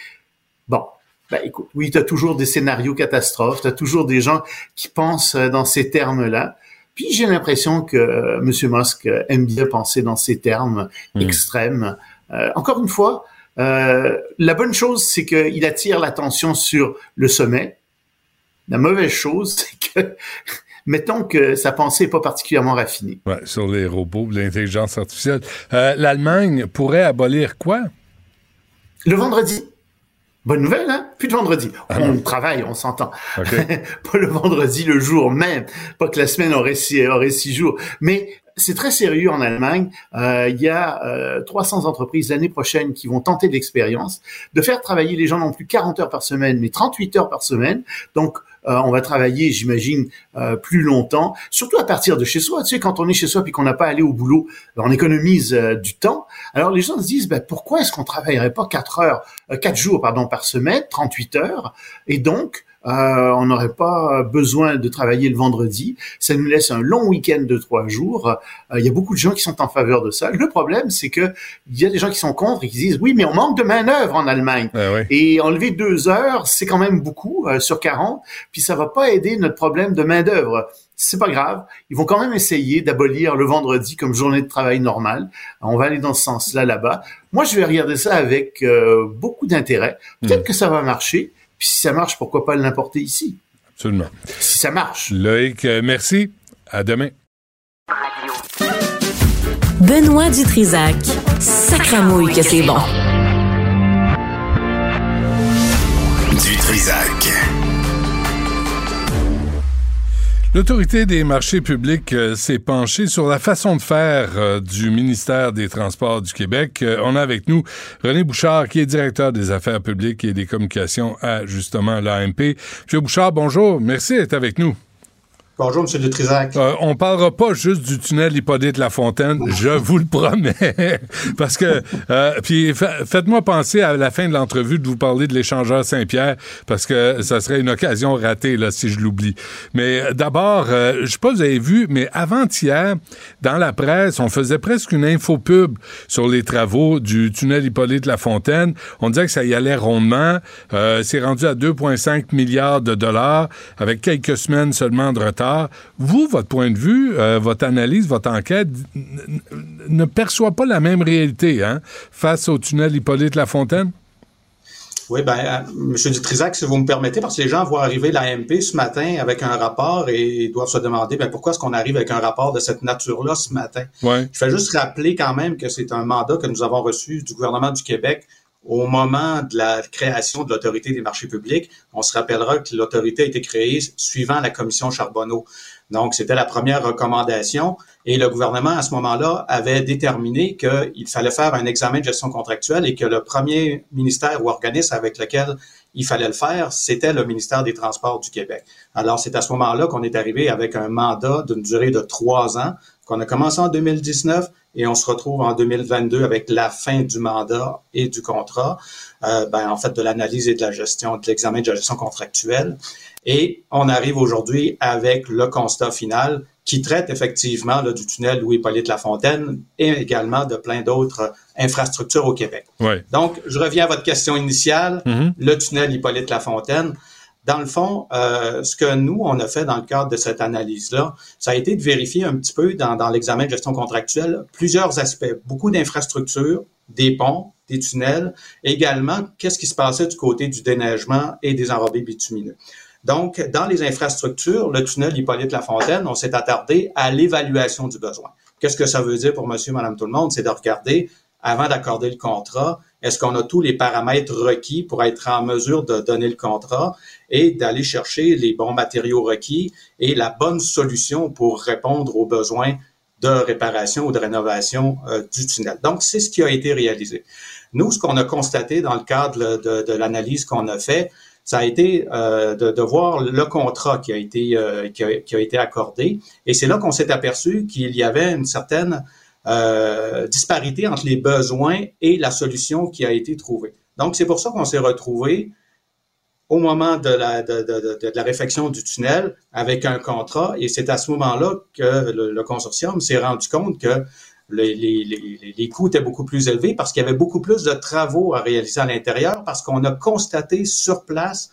Bon, ben écoute, oui, tu as toujours des scénarios catastrophes, tu as toujours des gens qui pensent euh, dans ces termes-là. Puis j'ai l'impression que euh, M. Musk aime bien penser dans ces termes Hmm. extrêmes. Euh, encore une fois, euh, la bonne chose, c'est qu'il attire l'attention sur le sommet. La mauvaise chose, c'est que, mettons que sa pensée n'est pas particulièrement raffinée. Ouais, sur les robots, l'intelligence artificielle. Euh, L'Allemagne pourrait abolir quoi? Le vendredi. Bonne nouvelle, hein? Plus de vendredi. Ah on travaille, on s'entend. OK. pas le vendredi, le jour même. Pas que la semaine aurait six, aurait six jours. Mais c'est très sérieux en Allemagne. Euh, il y a euh, 300 entreprises l'année prochaine qui vont tenter l'expérience de faire travailler les gens non plus 40 heures par semaine, mais 38 heures par semaine. Donc, on va travailler, j'imagine, euh, plus longtemps, surtout à partir de chez soi. Tu sais, quand on est chez soi puis qu'on n'a pas à aller au boulot, ben, on économise euh, du temps. Alors les gens se disent, ben, pourquoi est-ce qu'on travaillerait pas quatre heures, euh, quatre jours pardon par semaine, 38 heures, et donc euh, on n'aurait pas besoin de travailler le vendredi. Ça nous laisse un long week-end de trois jours. Euh, Il y a beaucoup de gens qui sont en faveur de ça. Le problème, c'est que il y a des gens qui sont contre et qui disent oui, mais on manque de main d'œuvre en Allemagne. Et enlever deux heures, c'est quand même beaucoup euh, sur 40. Puis ça va pas aider notre problème de main d'œuvre. C'est pas grave. Ils vont quand même essayer d'abolir le vendredi comme journée de travail normale. On va aller dans ce sens-là là-bas. Moi, je vais regarder ça avec euh, beaucoup d'intérêt. Peut-être que ça va marcher. Puis si ça marche, pourquoi pas l'importer ici? Absolument. Si ça marche. Loïc, euh, merci. À demain. Benoît Dutrisac. Sacramouille que c'est bon. Du L'autorité des marchés publics euh, s'est penchée sur la façon de faire euh, du ministère des Transports du Québec. Euh, on a avec nous René Bouchard, qui est directeur des affaires publiques et des communications à justement l'AMP. Monsieur Bouchard, bonjour. Merci d'être avec nous. Bonjour, M. Dutrisac. Euh, on parlera pas juste du tunnel Hippolyte-Lafontaine, je vous le promets. Parce que, euh, puis fa- faites-moi penser à la fin de l'entrevue de vous parler de l'échangeur Saint-Pierre, parce que ça serait une occasion ratée là, si je l'oublie. Mais euh, d'abord, euh, je sais pas si vous avez vu, mais avant-hier, dans la presse, on faisait presque une infopub sur les travaux du tunnel Hippolyte-Lafontaine. On disait que ça y allait rondement. Euh, C'est rendu à 2,5 milliards de dollars, avec quelques semaines seulement de retard. Vous, votre point de vue, euh, votre analyse, votre enquête ne perçoit pas la même réalité hein, face au tunnel Hippolyte-Lafontaine? Oui, ben, euh, M. Dutrisac, si vous me permettez, parce que les gens voient arriver l'AMP ce matin avec un rapport et doivent se demander ben, pourquoi est-ce qu'on arrive avec un rapport de cette nature-là ce matin? Ouais. Je vais juste rappeler quand même que c'est un mandat que nous avons reçu du gouvernement du Québec au moment de la création de l'autorité des marchés publics. On se rappellera que l'autorité a été créée suivant la commission Charbonneau. Donc, c'était la première recommandation et le gouvernement, à ce moment-là, avait déterminé qu'il fallait faire un examen de gestion contractuelle et que le premier ministère ou organisme avec lequel il fallait le faire, c'était le ministère des Transports du Québec. Alors, c'est à ce moment-là qu'on est arrivé avec un mandat d'une durée de trois ans, qu'on a commencé en 2019 et on se retrouve en 2022 avec la fin du mandat et du contrat, euh, ben, en fait, de l'analyse et de la gestion, de l'examen de la gestion contractuelle. Et on arrive aujourd'hui avec le constat final qui traite effectivement là, du tunnel Louis-Hippolyte Lafontaine et également de plein d'autres infrastructures au Québec. Ouais. Donc, je reviens à votre question initiale, Mhm. le tunnel Hippolyte Lafontaine. Dans le fond, euh, ce que nous, on a fait dans le cadre de cette analyse-là, ça a été de vérifier un petit peu dans, dans l'examen de gestion contractuelle plusieurs aspects, beaucoup d'infrastructures, des ponts, des tunnels, également qu'est-ce qui se passait du côté du déneigement et des enrobés bitumineux. Donc, dans les infrastructures, le tunnel Hippolyte-Lafontaine, on s'est attardé à l'évaluation du besoin. Qu'est-ce que ça veut dire pour monsieur, madame, tout le monde? C'est de regarder, avant d'accorder le contrat, est-ce qu'on a tous les paramètres requis pour être en mesure de donner le contrat et d'aller chercher les bons matériaux requis et la bonne solution pour répondre aux besoins de réparation ou de rénovation euh, du tunnel? Donc, c'est ce qui a été réalisé. Nous, ce qu'on a constaté dans le cadre de, l'analyse qu'on a fait, ça a été euh, de, voir le contrat qui a été euh, qui, a, été accordé, et c'est là qu'on s'est aperçu qu'il y avait une certaine euh, disparité entre les besoins et la solution qui a été trouvée. Donc c'est pour ça qu'on s'est retrouvé au moment de la, réflexion du tunnel avec un contrat, et c'est à ce moment-là que le, consortium s'est rendu compte que les, les, coûts étaient beaucoup plus élevés parce qu'il y avait beaucoup plus de travaux à réaliser à l'intérieur parce qu'on a constaté sur place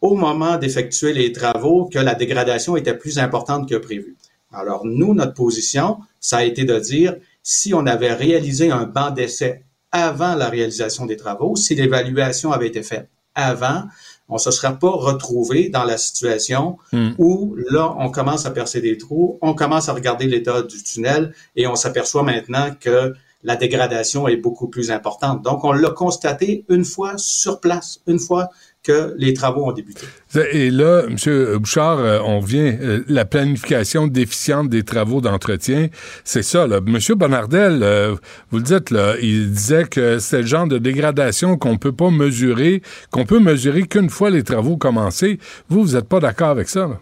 au moment d'effectuer les travaux que la dégradation était plus importante que prévu. Alors, nous, notre position, ça a été de dire, si on avait réalisé un banc d'essai avant la réalisation des travaux, si l'évaluation avait été faite avant, on se serait pas retrouvé dans la situation Hmm. où là, on commence à percer des trous, on commence à regarder l'état du tunnel et on s'aperçoit maintenant que la dégradation est beaucoup plus importante. Donc, on l'a constaté une fois sur place, une fois que les travaux ont débuté. Et là, M. Bouchard, euh, on vient, euh, la planification déficiente des travaux d'entretien, c'est ça. Là. M. Bonardel, euh, vous le dites, là, il disait que c'est le genre de dégradation qu'on peut pas mesurer, qu'on peut mesurer qu'une fois les travaux commencés. Vous, vous n'êtes pas d'accord avec ça? Là?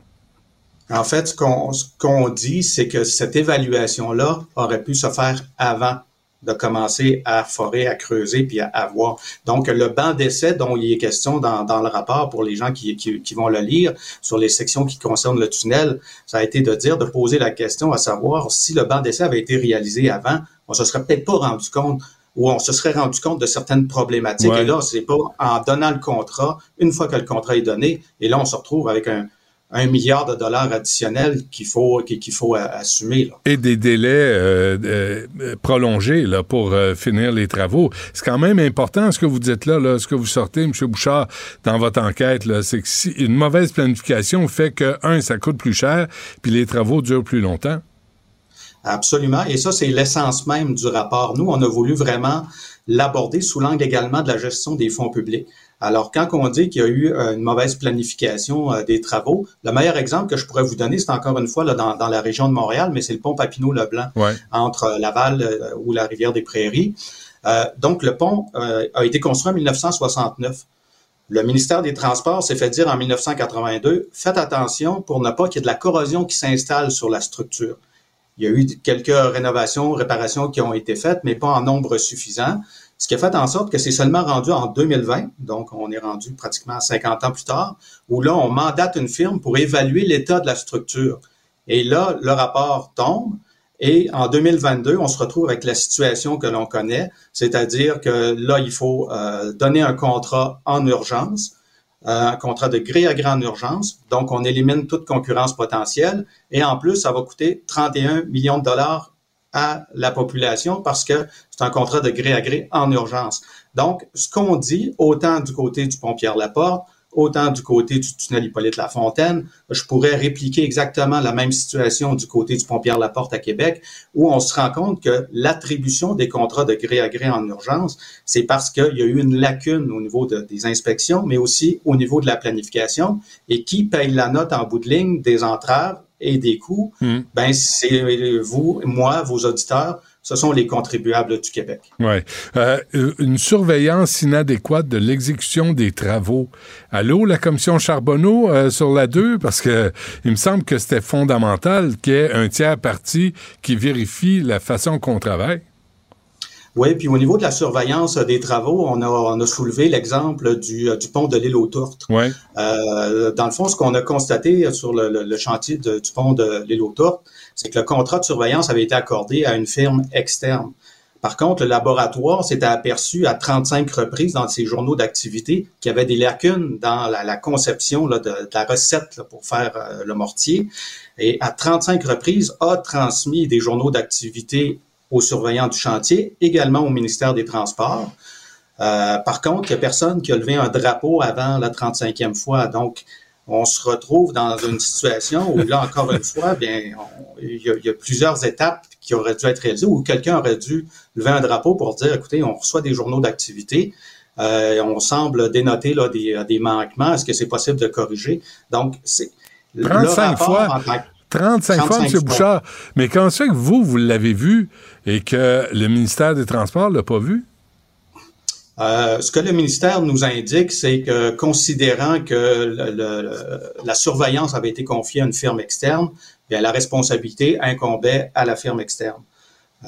En fait, ce qu'on ce qu'on dit, c'est que cette évaluation-là aurait pu se faire avant de commencer à forer, à creuser, puis à, à voir. Donc, le banc d'essai dont il est question dans, dans le rapport pour les gens qui, qui, qui vont le lire sur les sections qui concernent le tunnel, ça a été de dire, de poser la question à savoir si le banc d'essai avait été réalisé avant, on se serait peut-être pas rendu compte ou on se serait rendu compte de certaines problématiques. Ouais. Et là, c'est pas en donnant le contrat, une fois que le contrat est donné, et là, on se retrouve avec un, un milliard de dollars additionnels qu'il faut, qu'il faut assumer. Là. Et des délais euh, euh, prolongés là, pour euh, finir les travaux. C'est quand même important ce que vous dites là, là ce que vous sortez, M. Bouchard, dans votre enquête, c'est que si une mauvaise planification fait que, un, ça coûte plus cher, puis les travaux durent plus longtemps. Absolument. Et ça, c'est l'essence même du rapport. Nous, on a voulu vraiment l'aborder sous l'angle également de la gestion des fonds publics. Alors, quand on dit qu'il y a eu euh, une mauvaise planification euh, des travaux, le meilleur exemple que je pourrais vous donner, c'est encore une fois là, dans, dans la région de Montréal, mais c'est le pont Papineau-Leblanc Ouais. entre euh, Laval euh, ou la rivière des Prairies. Euh, donc, le pont euh, a été construit en 1969. Le ministère des Transports s'est fait dire en 1982, faites attention pour ne pas qu'il y ait de la corrosion qui s'installe sur la structure. Il y a eu quelques rénovations, réparations qui ont été faites, mais pas en nombre suffisant. Ce qui a fait en sorte que c'est seulement rendu en 2020, donc on est rendu pratiquement 50 ans plus tard, où là, on mandate une firme pour évaluer l'état de la structure. Et là, le rapport tombe. Et en 2022, on se retrouve avec la situation que l'on connaît, c'est-à-dire que là, il faut euh, donner un contrat en urgence, euh, un contrat de gré à en urgence. Donc, on élimine toute concurrence potentielle. Et en plus, ça va coûter 31 millions de dollars à la population parce que c'est un contrat de gré à gré en urgence. Donc, ce qu'on dit, autant du côté du pont Pierre-Laporte, autant du côté du tunnel Hippolyte-Lafontaine, je pourrais répliquer exactement la même situation du côté du pont Pierre-Laporte à Québec, où on se rend compte que l'attribution des contrats de gré à gré en urgence, c'est parce qu'il y a eu une lacune au niveau de- des inspections, mais aussi au niveau de la planification. Et qui paye la note en bout de ligne des entraves et des coûts? Ben, c'est vous, moi, vos auditeurs, ce sont les contribuables du Québec. Oui. Euh, une surveillance inadéquate de l'exécution des travaux. Allô, la commission Charbonneau euh, sur la 2? Parce que il me semble que c'était fondamental qu'il y ait un tiers parti qui vérifie la façon qu'on travaille. Oui, puis au niveau de la surveillance des travaux, on a, on a soulevé l'exemple du, du pont de l'île aux Tourtes. Oui. Euh, dans le fond, ce qu'on a constaté sur le, le- le chantier de- du pont de l'île aux Tourtes, c'est que le contrat de surveillance avait été accordé à une firme externe. Par contre, le laboratoire s'était aperçu à 35 reprises dans ses journaux d'activité qu'il y avait des lacunes dans la, la conception là, de, de la recette là, pour faire euh, le mortier. Et à 35 reprises, a transmis des journaux d'activité aux surveillants du chantier, également au ministère des Transports. Euh, par contre, il n'y a personne qui a levé un drapeau avant la 35e fois. Donc, on se retrouve dans une situation où, là, encore une fois, bien, il y, a- il y a plusieurs étapes qui auraient dû être réalisées où quelqu'un aurait dû lever un drapeau pour dire, écoutez, on reçoit des journaux d'activité, euh, on semble dénoter là, des, des manquements, est-ce que c'est possible de corriger? Donc, c'est... le 35 rapport fois. en tant que- 35, fois, 35 M. Bouchard. Mais quand c'est que vous, vous l'avez vu et que le ministère des Transports l'a pas vu? Euh, ce que le ministère nous indique, c'est que considérant que le- le- la surveillance avait été confiée à une firme externe, bien, la responsabilité incombait à la firme externe.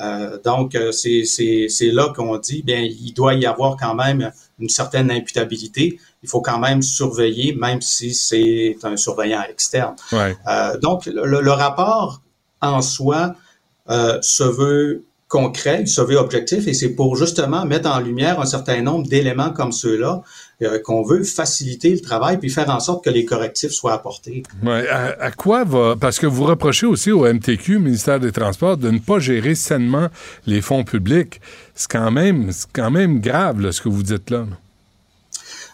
Euh, donc, euh, c'est là qu'on dit, bien, il doit y avoir quand même une certaine imputabilité. Il faut quand même surveiller, même si c'est un surveillant externe. Ouais. Euh, donc, le, le rapport en soi euh, se veut concret, il se veut objectif, et c'est pour justement mettre en lumière un certain nombre d'éléments comme ceux-là euh, qu'on veut faciliter le travail puis faire en sorte que les correctifs soient apportés. Ouais, à, à, quoi va... Parce que vous reprochez aussi au MTQ, ministère des Transports, de ne pas gérer sainement les fonds publics. C'est quand même, c'est quand même grave, là, ce que vous dites là.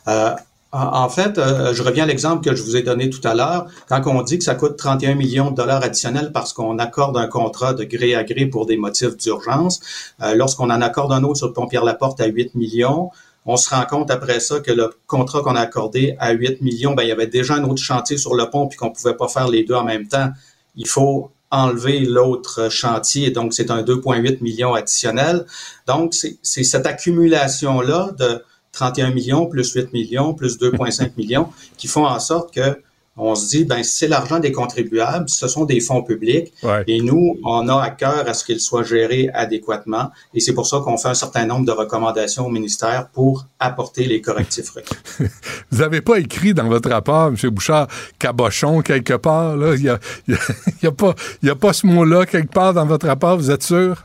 Euh, en fait, euh, je reviens à l'exemple que je vous ai donné tout à l'heure. Quand on dit que ça coûte 31 millions de dollars additionnels parce qu'on accorde un contrat de gré à gré pour des motifs d'urgence, euh, lorsqu'on en accorde un autre sur le pont Pierre-Laporte à 8 millions, on se rend compte après ça que le contrat qu'on a accordé à 8 millions, ben, il y avait déjà un autre chantier sur le pont puis qu'on pouvait pas faire les deux en même temps. Il faut enlever l'autre chantier, donc c'est un 2,8 millions additionnel. Donc, c'est cette accumulation-là de 31 millions plus 8 millions plus 2,5 millions qui font en sorte que on se dit, ben c'est l'argent des contribuables, ce sont des fonds publics, ouais. et nous, on a à cœur à ce qu'ils soient gérés adéquatement, et c'est pour ça qu'on fait un certain nombre de recommandations au ministère pour apporter les correctifs requis. Vous n'avez pas écrit dans votre rapport, M. Bouchard, cabochon quelque part, là? Il n'y a, y a, y a, pas, il y a pas ce mot-là quelque part dans votre rapport, vous êtes sûr?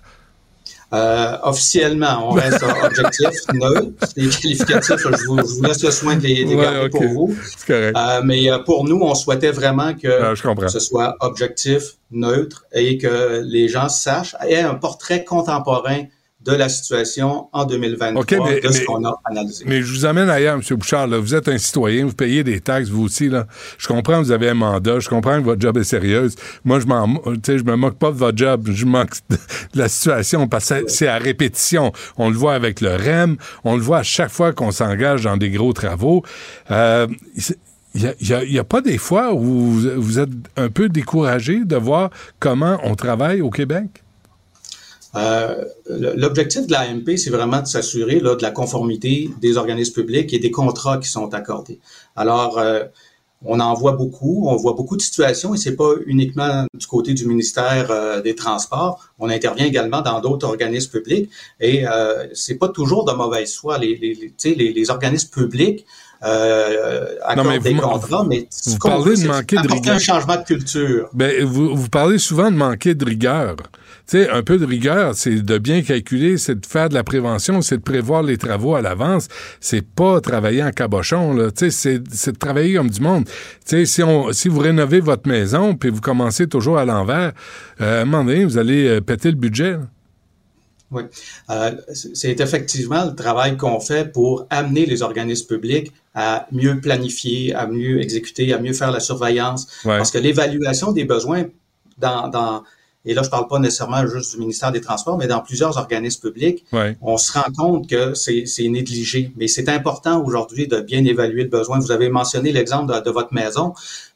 Euh, officiellement, on reste objectif, neutre. Les qualificatifs, je vous, je vous, laisse le soin de les, les ouais, garder okay. pour vous. Correct. Euh, mais pour nous, on souhaitait vraiment que ah, ce soit objectif, neutre et que les gens sachent, aient un portrait contemporain de la situation en 2023, okay, mais, de ce qu'on a analysé. Mais je vous amène ailleurs, M. Bouchard. Là. Vous êtes un citoyen, vous payez des taxes, vous aussi. Là. Je comprends que vous avez un mandat, je comprends que votre job est sérieuse. Moi, je m'en, je me moque pas de votre job, je moque de la situation parce que c'est à répétition. On le voit avec le REM, on le voit à chaque fois qu'on s'engage dans des gros travaux. Euh, il n'y a, a, pas des fois où vous êtes un peu découragé de voir comment on travaille au Québec? Euh, L'objectif de l'AMP, c'est vraiment de s'assurer de la conformité des organismes publics et des contrats qui sont accordés. Alors, euh, on en voit beaucoup, on voit beaucoup de situations et c'est pas uniquement du côté du ministère euh, des Transports. On intervient également dans d'autres organismes publics et euh, c'est pas toujours de mauvaise foi. Les, les, les, les organismes publics euh, accordent non, des vous, contrats, mais vous parlez de manquer de rigueur. un changement de culture. Ben, vous, vous parlez souvent de manquer de rigueur. Sais, un peu de rigueur, c'est de bien calculer, c'est de faire de la prévention, c'est de prévoir les travaux à l'avance. C'est pas travailler en cabochon, là. Tu sais, c'est de travailler comme du monde. Tu sais, si, on, si vous rénovez votre maison, puis vous commencez toujours à l'envers, euh, à un moment donné, vous allez euh, péter le budget. Là. Oui. Euh, c'est effectivement le travail qu'on fait pour amener les organismes publics à mieux planifier, à mieux exécuter, à mieux faire la surveillance. Ouais. Parce que l'évaluation des besoins dans, dans et là, je parle pas nécessairement juste du ministère des Transports, mais dans plusieurs organismes publics, ouais. on se rend compte que c'est négligé. Mais c'est important aujourd'hui de bien évaluer le besoin. Vous avez mentionné l'exemple de, de, votre maison,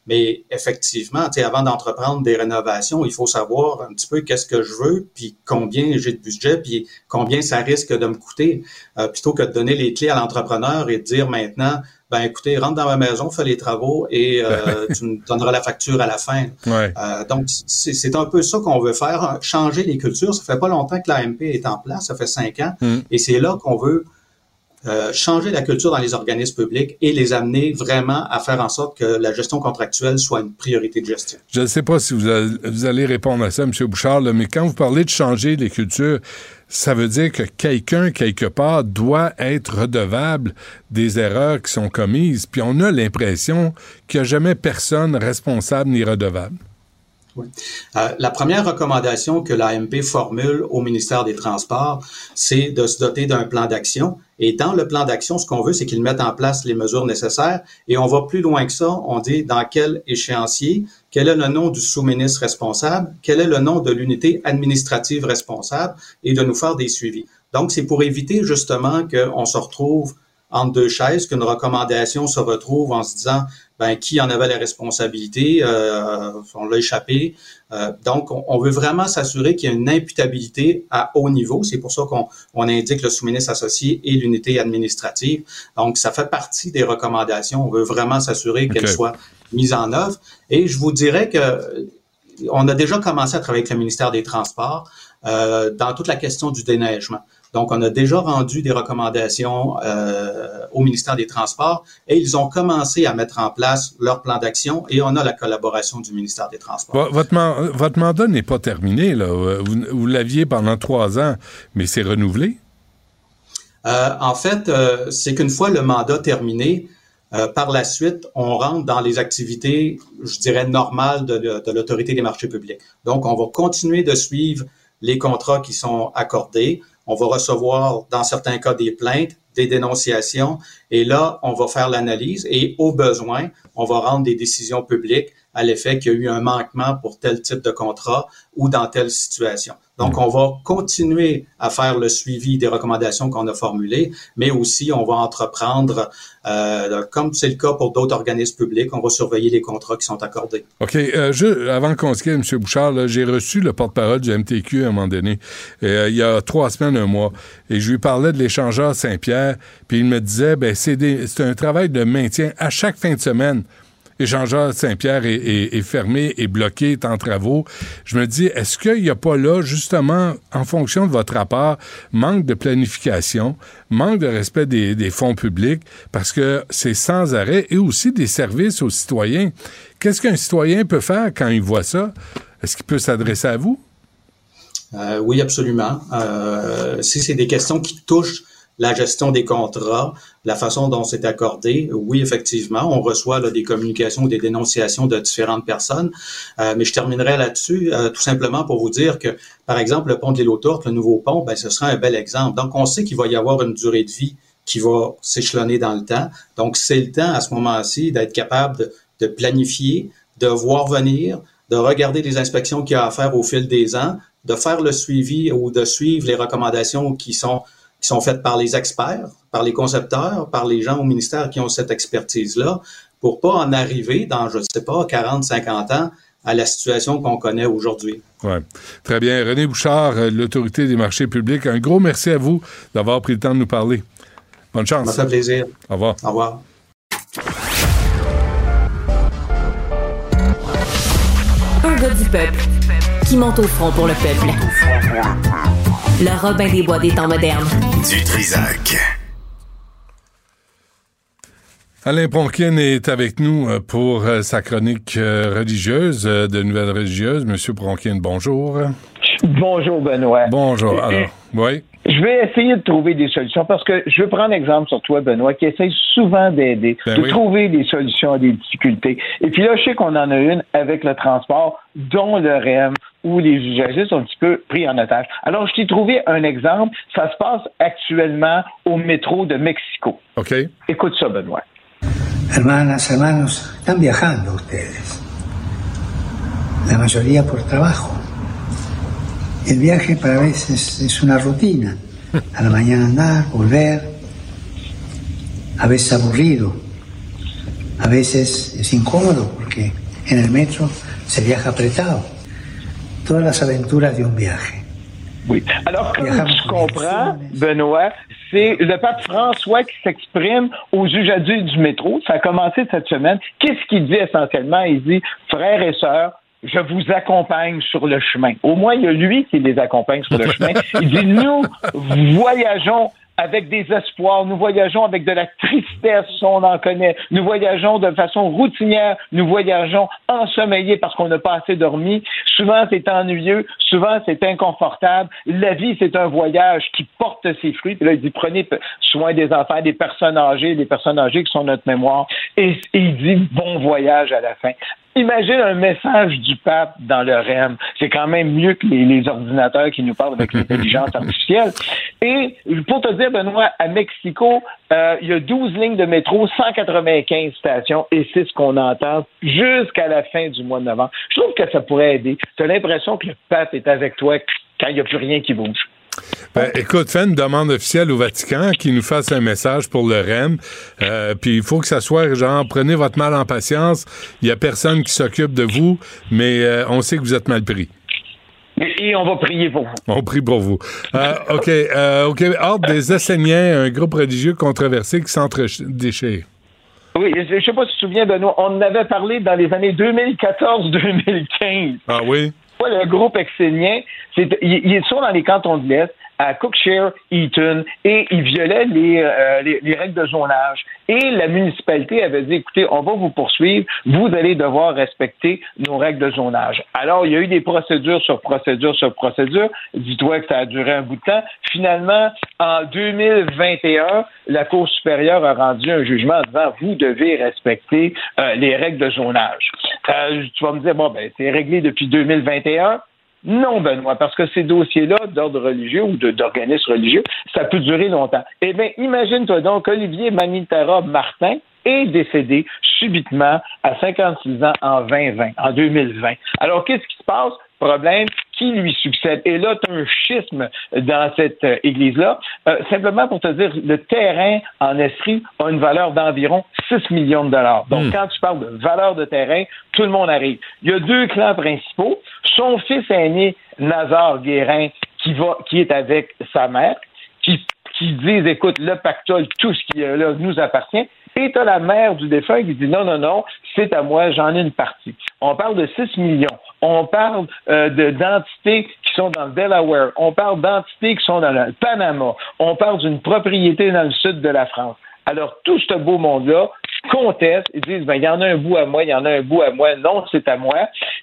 mais effectivement, avant d'entreprendre des rénovations, il faut savoir un petit peu qu'est-ce que je veux, puis combien j'ai de budget, puis combien ça risque de me coûter, euh, plutôt que de donner les clés à l'entrepreneur et de dire maintenant, ben écoutez, rentre dans ma maison, fais les travaux et euh, tu me donneras la facture à la fin. Ouais. Euh, donc, c'est un peu ça qu'on veut faire, changer les cultures. Ça fait pas longtemps que l'AMP est en place, ça fait cinq ans, mm. et c'est là qu'on veut euh, changer la culture dans les organismes publics et les amener vraiment à faire en sorte que la gestion contractuelle soit une priorité de gestion. Je ne sais pas si vous, allez, vous allez répondre à ça, M. Bouchard, là, mais quand vous parlez de changer les cultures, ça veut dire que quelqu'un, quelque part, doit être redevable des erreurs qui sont commises. Puis on a l'impression qu'il n'y a jamais personne responsable ni redevable. Euh, la première recommandation que l'AMP formule au ministère des Transports, c'est de se doter d'un plan d'action. Et dans le plan d'action, ce qu'on veut, c'est qu'ils mettent en place les mesures nécessaires. Et on va plus loin que ça. On dit dans quel échéancier, quel est le nom du sous-ministre responsable, quel est le nom de l'unité administrative responsable, et de nous faire des suivis. Donc, c'est pour éviter justement qu'on se retrouve entre deux chaises, qu'une recommandation se retrouve en se disant ben, qui en avait la responsabilité, euh, on l'a échappé. Euh, donc, on, on, veut vraiment s'assurer qu'il y a une imputabilité à haut niveau. C'est pour ça qu'on on indique le sous-ministre associé et l'unité administrative. Donc, ça fait partie des recommandations. On veut vraiment s'assurer qu'elles soient mises en œuvre. Et je vous dirais que on a déjà commencé à travailler avec le ministère des Transports euh, dans toute la question du déneigement. Donc, on a déjà rendu des recommandations euh, au ministère des Transports et ils ont commencé à mettre en place leur plan d'action et on a la collaboration du ministère des Transports. Votre, man votre mandat n'est pas terminé. Là. Vous, vous l'aviez pendant trois ans, mais c'est renouvelé? Euh, en fait, c'est qu'une fois le mandat terminé, euh, par la suite, on rentre dans les activités, je dirais, normales de, de l'autorité des marchés publics. Donc, on va continuer de suivre les contrats qui sont accordés. On va recevoir, dans certains cas, des plaintes, des dénonciations. Et là, on va faire l'analyse et, au besoin, on va rendre des décisions publiques à l'effet qu'il y a eu un manquement pour tel type de contrat ou dans telle situation. Donc, on va continuer à faire le suivi des recommandations qu'on a formulées, mais aussi on va entreprendre, euh, comme c'est le cas pour d'autres organismes publics, on va surveiller les contrats qui sont accordés. OK. Euh, je, avant qu'on se quitte, M. Bouchard, j'ai reçu le porte-parole du MTQ à un moment donné, euh, il y a trois semaines, un mois, et je lui parlais de l'échangeur Saint-Pierre, puis il me disait, ben c'est un travail de maintien à chaque fin de semaine échangeur Saint-Pierre est, fermé, est bloqué, est en travaux. Je me dis, est-ce qu'il n'y a pas là, justement, en fonction de votre rapport, manque de planification, manque de respect des, fonds publics, parce que c'est sans arrêt, et aussi des services aux citoyens. Qu'est-ce qu'un citoyen peut faire quand il voit ça? Est-ce qu'il peut s'adresser à vous? Euh, oui, absolument. Euh, si c'est des questions qui touchent la gestion des contrats, la façon dont c'est accordé. Oui, effectivement, on reçoit des communications ou des dénonciations de différentes personnes, euh, mais je terminerai là-dessus euh, tout simplement pour vous dire que, par exemple, le pont de l'île aux le nouveau pont, ben, ce sera un bel exemple. Donc, on sait qu'il va y avoir une durée de vie qui va s'échelonner dans le temps. Donc, c'est le temps à ce moment-ci d'être capable de, de planifier, de voir venir, de regarder les inspections qu'il y a à faire au fil des ans, de faire le suivi ou de suivre les recommandations qui sont qui sont faites par les experts, par les concepteurs, par les gens au ministère qui ont cette expertise-là, pour pas en arriver dans, je ne sais pas, 40, 50 ans à la situation qu'on connaît aujourd'hui. Ouais. Très bien. René Bouchard, euh, l'autorité des marchés publics, un gros merci à vous d'avoir pris le temps de nous parler. Bonne chance. Ça fait plaisir. Au revoir. Au revoir. Un gars du peuple qui monte au front pour le peuple. Le Robin des Bois des temps modernes. Du Trisac. Alain Pronkin est avec nous euh, pour euh, sa chronique euh, religieuse de nouvelles religieuses. Monsieur Pronkin, bonjour. Bonjour, Benoît. Bonjour. Alors, oui. Je vais essayer de trouver des solutions parce que je veux prendre exemple sur toi, Benoît, qui essaye souvent d'aider, Ben de trouver des solutions à des difficultés. Et puis là, je sais qu'on en a une avec le transport, dont le REM, où les usagers sont un petit peu pris en otage. Alors, je t'ai trouvé un exemple. Ça se passe actuellement au métro de Mexico. OK. Écoute ça, Benoît. Hermanas, hermanos, están viajando ustedes. La mayoría por trabajo. El viaje para veces es una rutina. A la mañana andar, volver. A veces aburrido. A veces es incómodo porque en el metro se viaja apretado. Todas las aventuras de un viaje. Oui. Alors, comme tu comprends, Benoît, c'est le pape François qui s'exprime aux usagers du métro. Ça a commencé cette semaine. Qu'est-ce qu'il dit essentiellement? Il dit, frères et sœurs, je vous accompagne sur le chemin. Au moins, il y a lui qui les accompagne sur le chemin. Il dit, nous voyageons avec des espoirs, nous voyageons avec de la tristesse, on en connaît, nous voyageons de façon routinière, nous voyageons ensommeillés parce qu'on n'a pas assez dormi, souvent c'est ennuyeux, souvent c'est inconfortable, la vie c'est un voyage qui porte ses fruits, puis là il dit prenez soin des enfants, des personnes âgées, des personnes âgées qui sont notre mémoire, et, et il dit bon voyage à la fin. Imagine un message du pape dans le REM. C'est quand même mieux que les, les ordinateurs qui nous parlent avec l'intelligence artificielle. Et pour te dire, Benoît, à Mexico, euh, il y a 12 lignes de métro, 195 stations, et c'est ce qu'on entend jusqu'à la fin du mois de novembre. Je trouve que ça pourrait aider. Tu as l'impression que le pape est avec toi quand il n'y a plus rien qui bouge. Ben, écoute, fais une demande officielle au Vatican qui nous fasse un message pour le REM. Euh, puis il faut que ça soit genre, prenez votre mal en patience. Il n'y a personne qui s'occupe de vous, mais euh, on sait que vous êtes mal pris. Et, on va prier pour vous. On prie pour vous. Euh, OK. Euh, OK. Ordre des Esséniens, un groupe religieux controversé qui s'entre-déchire. Oui, je ne sais pas si tu te souviens, Benoît, on en avait parlé dans les années 2014-2015. Ah oui? Le groupe exénien, c'est, il, il est toujours dans les cantons de l'Est. À Cookshare, Eaton, et il violait les, euh, les, les règles de zonage. Et la municipalité avait dit, écoutez, on va vous poursuivre, vous allez devoir respecter nos règles de zonage. Alors, il y a eu des procédures sur procédures sur procédures. Dis-toi que ça a duré un bout de temps. Finalement, en 2021, la Cour supérieure a rendu un jugement en disant, vous devez respecter euh, les règles de zonage. Euh, tu vas me dire, bon, ben, c'est réglé depuis 2021. Non, Benoît, parce que ces dossiers-là d'ordre religieux ou d'organismes religieux, ça peut durer longtemps. Eh bien, imagine-toi donc, Olivier Manitara Martin est décédé subitement à 56 ans en 2020, en 2020. Alors, qu'est-ce qui se passe? Problème, qui lui succède? Et là, tu as un schisme dans cette euh, église-là. Euh, simplement pour te dire, le terrain en Estrie a une valeur d'environ 6 millions de dollars. Donc, Hmm. quand tu parles de valeur de terrain, tout le monde arrive. Il y a deux clans principaux. Son fils aîné, Nazar Guérin, qui, va, qui est avec sa mère, qui, qui disent, écoute, le pactole, tout ce qui est là nous appartient. Et as la mère du défunt qui dit, non, non, non, c'est à moi, j'en ai une partie. On parle de 6 millions. On parle euh, de d'entités qui sont dans le Delaware. On parle d'entités qui sont dans le Panama. On parle d'une propriété dans le sud de la France. Alors, tout ce beau monde-là conteste. Ils disent, ben, il y en a un bout à moi, il y en a un bout à moi. Non, c'est à moi.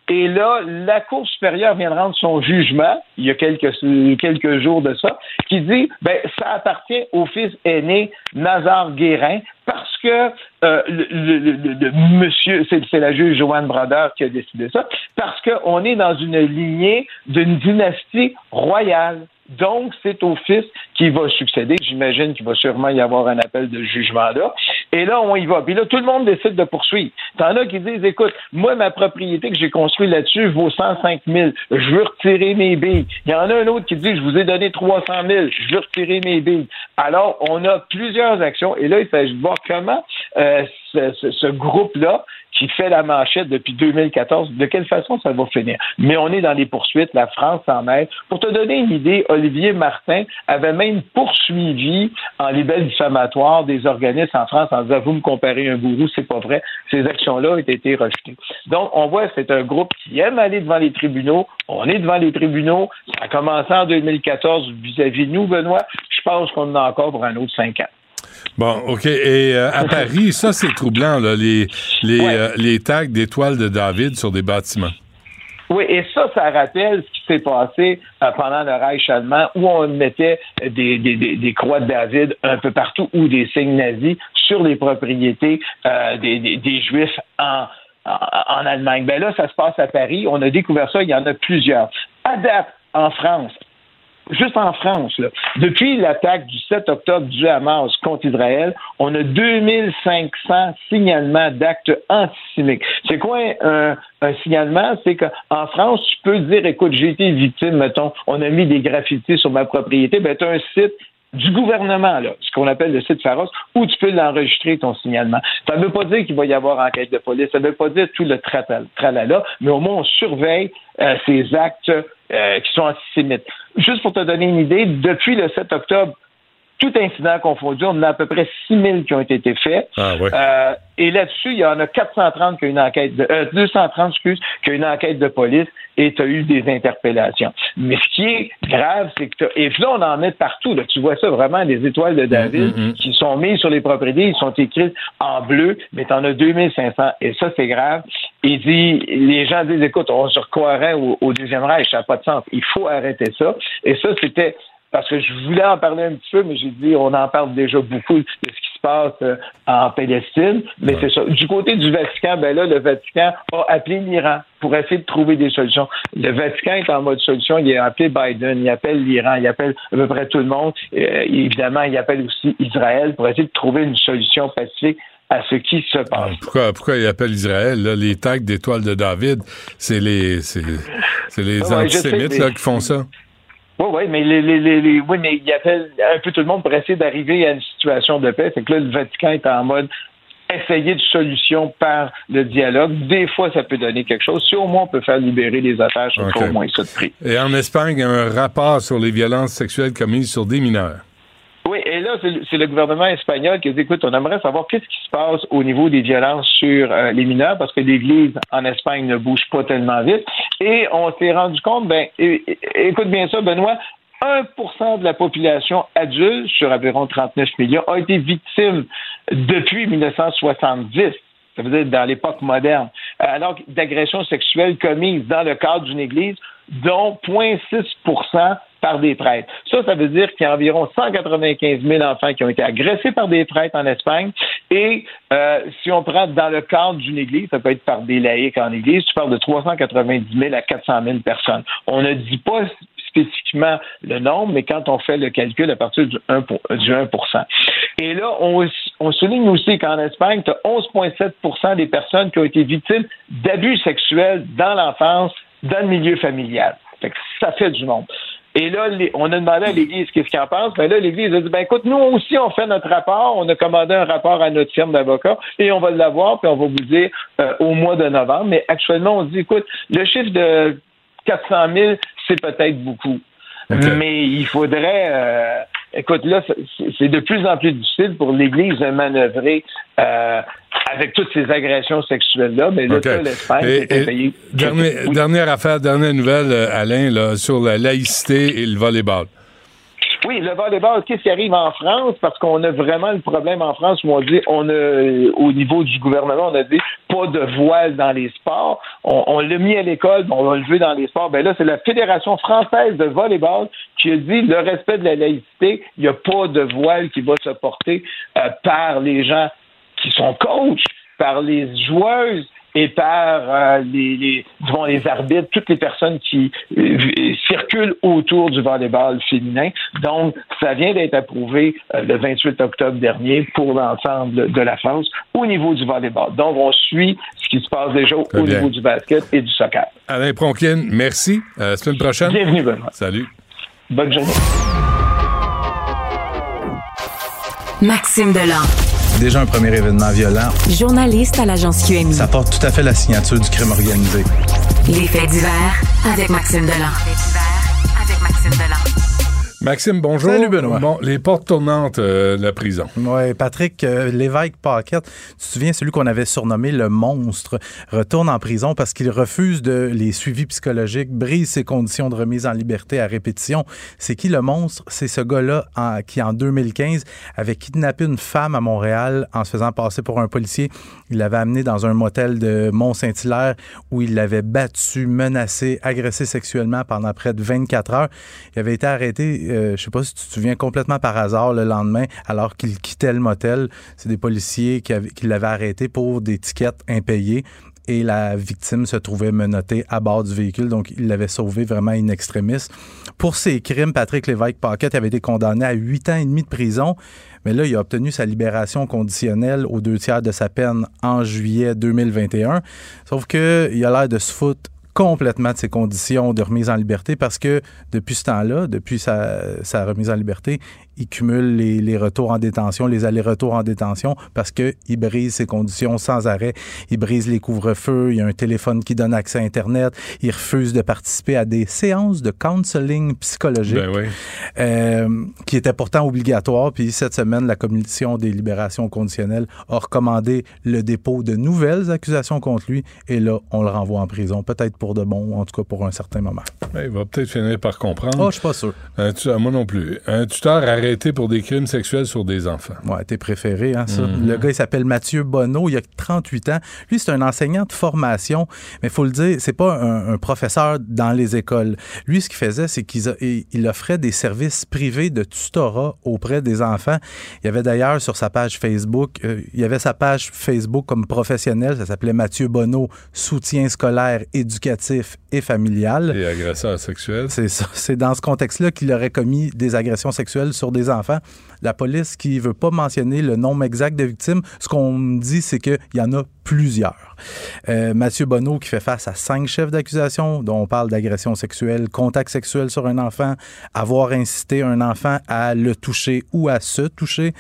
Et là, la Cour supérieure vient de rendre son jugement, il y a quelques, quelques jours de ça, qui dit, ben, ça appartient au fils aîné Nazar Guérin parce que euh, le, le- le- le monsieur, c'est la juge Joanne Brodeur qui a décidé ça, parce qu'on est dans une lignée d'une dynastie royale. Donc, c'est au fils qui va succéder. J'imagine qu'il va sûrement y avoir un appel de jugement là. Et là, on y va. Puis là, tout le monde décide de poursuivre. T'en as qui disent, écoute, moi, ma propriété que j'ai construite là-dessus vaut 105 000. Je veux retirer mes billes. Il y en a un autre qui dit, je vous ai donné 300 000. Je veux retirer mes billes. Alors, on a plusieurs actions. Et là, il s'agit de voir comment euh, ce, ce- ce groupe-là, qui fait la manchette depuis 2014, de quelle façon ça va finir? Mais on est dans les poursuites, la France s'en mêle. Pour te donner une idée, Olivier Martin avait même poursuivi en libelle diffamatoire des organismes en France en disant, vous me comparez un gourou, c'est pas vrai. Ces actions-là ont été rejetées. Donc, on voit, c'est un groupe qui aime aller devant les tribunaux. On est devant les tribunaux. Ça a commencé en 2014 vis-à-vis de nous, Benoît. Je pense qu'on en a encore pour un autre cinq ans. Bon, OK. Et euh, à Paris, ça, c'est troublant, là, les, les, euh, les tags d'étoiles de David sur des bâtiments. Oui, et ça, ça rappelle ce qui s'est passé euh, pendant le Reich allemand où on mettait des, des, des, croix de David un peu partout ou des signes nazis sur les propriétés euh, des, des, des Juifs en, en, Allemagne. Ben là, ça se passe à Paris. On a découvert ça, il y en a plusieurs. À en France, juste en France, depuis l'attaque du 7 octobre du Hamas contre Israël, on a 2500 signalements d'actes antisémites. C'est quoi un, signalement? C'est qu'en France, tu peux dire, écoute, j'ai été victime, mettons, on a mis des graffitis sur ma propriété, ben, tu as un site du gouvernement, là, ce qu'on appelle le site Pharos, où tu peux l'enregistrer, ton signalement. Ça ne veut pas dire qu'il va y avoir enquête de police, ça ne veut pas dire tout le tralala, mais au moins on surveille euh, ces actes qui sont antisémites. Juste pour te donner une idée, depuis le 7 octobre, tout incident confondu, on en a à peu près 6 000 qui ont été faits. Ah ouais. Euh, et là-dessus, il y en a 430 qui ont une enquête de, euh, 230, excuse, qui ont une enquête de police et tu as eu des interpellations. Mais ce qui est grave, c'est que et là, on en met partout. Là. Tu vois ça vraiment, les étoiles de David Mm, qui sont mises sur les propriétés, ils sont écrites en bleu, mais tu en as 2500 et ça, c'est grave. Il dit, les gens disent, écoute, on se recroirait au, au deuxième Reich, ça n'a pas de sens. Il faut arrêter ça. Et ça, c'était parce que je voulais en parler un petit peu, mais j'ai dit, on en parle déjà beaucoup de ce qui se passe euh, en Palestine. Mais c'est ça. Du côté du Vatican, ben là, le Vatican a appelé l'Iran pour essayer de trouver des solutions. Le Vatican est en mode solution. Il a appelé Biden, il appelle l'Iran, il appelle à peu près tout le monde. Euh, évidemment, il appelle aussi Israël pour essayer de trouver une solution pacifique à ce qui se passe. Pourquoi, pourquoi il appelle Israël, là, les tags d'étoiles de David? C'est les, c'est, les Ouais, je sais, antisémites, mais- là, qui font ça. Oui, oui, mais les, les, les, les- oui, mais il appelle un peu tout le monde pour essayer d'arriver à une situation de paix. C'est que là, le Vatican est en mode essayer de solution par le dialogue. Des fois, ça peut donner quelque chose. Si au moins on peut faire libérer les otages, ça Ok. sera au moins ça de prix. Et en Espagne, il y a un rapport sur les violences sexuelles commises sur des mineurs. Oui, et là, c'est le- gouvernement espagnol qui dit, écoute, on aimerait savoir qu'est-ce qui se passe au niveau des violences sur euh, les mineurs, parce que l'Église en Espagne ne bouge pas tellement vite. Et on s'est rendu compte, ben, écoute bien ça, Benoît, 1% de la population adulte, sur environ 39 millions, a été victime depuis 1970 ça veut dire dans l'époque moderne, euh, alors d'agressions sexuelles commises dans le cadre d'une église, dont 0,6 par des prêtres. Ça, ça veut dire qu'il y a environ 195 000 enfants qui ont été agressés par des prêtres en Espagne. Et euh, si on prend dans le cadre d'une église, ça peut être par des laïcs en église, tu parles de 390 000 à 400 000 personnes. On ne dit pas spécifiquement le nombre, mais quand on fait le calcul à partir du 1, du 1 Et là, on, souligne aussi qu'en Espagne, tu as 11,7% des personnes qui ont été victimes d'abus sexuels dans l'enfance, dans le milieu familial. Fait que ça fait du monde. Et là, on a demandé à l'Église qu'est-ce qu'elle en pense. Ben là, l'Église a dit, ben écoute, nous aussi, on fait notre rapport. On a commandé un rapport à notre firme d'avocats et on va l'avoir, puis on va vous dire euh, au mois de novembre. Mais actuellement, on dit, écoute, le chiffre de 400 000, c'est peut-être beaucoup. Mais il faudrait... Euh, écoute, là, c'est de plus en plus difficile pour l'Église de manœuvrer euh, avec toutes ces agressions sexuelles-là. Mais là, okay. l'Espagne payé. Dernière affaire, dernière nouvelle, euh, Alain, là, sur la laïcité et le volleyball. Oui, le volleyball, qu'est-ce qui arrive en France? Parce qu'on a vraiment le problème en France où on dit, on a, au niveau du gouvernement, on a dit pas de voile dans les sports. On, l'a mis à l'école, on l'a levé dans les sports. Ben là, c'est la Fédération française de volleyball qui a dit le respect de la laïcité, il n'y a pas de voile qui va se porter euh, par les gens qui sont coachs, par les joueuses et par euh, les, les, les arbitres, toutes les personnes qui euh, circulent autour du volleyball féminin. Donc, ça vient d'être approuvé euh, le 28 octobre dernier pour l'ensemble de la France au niveau du volleyball. Donc, on suit ce qui se passe déjà au niveau du basket et du soccer. Alain Pronkin, merci. À la semaine prochaine. Bienvenue, Benoît. Salut. Bonne journée. Maxime Delan déjà un premier événement violent. Journaliste à l'agence QMI. Ça porte tout à fait la signature du crime organisé. Les faits divers avec Maxime Delan. Les faits divers avec Maxime Delan. Maxime, bonjour. Salut, Benoît. Bon, les portes tournantes euh, de la prison. Oui, Patrick euh, Lévesque Paquette, tu te souviens, celui qu'on avait surnommé le monstre, retourne en prison parce qu'il refuse de les suivis psychologiques, brise ses conditions de remise en liberté à répétition. C'est qui le monstre? C'est ce gars-là qui, en 2015, avait kidnappé une femme à Montréal en se faisant passer pour un policier. Il l'avait amené dans un motel de Mont-Saint-Hilaire où il l'avait battu, menacé, agressé sexuellement pendant près de 24 heures. Il avait été arrêté euh, je sais pas si tu te souviens, complètement par hasard le lendemain, alors qu'il quittait le motel. C'est des policiers qui, l'avaient arrêté pour des tickets impayés et la victime se trouvait menottée à bord du véhicule. Donc, il l'avait sauvé vraiment in extremis. Pour ces crimes, Patrick Lévesque Paquette avait été condamné à huit ans et demi de prison. Mais là, il a obtenu sa libération conditionnelle aux deux tiers de sa peine en juillet 2021. Sauf qu'il a l'air de se foutre complètement de ses conditions de remise en liberté parce que depuis ce temps-là, depuis sa, sa remise en liberté, il cumule les, retours en détention, les allers-retours en détention parce qu'il brise ses conditions sans arrêt. Il brise les couvre-feux, il y a un téléphone qui donne accès à Internet, il refuse de participer à des séances de counseling psychologique ben euh, qui étaient pourtant obligatoires. Puis cette semaine, la Commission des libérations conditionnelles a recommandé le dépôt de nouvelles accusations contre lui et là, on le renvoie en prison, peut-être pour de bon, en tout cas pour un certain moment. Ben, il va peut-être finir par comprendre. Oh, je suis pas sûr. moi non plus. Un tuteur arrêté pour des crimes sexuels sur des enfants. Ouais, t'es préféré, hein, ça. Mhm. Le gars, il s'appelle Mathieu Bonneau, il a 38 ans. Lui, c'est un enseignant de formation, mais il faut le dire, c'est pas un, professeur dans les écoles. Lui, ce qu'il faisait, c'est qu'il il offrait des services privés de tutorat auprès des enfants. Il y avait d'ailleurs sur sa page Facebook, euh, il y avait sa page Facebook comme professionnel, ça s'appelait Mathieu Bonneau, soutien scolaire, éducatif et familial. Et agresseur sexuel. C'est ça. C'est dans ce contexte-là qu'il aurait commis des agressions sexuelles sur enfants. La police qui veut pas mentionner le nombre exact de victimes, ce qu'on me dit, c'est qu'il y en a plusieurs. Euh, Mathieu Bonneau qui fait face à cinq chefs d'accusation, dont on parle d'agression sexuelle, contact sexuel sur un enfant, avoir incité un enfant à le toucher ou à se toucher.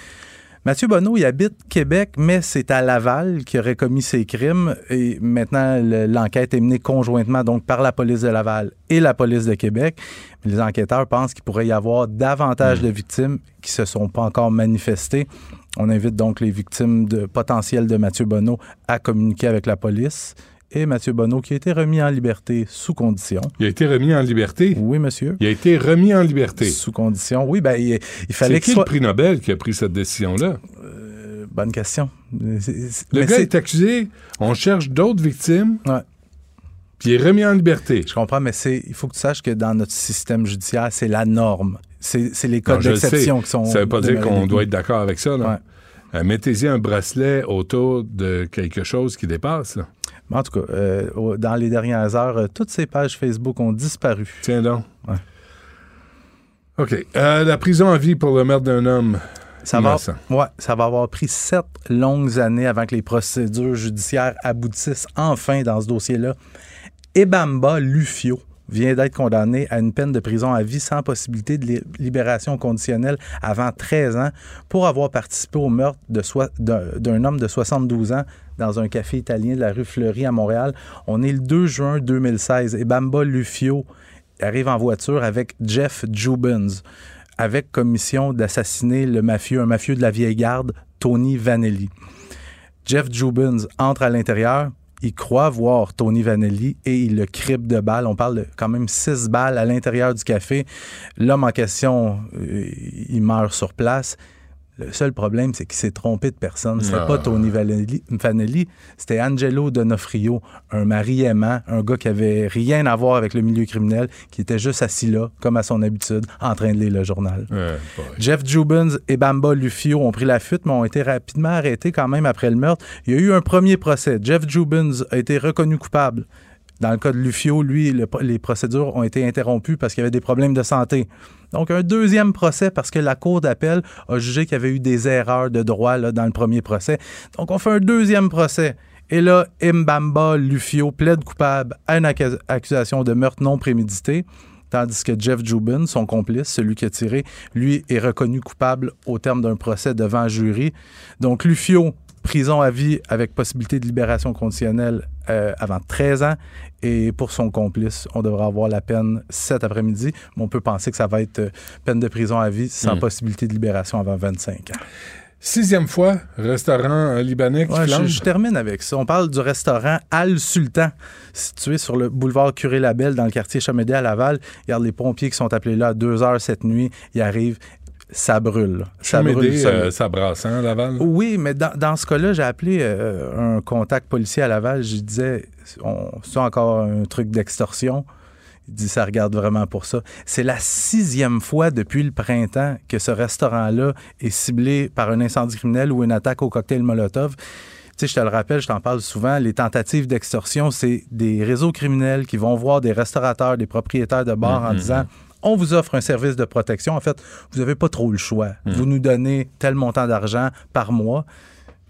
Mathieu Bonneau, il habite Québec, mais c'est à Laval qu'il aurait commis ces crimes. Et maintenant, l'enquête est menée conjointement donc par la police de Laval et la police de Québec. les enquêteurs pensent qu'il pourrait y avoir davantage de victimes qui se sont pas encore manifestées. On invite donc les victimes de, potentielles de Mathieu Bonneau à communiquer avec la police et Mathieu Bonneau, qui a été remis en liberté sous condition. Il a été remis en liberté? Oui, monsieur. Il a été remis en liberté? Sous condition, oui. Ben, il, il fallait C'est que qui soit... le prix Nobel qui a pris cette décision-là? Euh, bonne question. C'est- c'est- Le mais gars c'est- est accusé, on cherche d'autres victimes, Ouais. puis il est remis en liberté. Je comprends, mais c'est, il faut que tu saches que dans notre système judiciaire, c'est la norme. C'est, c'est les codes d'exception qui sont. Ça veut pas dire qu'on doit être d'accord avec ça. Là. Euh, Mettez-y un bracelet autour de quelque chose qui dépasse. Là. Mais En tout cas, euh, dans les dernières heures, euh, toutes ces pages Facebook ont disparu. Tiens donc. Ouais. OK. Euh, la prison à vie pour le meurtre d'un homme. Ça va, ouais, ça va avoir pris sept longues années avant que les procédures judiciaires aboutissent enfin dans ce dossier-là. Ebamba Lufio vient d'être condamné à une peine de prison à vie sans possibilité de li- libération conditionnelle avant 13 ans pour avoir participé au meurtre d'un homme de 72 ans dans un café italien de la rue Fleury à Montréal. On est le 2 juin 2016 et Bamba Lufio arrive en voiture avec Jeff Jubins avec comme mission d'assassiner le mafieux, un mafieux de la vieille garde, Tony Vanelli. Jeff Jubins entre à l'intérieur, il croit voir Tony Vanelli et il le crible de balles. On parle quand même six balles à l'intérieur du café. L'homme en question, euh, il meurt sur place. Le seul problème, c'est qu'il s'est trompé de personne. C'était Ah. pas Tony Vanelli, c'était Angelo Donofrio, un mari aimant, un gars qui avait rien à voir avec le milieu criminel, qui était juste assis là, comme à son habitude, en train de lire le journal. Jeff Jubins et Bamba Lufio ont pris la fuite, mais ont été rapidement arrêtés quand même après le meurtre. Il y a eu un premier procès. Jeff Jubins a été reconnu coupable. Dans le cas de Lufio, lui, le- les procédures ont été interrompues parce qu'il y avait des problèmes de santé. Donc, un deuxième procès parce que la Cour d'appel a jugé qu'il y avait eu des erreurs de droit dans le premier procès. Donc, on fait un deuxième procès. Et là, Mbamba Lufio plaide coupable à une accu- accusation de meurtre non prémédité. Tandis que Jeff Jubin, son complice, celui qui a tiré, lui est reconnu coupable au terme d'un procès devant jury. Donc, Lufio, prison à vie avec possibilité de libération conditionnelle euh, avant 13 ans. Et pour son complice, on devra avoir la peine cet après-midi. Mais on peut penser que ça va être euh, peine de prison à vie sans Hmm. possibilité de libération avant 25 ans. Sixième fois, restaurant euh, libanais qui Ouais, je, termine avec ça. On parle du restaurant Al Sultan, situé sur le boulevard Curé-Labelle, dans le quartier Chamédé à Laval. Regarde les pompiers qui sont appelés là à 2 heures cette nuit. Ils arrivent, ça brûle. Ça brûle euh, ça brasse, hein, Laval? Oui, mais dans, dans ce cas-là, j'ai appelé euh, un contact policier à Laval. Je disais, c'est encore un truc d'extorsion? Il dit, ça regarde vraiment pour ça. C'est la sixième fois depuis le printemps que ce restaurant-là est ciblé par un incendie criminel ou une attaque au cocktail Molotov. Tu sais, je te le rappelle, je t'en parle souvent, les tentatives d'extorsion, c'est des réseaux criminels qui vont voir des restaurateurs, des propriétaires de bars en Mhm. disant on vous offre un service de protection. En fait, vous n'avez pas trop le choix. Mhm. Vous nous donnez tel montant d'argent par mois.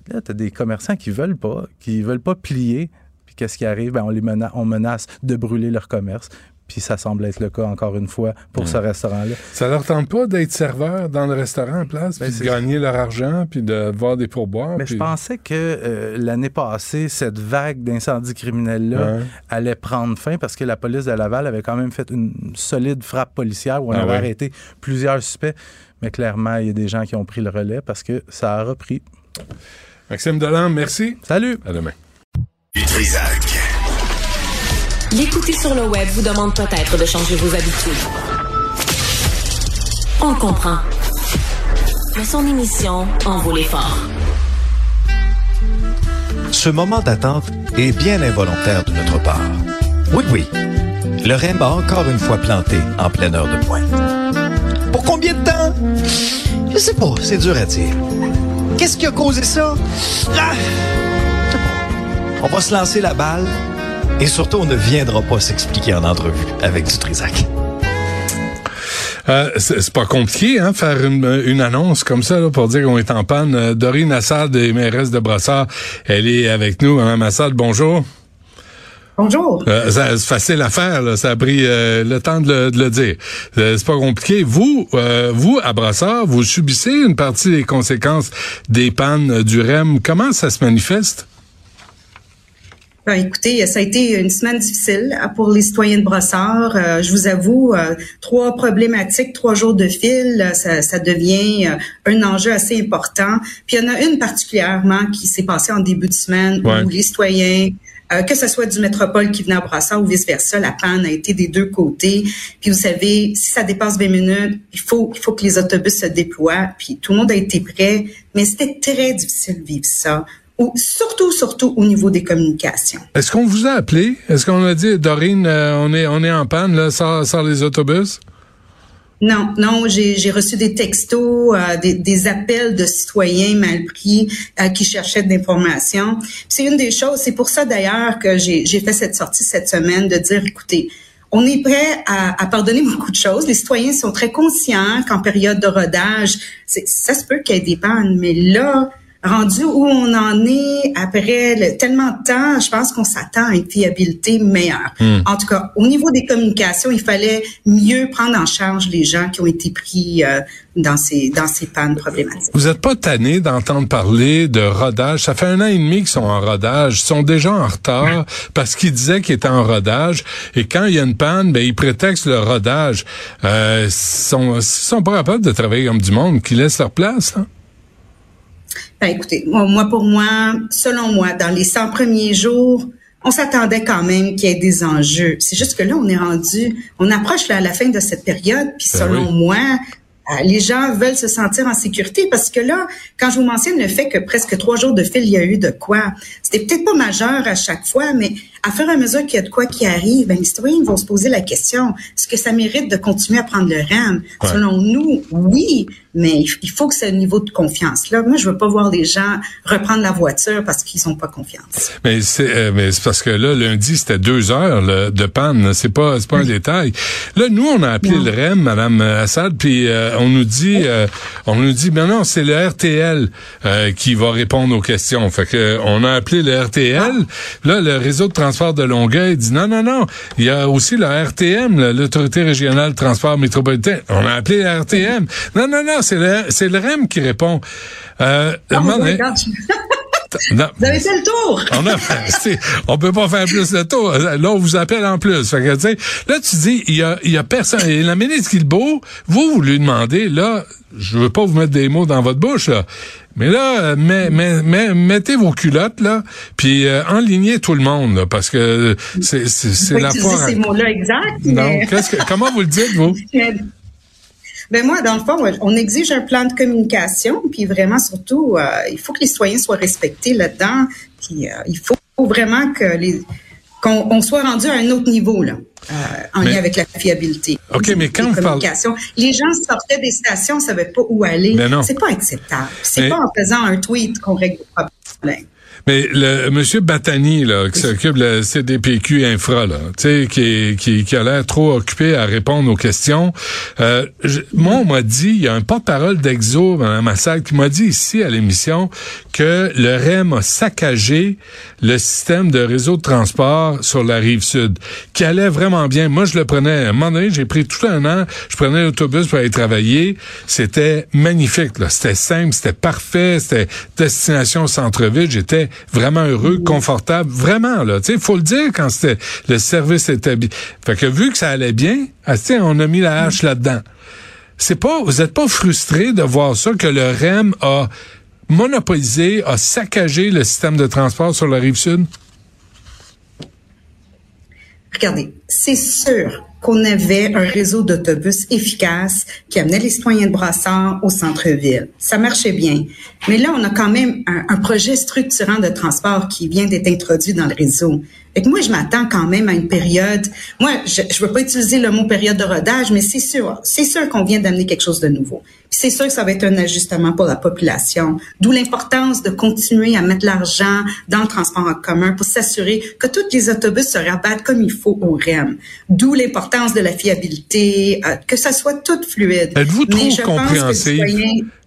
Là, tu as des commerçants qui veulent pas, qui veulent pas plier. Puis qu'est-ce qui arrive? Ben, on les on menace de brûler leur commerce. Puis ça semble être le cas, encore une fois, pour ce restaurant-là. Ça leur tente pas d'être serveur dans le restaurant en place, puis de gagner leur argent, puis de voir des pourboires. Mais puis- je pensais que euh, l'année passée, cette vague d'incendies criminels-là Ouais. allait prendre fin parce que la police de Laval avait quand même fait une solide frappe policière où on Ah avait ouais. arrêté plusieurs suspects. Mais clairement, il y a des gens qui ont pris le relais parce que ça a repris. Maxime Delan, merci. Salut. À demain. Trisac. L'écouter sur le web vous demande peut-être de changer vos habitudes. On comprend. Mais son émission en vaut l'effort. Ce moment d'attente est bien involontaire de notre part. Oui, oui. Le REM a encore une fois planté en pleine heure de pointe. Pour combien de temps? Je sais pas, c'est dur à dire. Qu'est-ce qui a causé ça? Ah! On va se lancer la balle et surtout, on ne viendra pas s'expliquer en entrevue avec du Trisac. Euh, c'est pas compliqué, hein, faire une, une annonce comme ça là, pour dire qu'on est en panne. Euh, Dorine Assad, des mairesse de Brossard, elle est avec nous. Madame Assad, bonjour. Bonjour. Euh, ça- c'est facile à faire, là. ça a pris euh, le temps de le, de le dire. Euh, c'est pas compliqué. Vous, euh, vous à Brossard, vous subissez une partie des conséquences des pannes du REM. Comment ça se manifeste? Ben, écoutez, ça a été une semaine difficile euh, pour les citoyens de Brossard. Euh, je vous avoue, euh, trois problématiques, trois jours de fil, euh, ça, ça devient euh, un enjeu assez important. Puis il y en a une particulièrement qui s'est passée en début de semaine Ouais. où les citoyens Euh, que ce soit du métropole qui venait à Brassard ou vice-versa, la panne a été des deux côtés. Puis vous savez, si ça dépasse 20 minutes, il faut, il faut que les autobus se déploient. Puis tout le monde a été prêt, mais c'était très difficile de vivre ça. Ou, surtout, surtout au niveau des communications. Est-ce qu'on vous a appelé? Est-ce qu'on a dit, Dorine, euh, on, est, on est en panne, là, sans, sans les autobus? Non, non, j'ai reçu des textos, euh, des, des, appels de citoyens mal pris euh, qui cherchaient de l'information. C'est une des choses, c'est pour ça d'ailleurs que j'ai fait cette sortie cette semaine de dire, écoutez, on est prêt à, à, pardonner beaucoup de choses. Les citoyens sont très conscients qu'en période de rodage, ça se peut qu'il y ait des pannes, mais là, rendu où on en est après tellement de temps, je pense qu'on s'attend à une fiabilité meilleure. Hmm. En tout cas, au niveau des communications, il fallait mieux prendre en charge les gens qui ont été pris euh, dans ces dans ces pannes problématiques. Vous n'êtes pas tanné d'entendre parler de rodage? Ça fait un an et demi qu'ils sont en rodage. Ils sont déjà en retard parce qu'ils disaient qu'ils étaient en rodage. Et quand il y a une panne, ben ils prétextent le rodage. Euh, sont sont pas capables de travailler comme du monde, qui laissent leur place. Là. Ben, écoutez, moi, pour moi, selon moi, dans les 100 premiers jours, on s'attendait quand même qu'il y ait des enjeux. C'est juste que là, on est rendu, on approche là, à la fin de cette période, puis ben selon moi, euh, les gens veulent se sentir en sécurité parce que là, quand je vous mentionne le fait que presque trois jours de fil, il y a eu de quoi, c'était peut-être pas majeur à chaque fois, mais à fur et à mesure qu'il y a de quoi qui arrive, ben, les citoyens vont se poser la question, est-ce que ça mérite de continuer à prendre le RAM? Selon nous, oui, mais il faut que c'est un niveau de confiance. Là, moi, je veux pas voir les gens reprendre la voiture parce qu'ils n'ont pas confiance. Mais c'est euh, mais c'est parce que là, lundi, c'était deux heures de panne. C'est pas c'est pas un détail. Là, nous, on a appelé le REM, Madame Assad, puis euh, on nous dit euh, on nous dit ben non, c'est le RTL qui va répondre aux questions. Fait que on a appelé le RTL. Ah. Là, le réseau de transport de Longueuil dit non, non, non. Il y a aussi le RTM, l'autorité régionale de transport métropolitain. On a appelé le RTM. Non, non, non c'est le, c'est le REM qui répond. Euh, oh Vous avez fait le tour. on, a, on peut pas faire plus de tour. Là, on vous appelle en plus. Fait que, là, tu dis, il y a, il y a personne. Et la ministre Guilbeault, vous, vous lui demandez, là, je veux pas vous mettre des mots dans votre bouche, là. Mais là, mais, mais, mettez vos culottes, là, puis euh, enlignez tout le monde, là, parce que c'est, c'est, la fois. ces mots-là exacts. Non, qu'est-ce que, comment vous le dites, vous? Ben moi, dans le fond, on exige un plan de communication, puis vraiment, surtout, euh, il faut que les citoyens soient respectés là-dedans, puis euh, il faut vraiment que les qu'on soit rendu à un autre niveau là, euh, en lien avec la fiabilité. Ok, mais quand vous parlez... les gens sortaient des stations, savaient pas où aller. C'est pas acceptable. C'est pas en faisant un tweet qu'on règle le problème. Mais le monsieur Batani là, qui s'occupe de la CDPQ Infra là, tu sais, qui, qui, qui a l'air trop occupé à répondre aux questions. Euh, moi, on m'a dit, il y a un porte-parole d'Exo, Mme Massal, qui m'a dit ici à l'émission que le REM a saccagé le système de réseau de transport sur la rive sud, qui allait vraiment bien. Moi, je le prenais. À un moment donné, j'ai pris tout un an. Je prenais l'autobus pour aller travailler. C'était magnifique. Là. C'était simple, c'était parfait. C'était destination centre-ville. J'étais vraiment heureux, confortable, vraiment là. Tu sais, faut le dire quand c'était le service bien. Fait que vu que ça allait bien, ah, on a mis la hache là-dedans. C'est pas, vous êtes pas frustré de voir ça que le REM a monopolisé, a saccagé le système de transport sur la rive sud? Regardez, c'est sûr qu'on avait un réseau d'autobus efficace qui amenait les citoyens de Brassard au centre-ville. Ça marchait bien. Mais là, on a quand même un, projet structurant de transport qui vient d'être introduit dans le réseau. Et moi, je m'attends quand même à une période. Moi, je ne veux pas utiliser le mot période de rodage, mais c'est sûr, c'est sûr qu'on vient d'amener quelque chose de nouveau. C'est sûr que ça va être un ajustement pour la population. D'où l'importance de continuer à mettre l'argent dans le transport en commun pour s'assurer que tous les autobus se rabattent comme il faut au REM. D'où l'importance de la fiabilité, euh, que ça soit tout fluide. Êtes-vous trop compréhensif?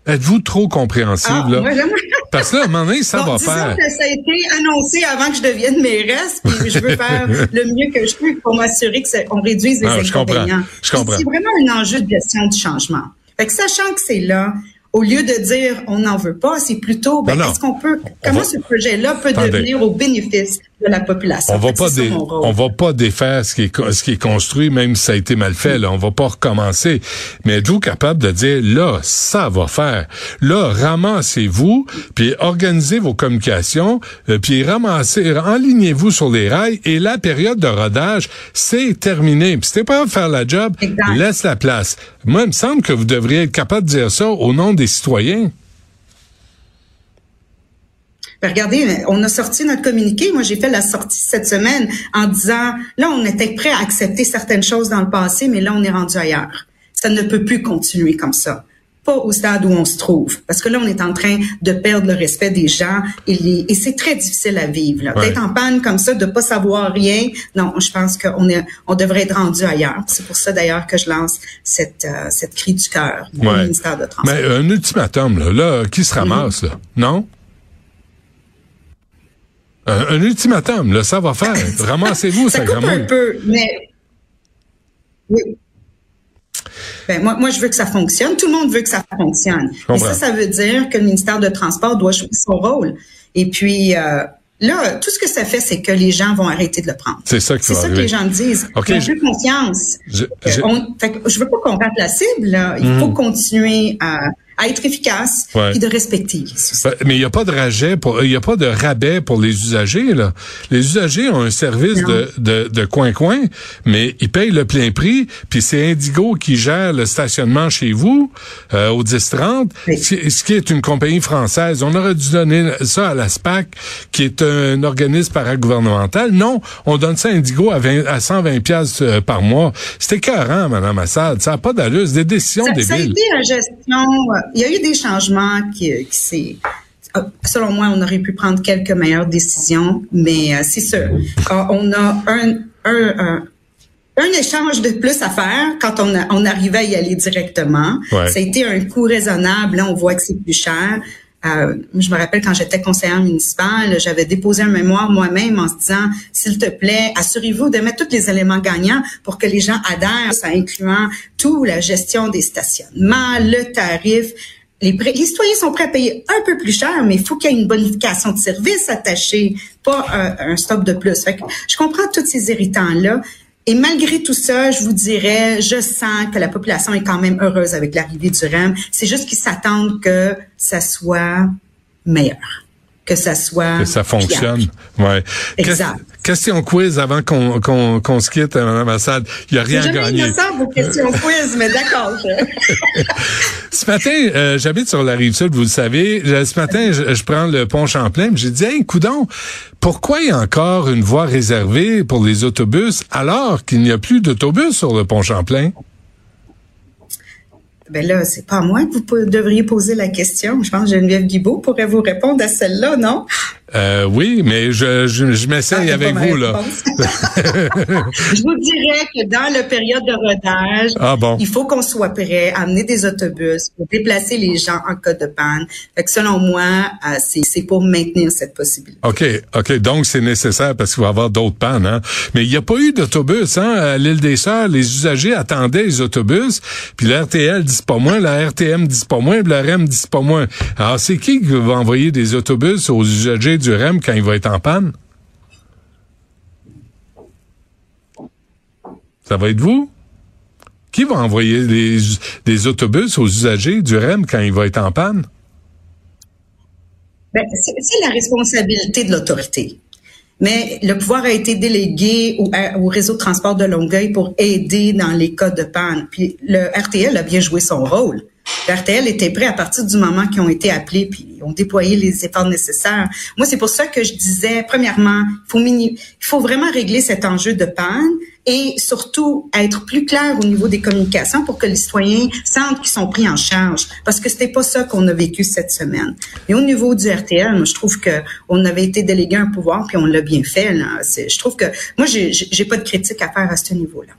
Êtes-vous trop compréhensible? Ah, là? Parce que là, à un moment donné, ça va faire. Que ça a été annoncé avant que je devienne mairesse, puis je veux faire le mieux que je peux pour m'assurer qu'on réduise les ah, inconvénients. Je comprends. C'est vraiment un enjeu de gestion du changement. Fait que sachant que c'est là, au lieu de dire on n'en veut pas, c'est plutôt ben, est-ce qu'on peut comment ce projet-là peut devenir au bénéfice? De la population. On va pas dé- on va pas défaire ce qui est co- ce qui est construit même si ça a été mal fait là, on va pas recommencer. Mais êtes-vous capable de dire là ça va faire? Là ramassez-vous puis organisez vos communications euh, puis ramassez enlignez-vous sur les rails et la période de rodage c'est terminé. Puis si t'es pas faire la job, laisse la place. Moi il me semble que vous devriez être capable de dire ça au nom des citoyens. Ben, regardez, on a sorti notre communiqué. Moi, j'ai fait la sortie cette semaine en disant, là, on était prêt à accepter certaines choses dans le passé, mais là, on est rendu ailleurs. Ça ne peut plus continuer comme ça. Pas au stade où on se trouve. Parce que là, on est en train de perdre le respect des gens et, les- et c'est très difficile à vivre. là. Ouais. D'être en panne comme ça, de pas savoir rien. Non, je pense qu'on est, on devrait être rendu ailleurs. C'est pour ça, d'ailleurs, que je lance cette, euh, cette cri du cœur Ouais. ministère de Transport. Mais un ultimatum, là, là qui se ramasse, là? Non? Un, un ultimatum, là, ça va faire. Ramassez-vous, ça ça coupe un peu, mais oui. Ben, moi, moi, je veux que ça fonctionne. Tout le monde veut que ça fonctionne. Et ça, ça veut dire que le ministère de Transport doit jouer son rôle. Et puis, euh, là, tout ce que ça fait, c'est que les gens vont arrêter de le prendre. C'est ça qui C'est va ça que les gens disent. OK, Ils ont je- confiance. Je- Euh, je- on- fait que je veux pas qu'on rate la cible. Là. Il Mhm. faut continuer à, à être efficace Ouais. et de respecter. Ben, Mais il n'y a pas de rabais pour, il y a pas de rabais pour les usagers, là. Les usagers ont un service de, de, de coin-coin, mais ils payent le plein prix, puis c'est Indigo qui gère le stationnement chez vous, euh, au 10-30, ce ce qui est une compagnie française. On aurait dû donner ça à la SPAC, qui est un organisme paragouvernemental. Non, on donne ça à Indigo à, 20 à 120 pièces par mois. C'était écœurant, Madame Assad. Ça n'a pas d'allure. C'est des décisions Ça, ça a débiles. été une gestion. Il y a eu des changements qui, qui s'est. euh, Selon moi, on aurait pu prendre quelques meilleures décisions, mais euh, c'est sûr. Euh, on a un, un, un, un échange de plus à faire quand on, a- on arrivait à y aller directement. Ouais. Ça a été un coût raisonnable. Là, on voit que c'est plus cher. Euh, je me rappelle quand j'étais conseillère municipale, j'avais déposé un mémoire moi-même en se disant, s'il te plaît, assurez-vous de mettre tous les éléments gagnants pour que les gens adhèrent, ça incluant tout, la gestion des stationnements, le tarif. Les, les citoyens sont prêts à payer un peu plus cher, mais il faut qu'il y ait une bonification de service attachée, pas un, un stop de plus. Fait que je comprends tous ces irritants-là. Et malgré tout ça, je vous dirais, je sens que la population est quand même heureuse avec l'arrivée du REM. C'est juste qu'ils s'attendent que ça soit meilleur, que ça soit que ça fonctionne. fiable. Ouais. Exact. Que- Question quiz avant qu'on qu'on qu'on se quitte, Mme Assad. Il n'y a rien gagné. innocent vos questions quiz, mais d'accord. je- Ce matin, euh, j'habite sur la rive sud, vous le savez. Euh, Ce matin, je, je prends le pont Champlain. J'ai dit, hey, coudon, pourquoi il y a encore une voie réservée pour les autobus alors qu'il n'y a plus d'autobus sur le pont Champlain? Ben là, c'est pas à moi que vous devriez poser la question. Je pense que Geneviève Guibault pourrait vous répondre à celle-là, non? Euh, oui, mais je, je, je m'essaye Ah, avec vous, là. Je vous dirais que dans la période de rodage, Ah bon. il faut qu'on soit prêt à amener des autobus pour déplacer les gens en cas de panne. Fait que selon moi, euh, c'est c'est pour maintenir cette possibilité. OK, OK. Donc, c'est nécessaire parce qu'il va y avoir d'autres pannes. Hein? Mais il n'y a pas eu d'autobus. Hein? À l'île des Sœurs, les usagers attendaient les autobus. Puis la RTL dit pas moins, la RTM dit pas moins, puis la REM dit pas moins. Alors, c'est qui qui va envoyer des autobus aux usagers du REM quand il va être en panne? Ça va être vous? Qui va envoyer des, des autobus aux usagers du REM quand il va être en panne? Ben, c'est la responsabilité de l'autorité. Mais le pouvoir a été délégué au, au réseau de transport de Longueuil pour aider dans les cas de panne. Puis le RTL a bien joué son rôle. RTL était prêt à partir du moment qu'ils ont été appelés puis ont déployé les efforts nécessaires. Moi, c'est pour ça que je disais, premièrement, il faut, faut vraiment régler cet enjeu de panne et surtout être plus clair au niveau des communications pour que les citoyens sentent qu'ils sont pris en charge. Parce que c'était pas ça qu'on a vécu cette semaine. Et au niveau du RTL, moi, je trouve que on avait été délégué un pouvoir puis on l'a bien fait. Là. C'est- Je trouve que moi, j'ai j'ai- j'ai pas de critique à faire à ce niveau-là.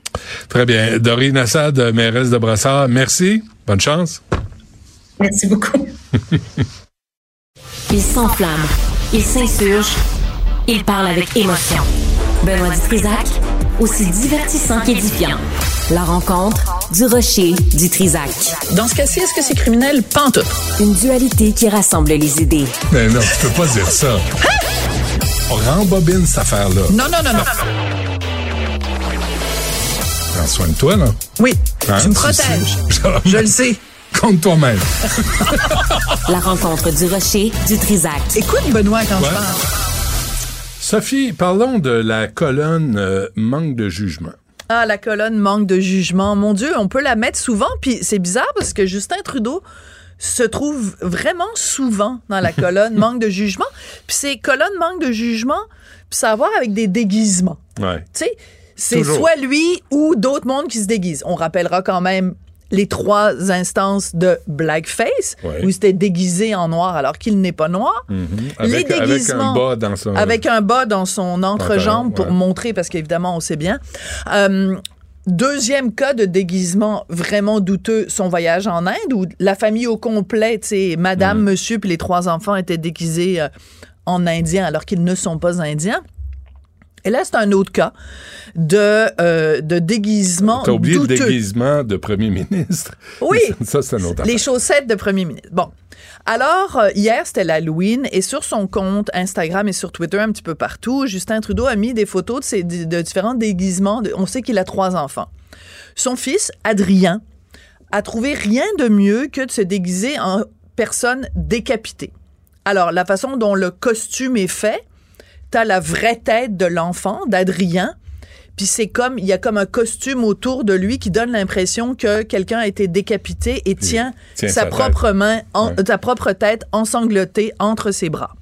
Très bien. Dorine Assad, mairesse de Brassard, merci. Bonne chance. Merci beaucoup. Il s'enflamme, il s'insurge, il parle avec émotion. Benoît Dutrisac, aussi divertissant qu'édifiant. La rencontre du rocher du Trisac. Dans ce cas-ci, est-ce que c'est criminel? Pantoute. Une dualité qui rassemble les idées. Mais non, tu peux pas dire ça. On rembobine cette affaire-là. Non, non, non, non. Prends soin de toi, là. Oui, Hein, tu me protèges. Je le sais. Compte toi-même. La rencontre du rocher du Trisac. Écoute, Benoît, quand Ouais. je parle. Sophie, parlons de la colonne euh, manque de jugement. Ah, la colonne manque de jugement. Mon Dieu, on peut la mettre souvent. Puis c'est bizarre parce que Justin Trudeau se trouve vraiment souvent dans la colonne manque de jugement. Puis c'est colonne manque de jugement, puis ça a à voir avec des déguisements. Ouais. Tu sais, c'est soit lui ou d'autres mondes qui se déguisent. On rappellera quand même les trois instances de blackface, Ouais. où il s'était déguisé en noir alors qu'il n'est pas noir. Mhm. Les Avec, avec déguisements. un bas dans son. Avec un bas dans son entrejambe pour montrer, parce qu'évidemment, on sait bien. Euh, Deuxième cas de déguisement vraiment douteux, son voyage en Inde, où la famille au complet, tu madame, Mm. monsieur, puis les trois enfants étaient déguisés euh, en indien alors qu'ils ne sont pas indiens. Et là, c'est un autre cas de, euh, de déguisement T'as oublié douteux. le déguisement de premier ministre. Oui. Ça, c'est un autre Les affaire. chaussettes de premier ministre. Bon. Alors, euh, hier, c'était l'Halloween et sur son compte Instagram et sur Twitter, un petit peu partout, Justin Trudeau a mis des photos de, ses, de, de différents déguisements. De- on sait qu'il a trois enfants. Son fils, Adrien, a trouvé rien de mieux que de se déguiser en personne décapitée. Alors, la façon dont le costume est fait, t'as la vraie tête de l'enfant, d'Adrien, puis c'est comme, il y a comme un costume autour de lui qui donne l'impression que quelqu'un a été décapité et tient, tient sa, sa propre tête. main, en- Ouais. sa propre tête ensanglotée entre ses bras.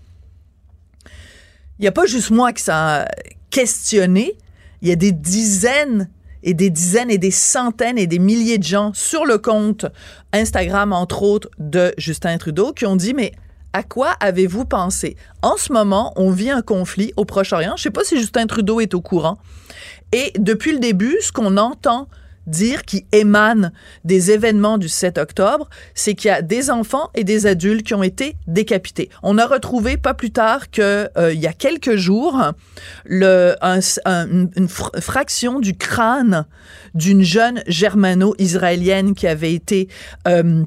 Il n'y a pas juste moi qui s'en questionné. Il y a des dizaines et des dizaines et des centaines et des milliers de gens sur le compte Instagram, entre autres, de Justin Trudeau, qui ont dit, mais à quoi avez-vous pensé? En ce moment, on vit un conflit au Proche-Orient. Je ne sais pas si Justin Trudeau est au courant. Et depuis le début, ce qu'on entend dire qui émane des événements du 7 octobre, c'est qu'il y a des enfants et des adultes qui ont été décapités. On a retrouvé pas plus tard que euh, il y a quelques jours une, une fr- fraction du crâne d'une jeune germano-israélienne qui avait été euh,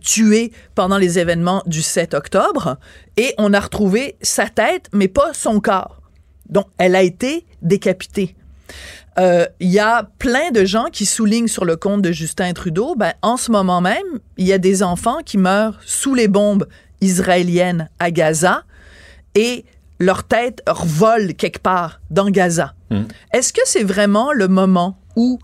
tuée pendant les événements du 7 octobre et on a retrouvé sa tête mais pas son corps. Donc elle a été décapitée. Euh, Il y a plein de gens qui soulignent sur le compte de Justin Trudeau, ben, en ce moment même, il y a des enfants qui meurent sous les bombes israéliennes à Gaza et leur tête revole quelque part dans Gaza. Hmm. Est-ce que c'est vraiment le moment où,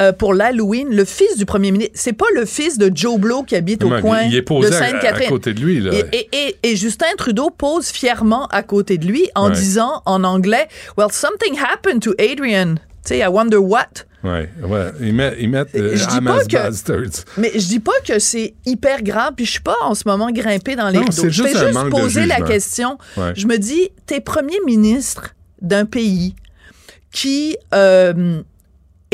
euh, pour l'Halloween, le fils du premier ministre, c'est pas le fils de Joe Blow qui habite au Non, coin il est posé de à- Sainte-Catherine. à côté de lui, là. Et, et- et- et Justin Trudeau pose fièrement à côté de lui en Ouais. disant en anglais, Well, something happened to Adrian. Tu sais, I wonder what. Ouais, ouais. Ils mettent, ils mettent euh, Je dis Hamas pas que- Bastards. Mais je dis pas que c'est hyper grave, puis je suis pas en ce moment grimpé dans les Non, rideaux. Je fais juste poser la question. Ouais. Je me dis, t'es premier ministre d'un pays qui euh,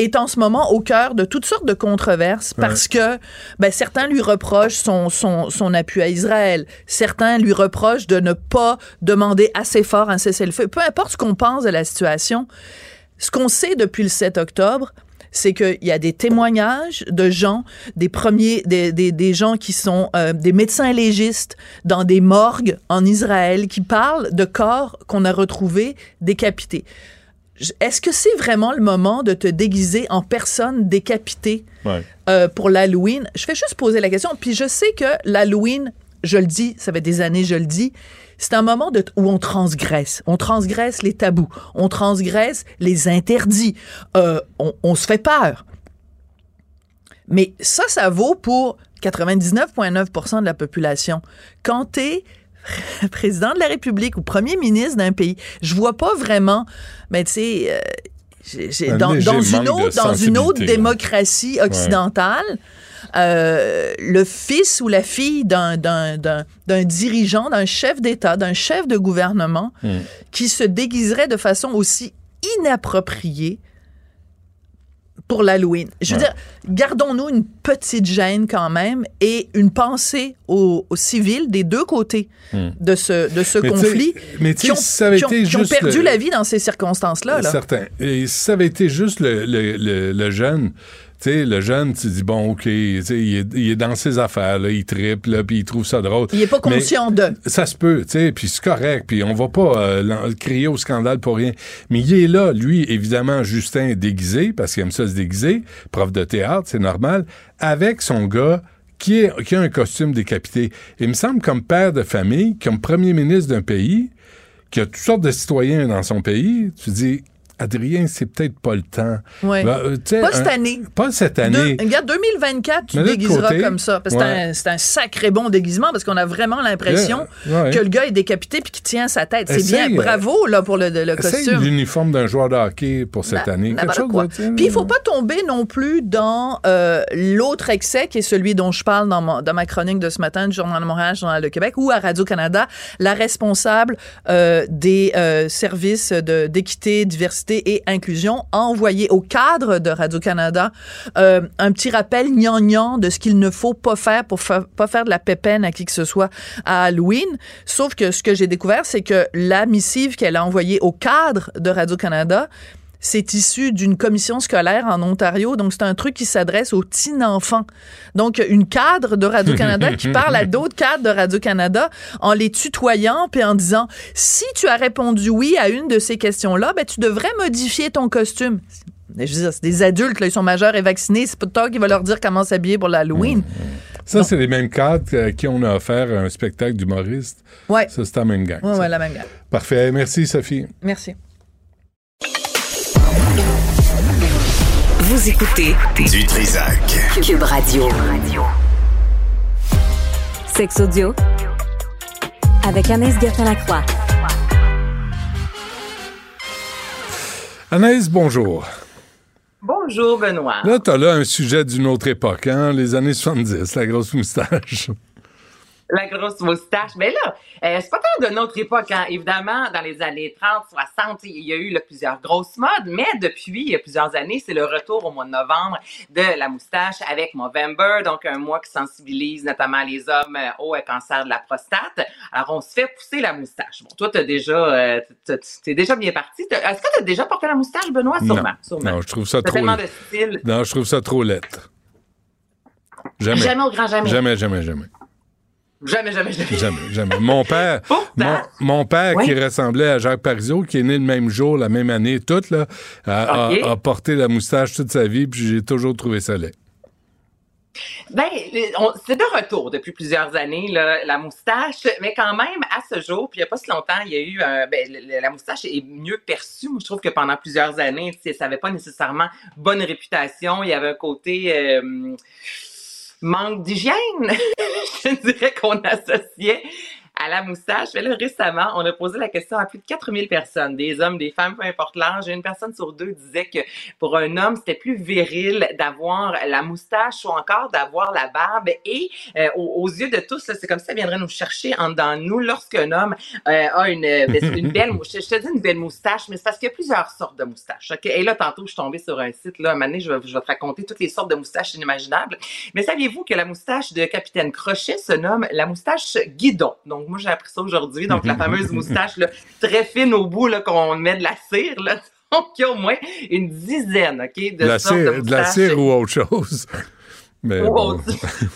est en ce moment au cœur de toutes sortes de controverses Ouais. parce que ben, certains lui reprochent son, son, son appui à Israël, certains lui reprochent de ne pas demander assez fort un cessez-le-feu. Peu importe ce qu'on pense de la situation, ce qu'on sait depuis le 7 octobre, c'est qu'il y a des témoignages de gens, des premiers, des, des, des gens qui sont euh, des médecins légistes dans des morgues en Israël qui parlent de corps qu'on a retrouvés décapités. Est-ce que c'est vraiment le moment de te déguiser en personne décapitée Ouais. euh, pour l'Halloween? Je fais juste poser la question. Puis je sais que l'Halloween, je le dis, ça fait des années, je le dis, c'est un moment de, où on transgresse. On transgresse les tabous. On transgresse les interdits. Euh, on, on se fait peur. Mais ça, ça vaut pour 99,9% de la population. Quand tu es président de la République ou premier ministre d'un pays, je vois pas vraiment, mais tu sais, euh, j'ai- j'ai- Un dans, une autre, dans une autre sensibilité, là. démocratie occidentale, euh, le fils ou la fille d'un- d'un d'un- d'un dirigeant, d'un chef d'État, d'un chef de gouvernement Hmm. qui se déguiserait de façon aussi inappropriée pour l'Halloween. Je veux Ouais. dire, gardons-nous une petite gêne quand même et une pensée aux, aux civils des deux côtés Hmm. de ce, de ce Mais conflit mais qui ont, ça avait qui ont- été qui ont perdu le- la vie dans ces circonstances-là. là. Certain. Et si ça avait été juste le, le- le jeune, sais, le jeune, tu dis, bon, OK, tu sais, il est, il est dans ses affaires, là, il tripe, là, puis il trouve ça drôle. Il est pas Mais conscient de. Ça se peut, tu sais, puis c'est correct, puis on va pas euh, crier au scandale pour rien. Mais il est là, lui, évidemment, Justin est déguisé, parce qu'il aime ça se déguiser, prof de théâtre, c'est normal, avec son gars qui, est, qui a un costume décapité. Il me semble comme père de famille, comme premier ministre d'un pays, qui a toutes sortes de citoyens dans son pays, tu dis, Adrien, c'est peut-être pas le temps. Ouais. Ben, euh, Pas cette un- année. Pas cette année. Regarde, 2024, tu déguiseras côté, comme ça. Parce ouais. c'est un- c'est un, sacré bon déguisement parce qu'on a vraiment l'impression ouais. que le gars est décapité puis qu'il tient sa tête. C'est bien. euh, Bravo là, pour le, le costume. l'uniforme d'un joueur de hockey pour cette Na- année. Quelque chose quoi. Puis il faut pas tomber non plus dans euh, l'autre excès qui est celui dont je parle dans ma, dans ma chronique de ce matin du Journal de Montréal, Journal de Québec ou à Radio-Canada, la responsable euh, des services de- d'équité, diversité et inclusion a envoyé au cadre de Radio-Canada euh, un petit rappel gnangnan de ce qu'il ne faut pas faire pour fa- pas faire de la pépène à qui que ce soit à Halloween. Sauf que ce que j'ai découvert, c'est que la missive qu'elle a envoyée au cadre de Radio-Canada, c'est issu d'une commission scolaire en Ontario. Donc, c'est un truc qui s'adresse aux petits-enfants. Donc, une cadre de Radio-Canada qui parle à d'autres cadres de Radio-Canada en les tutoyant puis en disant si tu as répondu oui à une de ces questions-là, ben, tu devrais modifier ton costume. Je veux dire, c'est des adultes, là, ils sont majeurs et vaccinés. C'est pas toi qui va leur dire comment s'habiller pour l'Halloween. Ça, c'est les mêmes cadres euh, à qui on a offert un spectacle d'humoriste. Ouais. Ça, c'est la même gang. Ouais, ouais, la même gang. Parfait. Merci, Sophie. Merci. Vous écoutez Du Trisac. Cube Radio. Sexe audio avec Anaïs Gertin-Lacroix. Anaïs, bonjour. Bonjour, Benoît. Là, t'as là un sujet d'une autre époque, hein? Les années 70, la grosse moustache. La grosse moustache. Mais là, euh, c'est pas tant de notre époque. Hein. Évidemment, dans les années 30, 60, il y a eu là, plusieurs grosses modes, mais depuis il y a plusieurs années, c'est le retour au mois de novembre de la moustache avec Movember, donc un mois qui sensibilise notamment les hommes euh, au euh, cancer de la prostate. Alors, on se fait pousser la moustache. Bon, toi, t'as déjà, euh, t'as- t'es déjà bien parti. T'as- Est-ce que tu as déjà porté la moustache, Benoît? Sûrement. non, sûrement. non, je trouve ça T'as trop... tellement de style. Non, je trouve ça trop lettre. Jamais. Jamais au grand jamais. Jamais, jamais, jamais. Jamais, jamais, jamais. Jamais, jamais. Mon père, mon, mon père Oui. qui ressemblait à Jacques Parizeau, qui est né le même jour, la même année, tout, là, a, a- Ok. a porté la moustache toute sa vie, puis j'ai toujours trouvé ça laid. Ben, c'est de retour depuis plusieurs années, là, la moustache, mais quand même, à ce jour, puis il n'y a pas si longtemps, il y a eu, euh, ben, la moustache est mieux perçue. Moi, je trouve que pendant plusieurs années, ça n'avait pas nécessairement bonne réputation. Il y avait un côté euh, manque d'hygiène, je dirais qu'on associait à la moustache. Mais là, récemment, on a posé la question à plus de 4000 personnes, des hommes, des femmes, peu importe l'âge. Une personne sur deux disait que pour un homme, c'était plus viril d'avoir la moustache ou encore d'avoir la barbe. Et euh, aux, yeux de tous, c'est comme ça viendrait nous chercher en dedans de nous lorsqu'un homme euh, a une, ben, c'est une belle moustache. Je te dis une belle moustache, mais c'est parce qu'il y a plusieurs sortes de moustaches. ok? Et là, tantôt, je suis tombée sur un site. Là, un donné, je vais, je te raconter toutes les sortes de moustaches inimaginables. Mais saviez-vous que la moustache de Capitaine Crochet se nomme la moustache guidon? Donc, moi, j'ai appris ça aujourd'hui. Donc, la fameuse moustache là, très fine au bout qu'on met de la cire. Là. Donc, il y a au moins une dizaine ok, de De la, sortes de cire, de la cire ou autre chose. Mais bon. autre.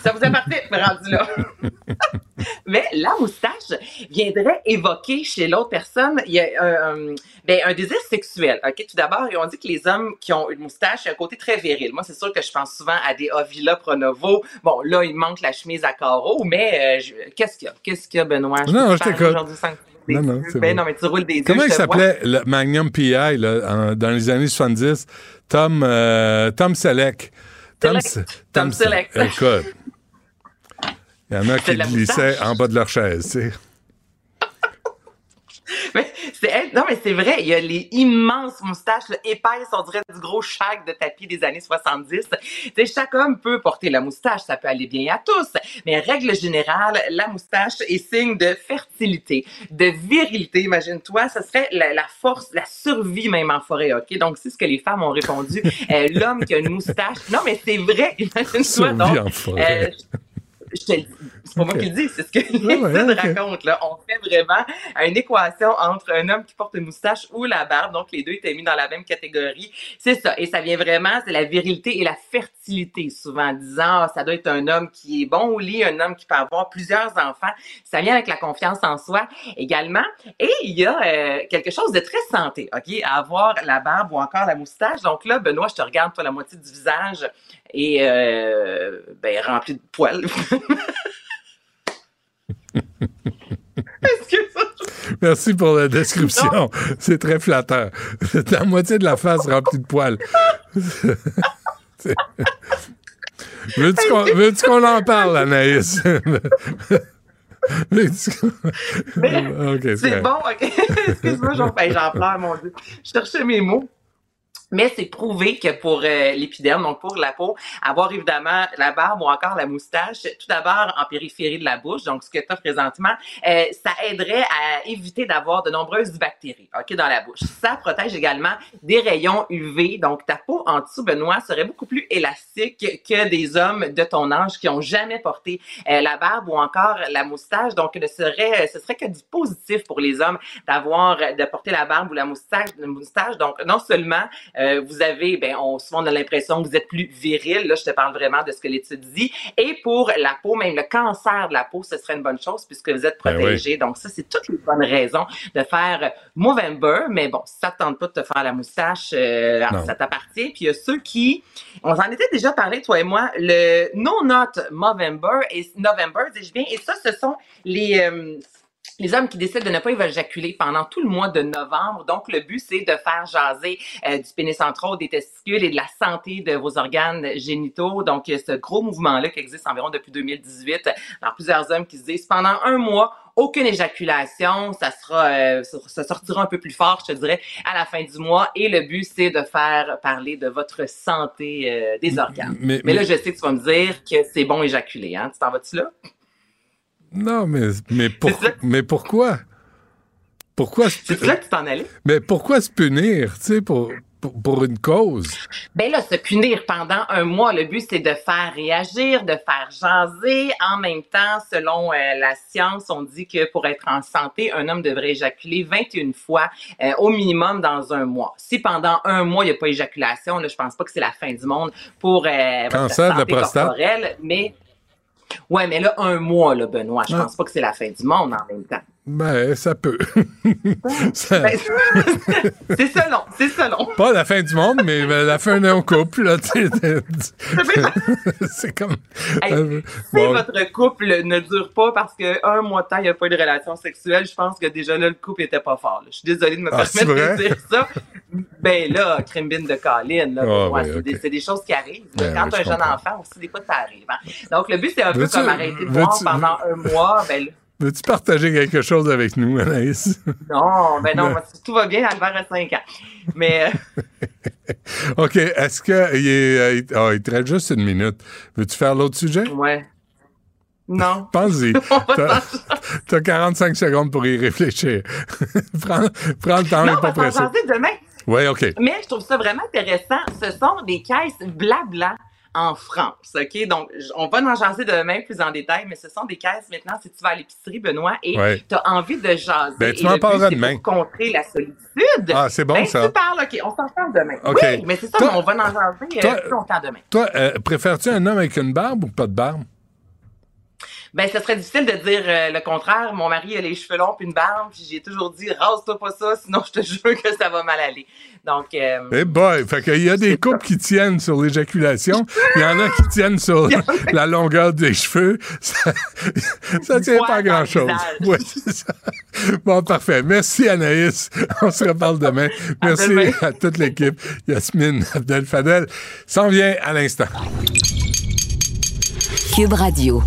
Ça vous appartient, rendu là. Mais la moustache viendrait évoquer chez l'autre personne il y a un, ben, un désir sexuel. Ok, Tout d'abord, on dit que les hommes qui ont une moustache, il y a un côté très viril. Moi, c'est sûr que je pense souvent à des Ovila Pronovo. Bon, là, il manque la chemise à carreaux, mais euh, je- qu'est-ce qu'il y a? Qu'est-ce qu'il y a, Benoît? Non, je te parler t'écoute. Non, non, Ben non, mais tu roules des Comment je il s'appelait le Magnum PI là, en- dans les années 70? Tom, euh, Tom Selleck. Tom, Tom Selleck. Écoute, il y en a qui glissaient en bas de leur chaise. tu sais. Mais c'est non mais c'est vrai, il y a les immenses moustaches là, épaisses, on dirait du gros shag de tapis des années 70. Tu sais, chaque homme peut porter la moustache, ça peut aller bien à tous, mais règle générale, la moustache est signe de fertilité, de virilité. Imagine-toi, ce serait la, la force, la survie même en forêt, ok? Donc c'est ce que les femmes ont répondu. Euh, L'homme qui a une moustache, non mais c'est vrai. Imagine-toi Survie donc. en forêt. euh, je te le dis. pas moi qui le dis, c'est ce que Ouais, ouais, l'étude ok. raconte. Là. On fait vraiment une équation entre un homme qui porte une moustache ou la barbe. Donc, les deux étaient mis dans la même catégorie. C'est ça. Et ça vient vraiment, c'est la virilité et la fertilité, souvent, en disant, ah, ça doit être un homme qui est bon au lit, un homme qui peut avoir plusieurs enfants. Ça vient avec la confiance en soi également. Et il y a euh, quelque chose de très santé, OK, à avoir la barbe ou encore la moustache. Donc là, Benoît, je te regarde, toi, la moitié du visage est euh, ben, rempli de poils. Merci pour la description. C'est très flatteur. La moitié de la face remplie de poils. C'est- Veux-tu qu'on veux-tu qu'on en parle, Anaïs? Veux-tu qu'on- Ok, C'est bon, OK. Excuse-moi, ben, j'en pleure, mon Dieu. Je cherchais mes mots. Mais c'est prouvé que pour euh, l'épiderme, donc pour la peau, avoir évidemment la barbe ou encore la moustache, tout d'abord en périphérie de la bouche, donc ce que tu as présentement, euh, ça aiderait à éviter d'avoir de nombreuses bactéries ok, dans la bouche. Ça protège également des rayons UV, donc ta peau en dessous, Benoît, serait beaucoup plus élastique que des hommes de ton âge qui ont jamais porté euh, la barbe ou encore la moustache. Donc, ce serait, ce serait que du positif pour les hommes d'avoir, de porter la barbe ou la moustache. la moustache. Donc, non seulement euh, vous avez, ben, on, souvent on a l'impression que vous êtes plus viril. Là, je te parle vraiment de ce que l'étude dit. Et pour la peau, même le cancer de la peau, ce serait une bonne chose puisque vous êtes Ben oui. protégé. Donc, ça, c'est toutes les bonnes raisons de faire Movember. Mais bon, si ça te tente pas de te faire la moustache, euh, Non. ça t'appartient. Puis il y a ceux qui, on s'en était déjà parlé, toi et moi, le No Not Movember et November, dis-je bien. Et ça, ce sont les, euh, les hommes qui décident de ne pas éjaculer pendant tout le mois de novembre. Donc, le but, c'est de faire jaser euh, du pénis central, des testicules et de la santé de vos organes génitaux. Donc, il y a ce gros mouvement-là qui existe environ depuis 2018. Alors, plusieurs hommes qui se disent, pendant un mois, aucune éjaculation, ça sera, euh, ça sortira un peu plus fort, je te dirais, à la fin du mois. Et le but, c'est de faire parler de votre santé euh, des organes. mais- Mais, là, je sais que tu vas me dire que c'est bon éjaculer, hein? Tu t'en vas-tu là? Non, mais, mais, pour- mais pourquoi? Pourquoi se, C'est là que tu t'en allais? mais pourquoi se punir, tu sais, pour, pour, pour une cause? Ben là, se punir pendant un mois, le but, c'est de faire réagir, de faire jaser. En même temps, selon euh, la science, on dit que pour être en santé, un homme devrait éjaculer 21 fois euh, au minimum dans un mois. Si pendant un mois, il n'y a pas éjaculation, là, je pense pas que c'est la fin du monde pour euh, votre Cancer de la prostate. corporelle, mais... Ouais, mais là, un mois, là, Benoît, je pense pas que c'est la fin du monde en même temps. Ben, ça peut. Ça- Ben, c'est selon, c'est selon. Pas la fin du monde, mais la fin d'un couple, là. C'est comme. Hey, euh, Si bon. votre couple ne dure pas parce qu'un mois de temps, il n'y a pas eu de relation sexuelle, je pense que déjà là, le couple était pas fort. là. Je suis désolée de me Ah, permettre de dire ça. Ben là, crimbine de Colline, là, Ah, c'est des, c'est des choses qui arrivent. Ben Quand oui, tu as un je jeune comprends. enfant aussi, des fois, ça arrive. hein. Donc, le but, c'est un peu comme arrêter de boire veux-tu- pendant un mois. Ben là, Veux-tu partager quelque chose avec nous, Anaïs? non, ben non, tout va bien, Albert a 5 ans. Mais euh, OK. Est-ce que. Il, est, euh, il- ah, il te reste juste une minute. Veux-tu faire l'autre sujet? ouais. Non. Pense-y. T'as t'as 45 secondes pour y réfléchir. prends, prends le temps, Non, on pas pressé. demain. Oui, OK. Mais je trouve ça vraiment intéressant. Ce sont des caisses blabla en France, OK? Donc, on va en jaser demain plus en détail, mais ce sont des caisses maintenant, si tu vas à l'épicerie, Benoît, et Ouais. tu as envie de jaser. Ben, tu m'en parleras demain. Pour contrer la solitude. Ah, c'est bon, ben, ça. Tu parles, OK, on s'en parle demain. OK. Oui, mais c'est ça, Toi- on va en jaser euh, toi- plus longtemps demain. Toi, euh, préfères-tu un homme avec une barbe ou pas de barbe? Ben, ce serait difficile de dire euh, le contraire. Mon mari a les cheveux longs puis une barbe, puis j'ai toujours dit rase-toi pas ça, sinon je te jure que ça va mal aller. Donc, euh, Eh boy, fait qu'il y a des couples qui tiennent sur l'éjaculation, il y en a qui tiennent sur la longueur des cheveux. Ça, ça tient pas à grand-chose. Ouais. Bon, parfait. Merci Anaïs. On se reparle demain. Merci demain. à toute l'équipe. Yasmine Abdel Fadel s'en vient à l'instant. Cube Radio.